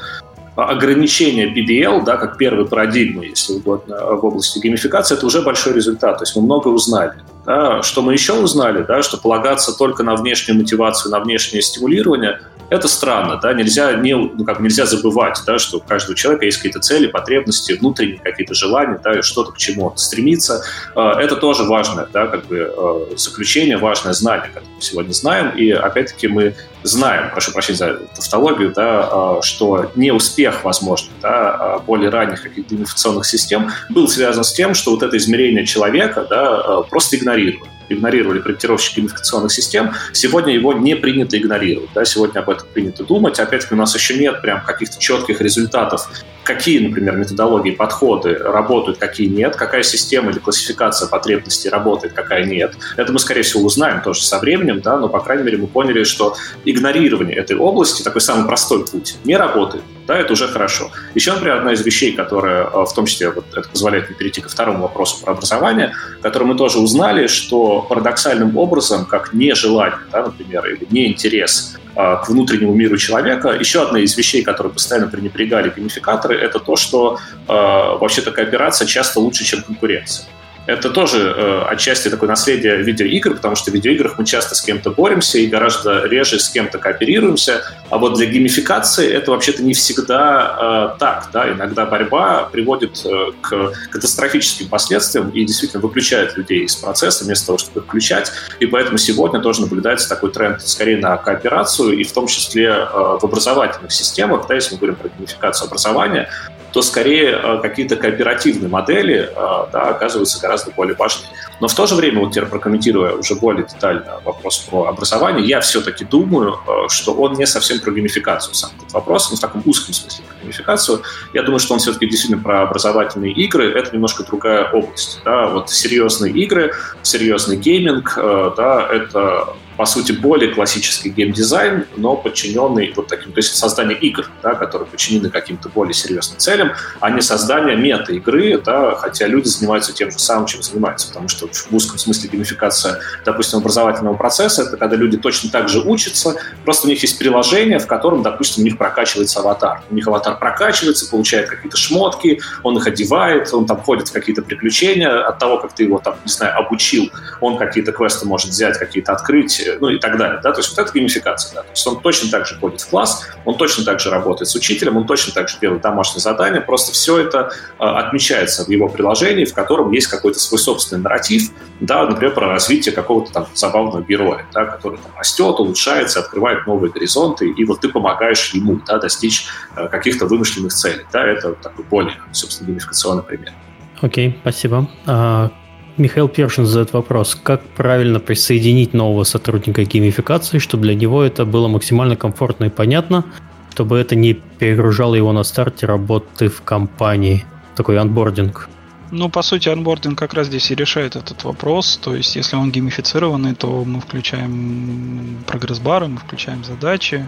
ограничение BBL, да, как первой парадигмы, если угодно, в области геймификации, это уже большой результат. То есть мы много узнали. Да. Что мы еще узнали? Да, что полагаться только на внешнюю мотивацию, на внешнее стимулирование – это странно, да, нельзя, не, ну, как, нельзя забывать, да, что у каждого человека есть какие-то цели, потребности, внутренние какие-то желания, да, что-то к чему стремиться. А, это тоже важное, да, как бы а, заключение, важное знание, которое мы сегодня знаем, и опять-таки мы знаем, прошу прощения за тавтологию, да, а, что неуспех, возможно, да, более ранних каких-то информационных систем был связан с тем, что вот это измерение человека да, просто игнорировали игнорировали проектировщики идентификационных систем, сегодня его не принято игнорировать. Да? Сегодня об этом принято думать. Опять-таки у нас еще нет прям каких-то четких результатов, какие, например, методологии, подходы работают, какие нет, какая система или классификация потребностей работает, какая нет. Это мы, скорее всего, узнаем тоже со временем, да? но, по крайней мере, мы поняли, что игнорирование этой области, такой самый простой путь, не работает да, это уже хорошо. Еще, например, одна из вещей, которая, э, в том числе, вот это позволяет мне перейти ко второму вопросу про образование, которую мы тоже узнали, что парадоксальным образом, как нежелание, да, например, или неинтерес э, к внутреннему миру человека. Еще одна из вещей, которые постоянно пренебрегали геймификаторы, это то, что э, вообще-то кооперация часто лучше, чем конкуренция. Это тоже э, отчасти такое наследие видеоигр, потому что в видеоиграх мы часто с кем-то боремся и гораздо реже с кем-то кооперируемся. А вот для геймификации это вообще-то не всегда э, так. Да? Иногда борьба приводит э, к катастрофическим последствиям и действительно выключает людей из процесса вместо того, чтобы включать. И поэтому сегодня тоже наблюдается такой тренд скорее на кооперацию, и в том числе э, в образовательных системах, да, если мы говорим про геймификацию образования, то скорее э, какие-то кооперативные модели э, да, оказываются гораздо более важны. Но в то же время, вот теперь прокомментируя уже более детально вопрос про образование, я все-таки думаю, э, что он не совсем про геймификацию сам этот вопрос, но в таком узком смысле про геймификацию. Я думаю, что он все-таки действительно про образовательные игры, это немножко другая область. Да? Вот серьезные игры, серьезный гейминг, да, это по сути, более классический геймдизайн, но подчиненный вот таким, то есть создание игр, да, которые подчинены каким-то более серьезным целям, а не создание мета-игры, да, хотя люди занимаются тем же самым, чем занимаются, потому что в узком смысле геймификация, допустим, образовательного процесса, это когда люди точно так же учатся, просто у них есть приложение, в котором, допустим, у них прокачивается аватар. У них аватар прокачивается, получает какие-то шмотки, он их одевает, он там ходит в какие-то приключения от того, как ты его там, не знаю, обучил, он какие-то квесты может взять, какие-то открыть, ну и так далее. Да? То есть вот это геймификация. Да? То есть он точно так же ходит в класс, он точно так же работает с учителем, он точно так же делает домашние задания, просто все это э, отмечается в его приложении, в котором есть какой-то свой собственный нарратив, да, например, про развитие какого-то там забавного героя, да, который там растет, улучшается, открывает новые горизонты, и вот ты помогаешь ему да, достичь э, каких-то вымышленных целей. Да, это такой более, собственно, геймификационный пример. Окей, okay, спасибо. А, Михаил Першин задает вопрос, как правильно присоединить нового сотрудника геймификации, чтобы для него это было максимально комфортно и понятно, чтобы это не перегружало его на старте работы в компании. Такой onboarding. Ну, по сути, onboarding как раз здесь и решает этот вопрос. То есть, если он геймифицированный, то мы включаем прогресс-бары, мы включаем задачи,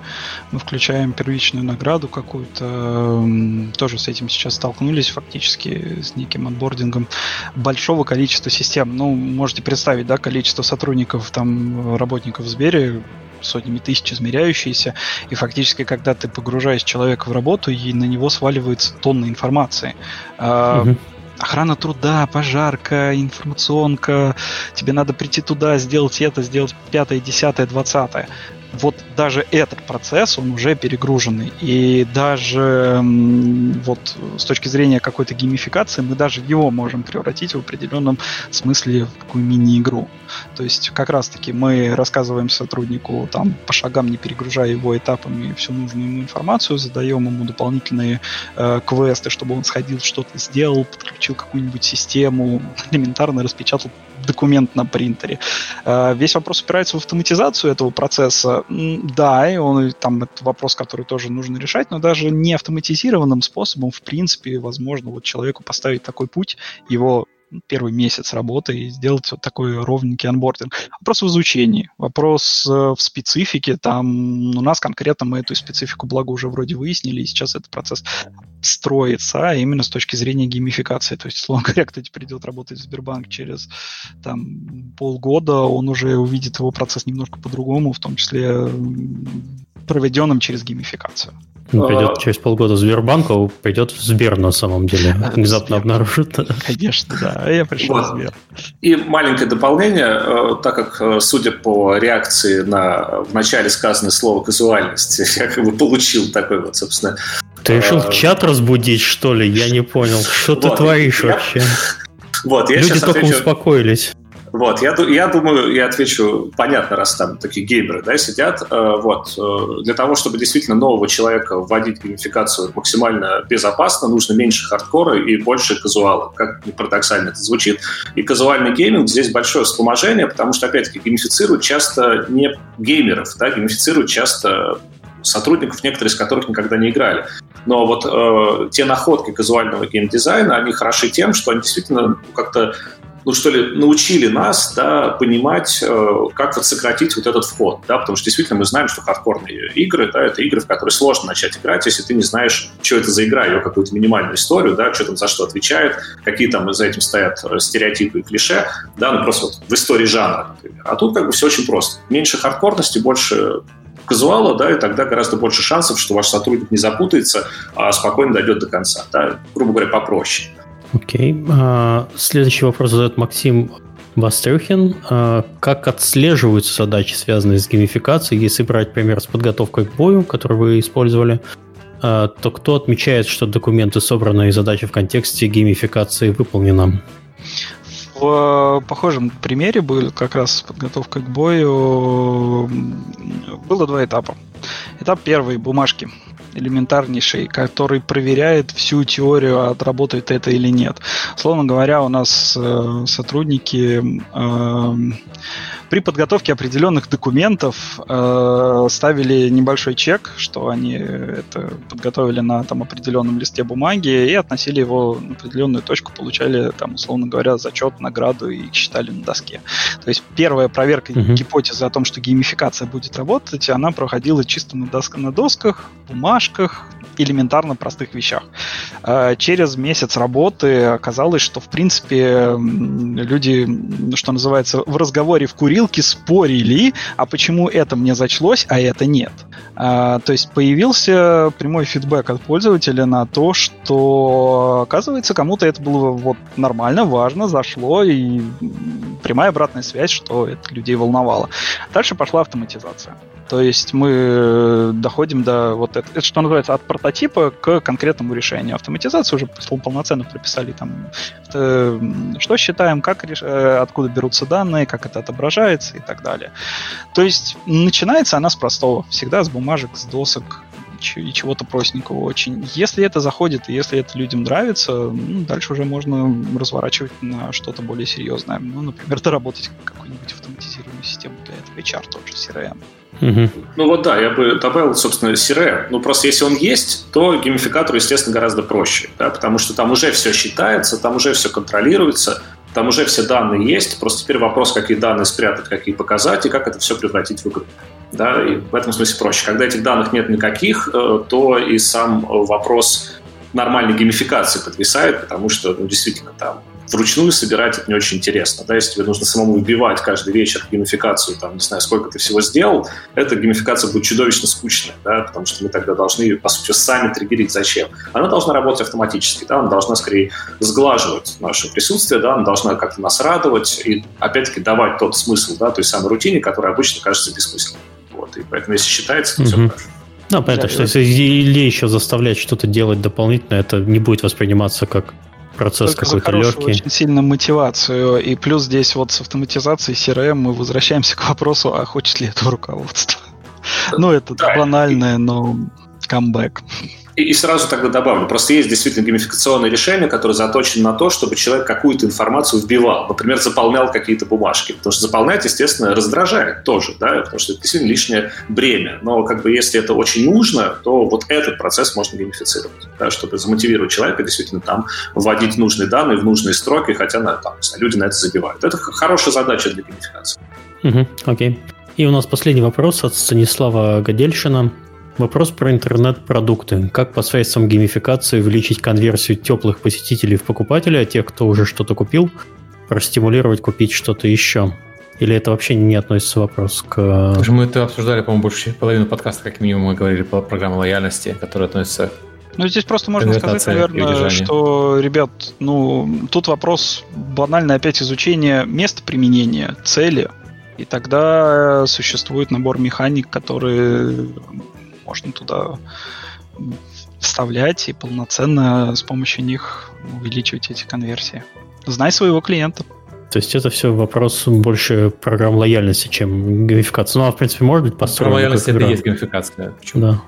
мы включаем первичную награду какую-то. Тоже с этим сейчас столкнулись фактически, с неким onboarding ом большого количества систем. Ну, можете представить, да, количество сотрудников, там, работников в Сбере, сотнями тысяч измеряющиеся, и фактически, когда ты погружаешь человека в работу, и на него сваливается тонна информации. Угу охрана труда, пожарка, информационка, тебе надо прийти туда, сделать это, сделать пятое, десятое, двадцатое вот даже этот процесс, он уже перегруженный. И даже вот с точки зрения какой-то геймификации, мы даже его можем превратить в определенном смысле в такую мини-игру. То есть как раз-таки мы рассказываем сотруднику там по шагам, не перегружая его этапами всю нужную ему информацию, задаем ему дополнительные э, квесты, чтобы он сходил, что-то сделал, подключил какую-нибудь систему, элементарно распечатал документ на принтере. Э, весь вопрос упирается в автоматизацию этого процесса. Да, и он там это вопрос, который тоже нужно решать, но даже не автоматизированным способом, в принципе, возможно, вот человеку поставить такой путь, его первый месяц работы и сделать вот такой ровненький анбординг. Вопрос в изучении, вопрос э, в специфике. Там у нас конкретно мы эту специфику, благо, уже вроде выяснили, и сейчас этот процесс строится, а именно с точки зрения геймификации. То есть, словно говоря, кто теперь идет работать в Сбербанк через там, полгода, он уже увидит его процесс немножко по-другому, в том числе проведенным через геймификацию. Придет а... через полгода в Сбербанк, а придет в Сбер на самом деле. Внезапно обнаружит. Конечно, да. Я пришел вот. в Сбер. И маленькое дополнение, э, так как, э, судя по реакции на в начале сказанное слово казуальность, я как бы получил такой вот, собственно... Ты решил э, чат разбудить, что ли? Я не понял. Что вот, ты творишь я... вообще? Вот, я Люди только отвечу... успокоились. Вот, я, я думаю, я отвечу, понятно, раз там такие геймеры да, сидят, э, вот, э, для того, чтобы действительно нового человека вводить геймификацию максимально безопасно, нужно меньше хардкора и больше казуала, как ни парадоксально это звучит. И казуальный гейминг здесь большое вспоможение, потому что, опять-таки, геймифицируют часто не геймеров, да, геймифицируют часто сотрудников, некоторые из которых никогда не играли. Но вот э, те находки казуального геймдизайна, они хороши тем, что они действительно как-то ну что ли, научили нас, да, понимать, э, как вот сократить вот этот вход, да, потому что действительно мы знаем, что хардкорные игры, да, это игры, в которые сложно начать играть, если ты не знаешь, что это за игра, ее какую-то минимальную историю, да, что там за что отвечает, какие там за этим стоят э, стереотипы и клише, да, ну просто вот в истории жанра, например. А тут как бы все очень просто. Меньше хардкорности, больше казуала, да, и тогда гораздо больше шансов, что ваш сотрудник не запутается, а спокойно дойдет до конца, да, грубо говоря, попроще. Окей. Okay. А, следующий вопрос задает Максим Бастрюхин. А, как отслеживаются задачи, связанные с геймификацией? Если брать пример с подготовкой к бою, который вы использовали, а, то кто отмечает, что документы, собранные задачи в контексте геймификации, выполнены? В похожем примере был как раз подготовка к бою. Было два этапа. Этап первый – бумажки элементарнейший, который проверяет всю теорию, отработает это или нет. Словно говоря, у нас э, сотрудники э, при подготовке определенных документов э, ставили небольшой чек, что они это подготовили на там определенном листе бумаги и относили его на определенную точку, получали там, условно говоря, зачет, награду и считали на доске. То есть первая проверка uh-huh. гипотезы о том, что геймификация будет работать, она проходила чисто на, доск- на досках, бумажках, элементарно простых вещах. А, через месяц работы оказалось, что, в принципе, люди, что называется, в разговоре в курилке спорили, а почему это мне зачлось, а это нет. А, то есть появился прямой фидбэк от пользователя на то, что, оказывается, кому-то это было вот нормально, важно, зашло, и прямая обратная связь, что это людей волновало. Дальше пошла автоматизация. То есть мы э, доходим до вот это, это что называется, от прототипа к конкретному решению. Автоматизацию уже полноценно прописали там, э, что считаем, как, э, откуда берутся данные, как это отображается и так далее. То есть начинается она с простого, всегда с бумажек, с досок, и чего-то простенького очень. Если это заходит, и если это людям нравится, ну, дальше уже можно разворачивать на что-то более серьезное. Ну, например, доработать какую-нибудь автоматизированную систему для этого, HR тот же, CRM. Угу. Ну вот да, я бы добавил, собственно, CRM. Ну просто если он есть, то геймификатору, естественно, гораздо проще, да, потому что там уже все считается, там уже все контролируется, там уже все данные есть. Просто теперь вопрос, какие данные спрятать, какие показать и как это все превратить в игру. Да, и в этом смысле проще. Когда этих данных нет никаких, э, то и сам вопрос нормальной геймификации подвисает, потому что ну, действительно там вручную собирать это не очень интересно. Да, если тебе нужно самому вбивать каждый вечер геймификацию, там, не знаю, сколько ты всего сделал, эта геймификация будет чудовищно скучная, да, потому что мы тогда должны, по сути, сами триггерить зачем. Она должна работать автоматически, да, она должна скорее сглаживать наше присутствие, да, она должна как-то нас радовать и, опять-таки, давать тот смысл, да, той самой рутине, которая обычно кажется бессмысленной. Вот, и поэтому, если считается, то mm-hmm. все хорошо. Ну, понятно, что если или еще заставлять что-то делать дополнительно, это не будет восприниматься как процесс какой-то легкий. очень сильно мотивацию. И плюс здесь вот с автоматизацией CRM мы возвращаемся к вопросу, а хочет ли это руководство. Ну, это банальное, но камбэк. И, и сразу тогда добавлю, просто есть действительно геймификационное решение, которое заточено на то, чтобы человек какую-то информацию вбивал, например, заполнял какие-то бумажки, потому что заполнять, естественно, раздражает тоже, да, потому что это действительно лишнее бремя, но как бы если это очень нужно, то вот этот процесс можно геймифицировать, да, чтобы замотивировать человека действительно там вводить нужные данные в нужные строки, хотя на, там, люди на это забивают. Это хорошая задача для геймификации. Окей. И у нас последний вопрос от Станислава Гадельшина. Вопрос про интернет-продукты. Как посредством геймификации увеличить конверсию теплых посетителей в покупателя, а тех, кто уже что-то купил, простимулировать купить что-то еще? Или это вообще не относится вопрос к... Мы это обсуждали, по-моему, больше половину подкаста, как минимум, мы говорили по программе лояльности, которая относится ну, здесь просто можно сказать, наверное, что, ребят, ну, тут вопрос банально опять изучения места применения, цели, и тогда существует набор механик, которые можно туда вставлять и полноценно с помощью них увеличивать эти конверсии. Знай своего клиента. То есть это все вопрос больше программ лояльности, чем геймификации. Ну, а в принципе, может быть построено. Программа лояльности это и есть геймификация. Почему? Да.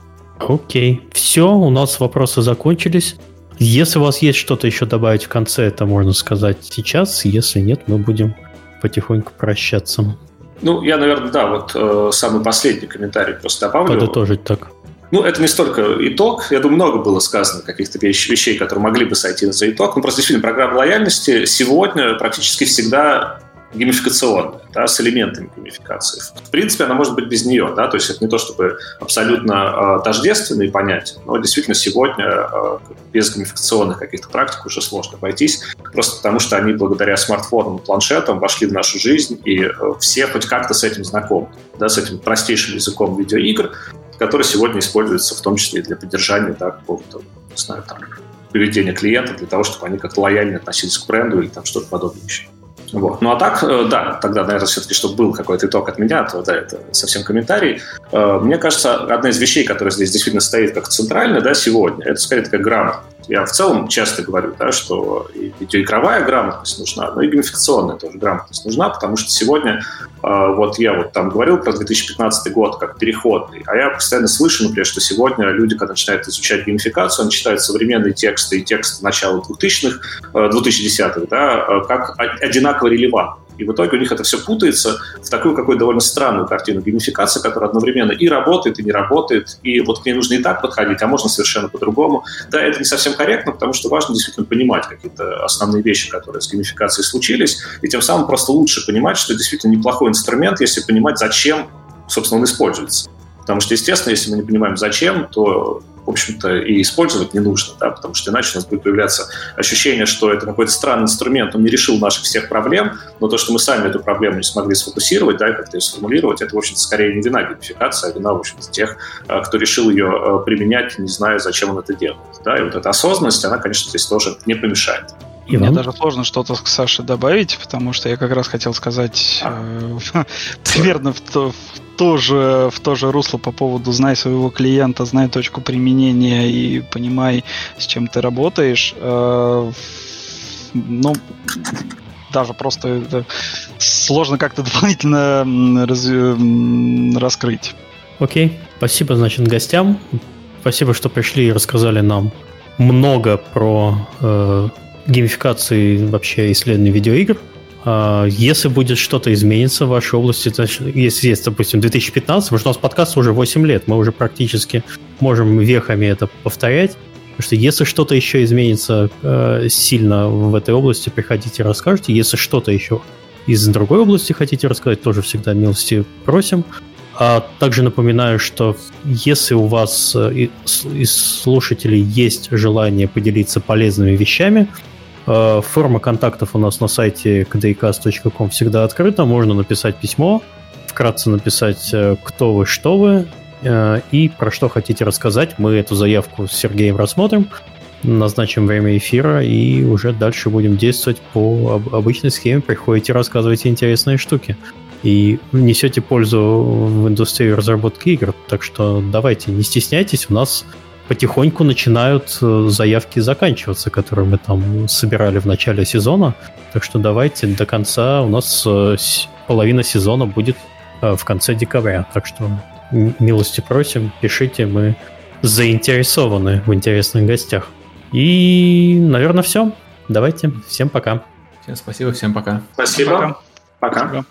Окей. Все, у нас вопросы закончились. Если у вас есть что-то еще добавить в конце, это можно сказать сейчас. Если нет, мы будем потихоньку прощаться. Ну, я, наверное, да, вот э, самый последний комментарий просто добавлю. Подытожить так. Ну, это не столько итог. Я думаю, много было сказано каких-то вещ- вещей, которые могли бы сойти за итог. Ну, просто действительно, программа лояльности сегодня практически всегда геймификационная, да, с элементами геймификации. В принципе, она может быть без нее, да, то есть это не то, чтобы абсолютно э, тождественные понятия, но действительно сегодня э, без геймификационных каких-то практик уже сложно обойтись, просто потому что они благодаря смартфонам и планшетам вошли в нашу жизнь, и э, все хоть как-то с этим знакомы, да, с этим простейшим языком видеоигр, который сегодня используется в том числе и для поддержания да, какого-то, не знаю, там, поведения клиентов для того, чтобы они как-то лояльно относились к бренду или там что-то подобное еще. Вот. Ну а так, э, да, тогда, наверное, все-таки, чтобы был какой-то итог от меня, то да, это совсем комментарий. Э, мне кажется, одна из вещей, которая здесь действительно стоит как центральная да, сегодня, это скорее такая грамотность. Я в целом часто говорю, да, что и видеоигровая грамотность нужна, но и геймификационная тоже грамотность нужна, потому что сегодня, э, вот я вот там говорил про 2015 год как переходный, а я постоянно слышу, например, что сегодня люди, когда начинают изучать геймификацию, они читают современные тексты и тексты начала 2000-х, 2010-х, да, как одинаково релевантны. И в итоге у них это все путается в такую какую-то довольно странную картину геймификации, которая одновременно и работает, и не работает, и вот к ней нужно и так подходить, а можно совершенно по-другому. Да, это не совсем корректно, потому что важно действительно понимать какие-то основные вещи, которые с геймификацией случились, и тем самым просто лучше понимать, что действительно неплохой инструмент, если понимать, зачем, собственно, он используется. Потому что, естественно, если мы не понимаем, зачем, то в общем-то, и использовать не нужно, да, потому что иначе у нас будет появляться ощущение, что это какой-то странный инструмент, он не решил наших всех проблем, но то, что мы сами эту проблему не смогли сфокусировать, да, как-то ее сформулировать, это, в общем-то, скорее не вина геймификации, а вина, в общем-то, тех, э, кто решил ее э, применять, не зная, зачем он это делает. Да, и вот эта осознанность, она, конечно, здесь тоже не помешает. И Мне даже сложно что-то к Саше добавить, потому что я как раз хотел сказать э, примерно в, то, в то же, в то же русло по поводу знай своего клиента, знай точку применения и понимай, с чем ты работаешь. Э, ну, даже просто это сложно как-то дополнительно раз, раскрыть. Окей, спасибо, значит, гостям. Спасибо, что пришли и рассказали нам много про э, геймификации вообще исследований видеоигр. А, если будет что-то измениться в вашей области, если есть, допустим, 2015, потому что у нас подкаст уже 8 лет, мы уже практически можем вехами это повторять. Потому что если что-то еще изменится э, сильно в этой области, приходите расскажите. Если что-то еще из другой области хотите рассказать, тоже всегда милости просим. А также напоминаю, что если у вас э, из слушателей есть желание поделиться полезными вещами, форма контактов у нас на сайте kdcast.com всегда открыта. Можно написать письмо, вкратце написать, э, кто вы, что вы э, и про что хотите рассказать. Мы эту заявку с Сергеем рассмотрим, назначим время эфира и уже дальше будем действовать по обычной схеме. Приходите, рассказывайте интересные штуки. И несете пользу в индустрии разработки игр. Так что давайте, не стесняйтесь, у нас потихоньку начинают э, заявки заканчиваться, которые мы там собирали в начале сезона. Так что давайте до конца у нас э, половина сезона будет э, в конце декабря. Так что милости просим, пишите, мы заинтересованы в интересных гостях. И, наверное, все. Давайте. Всем пока. Всем спасибо, всем пока. Спасибо. Пока. пока.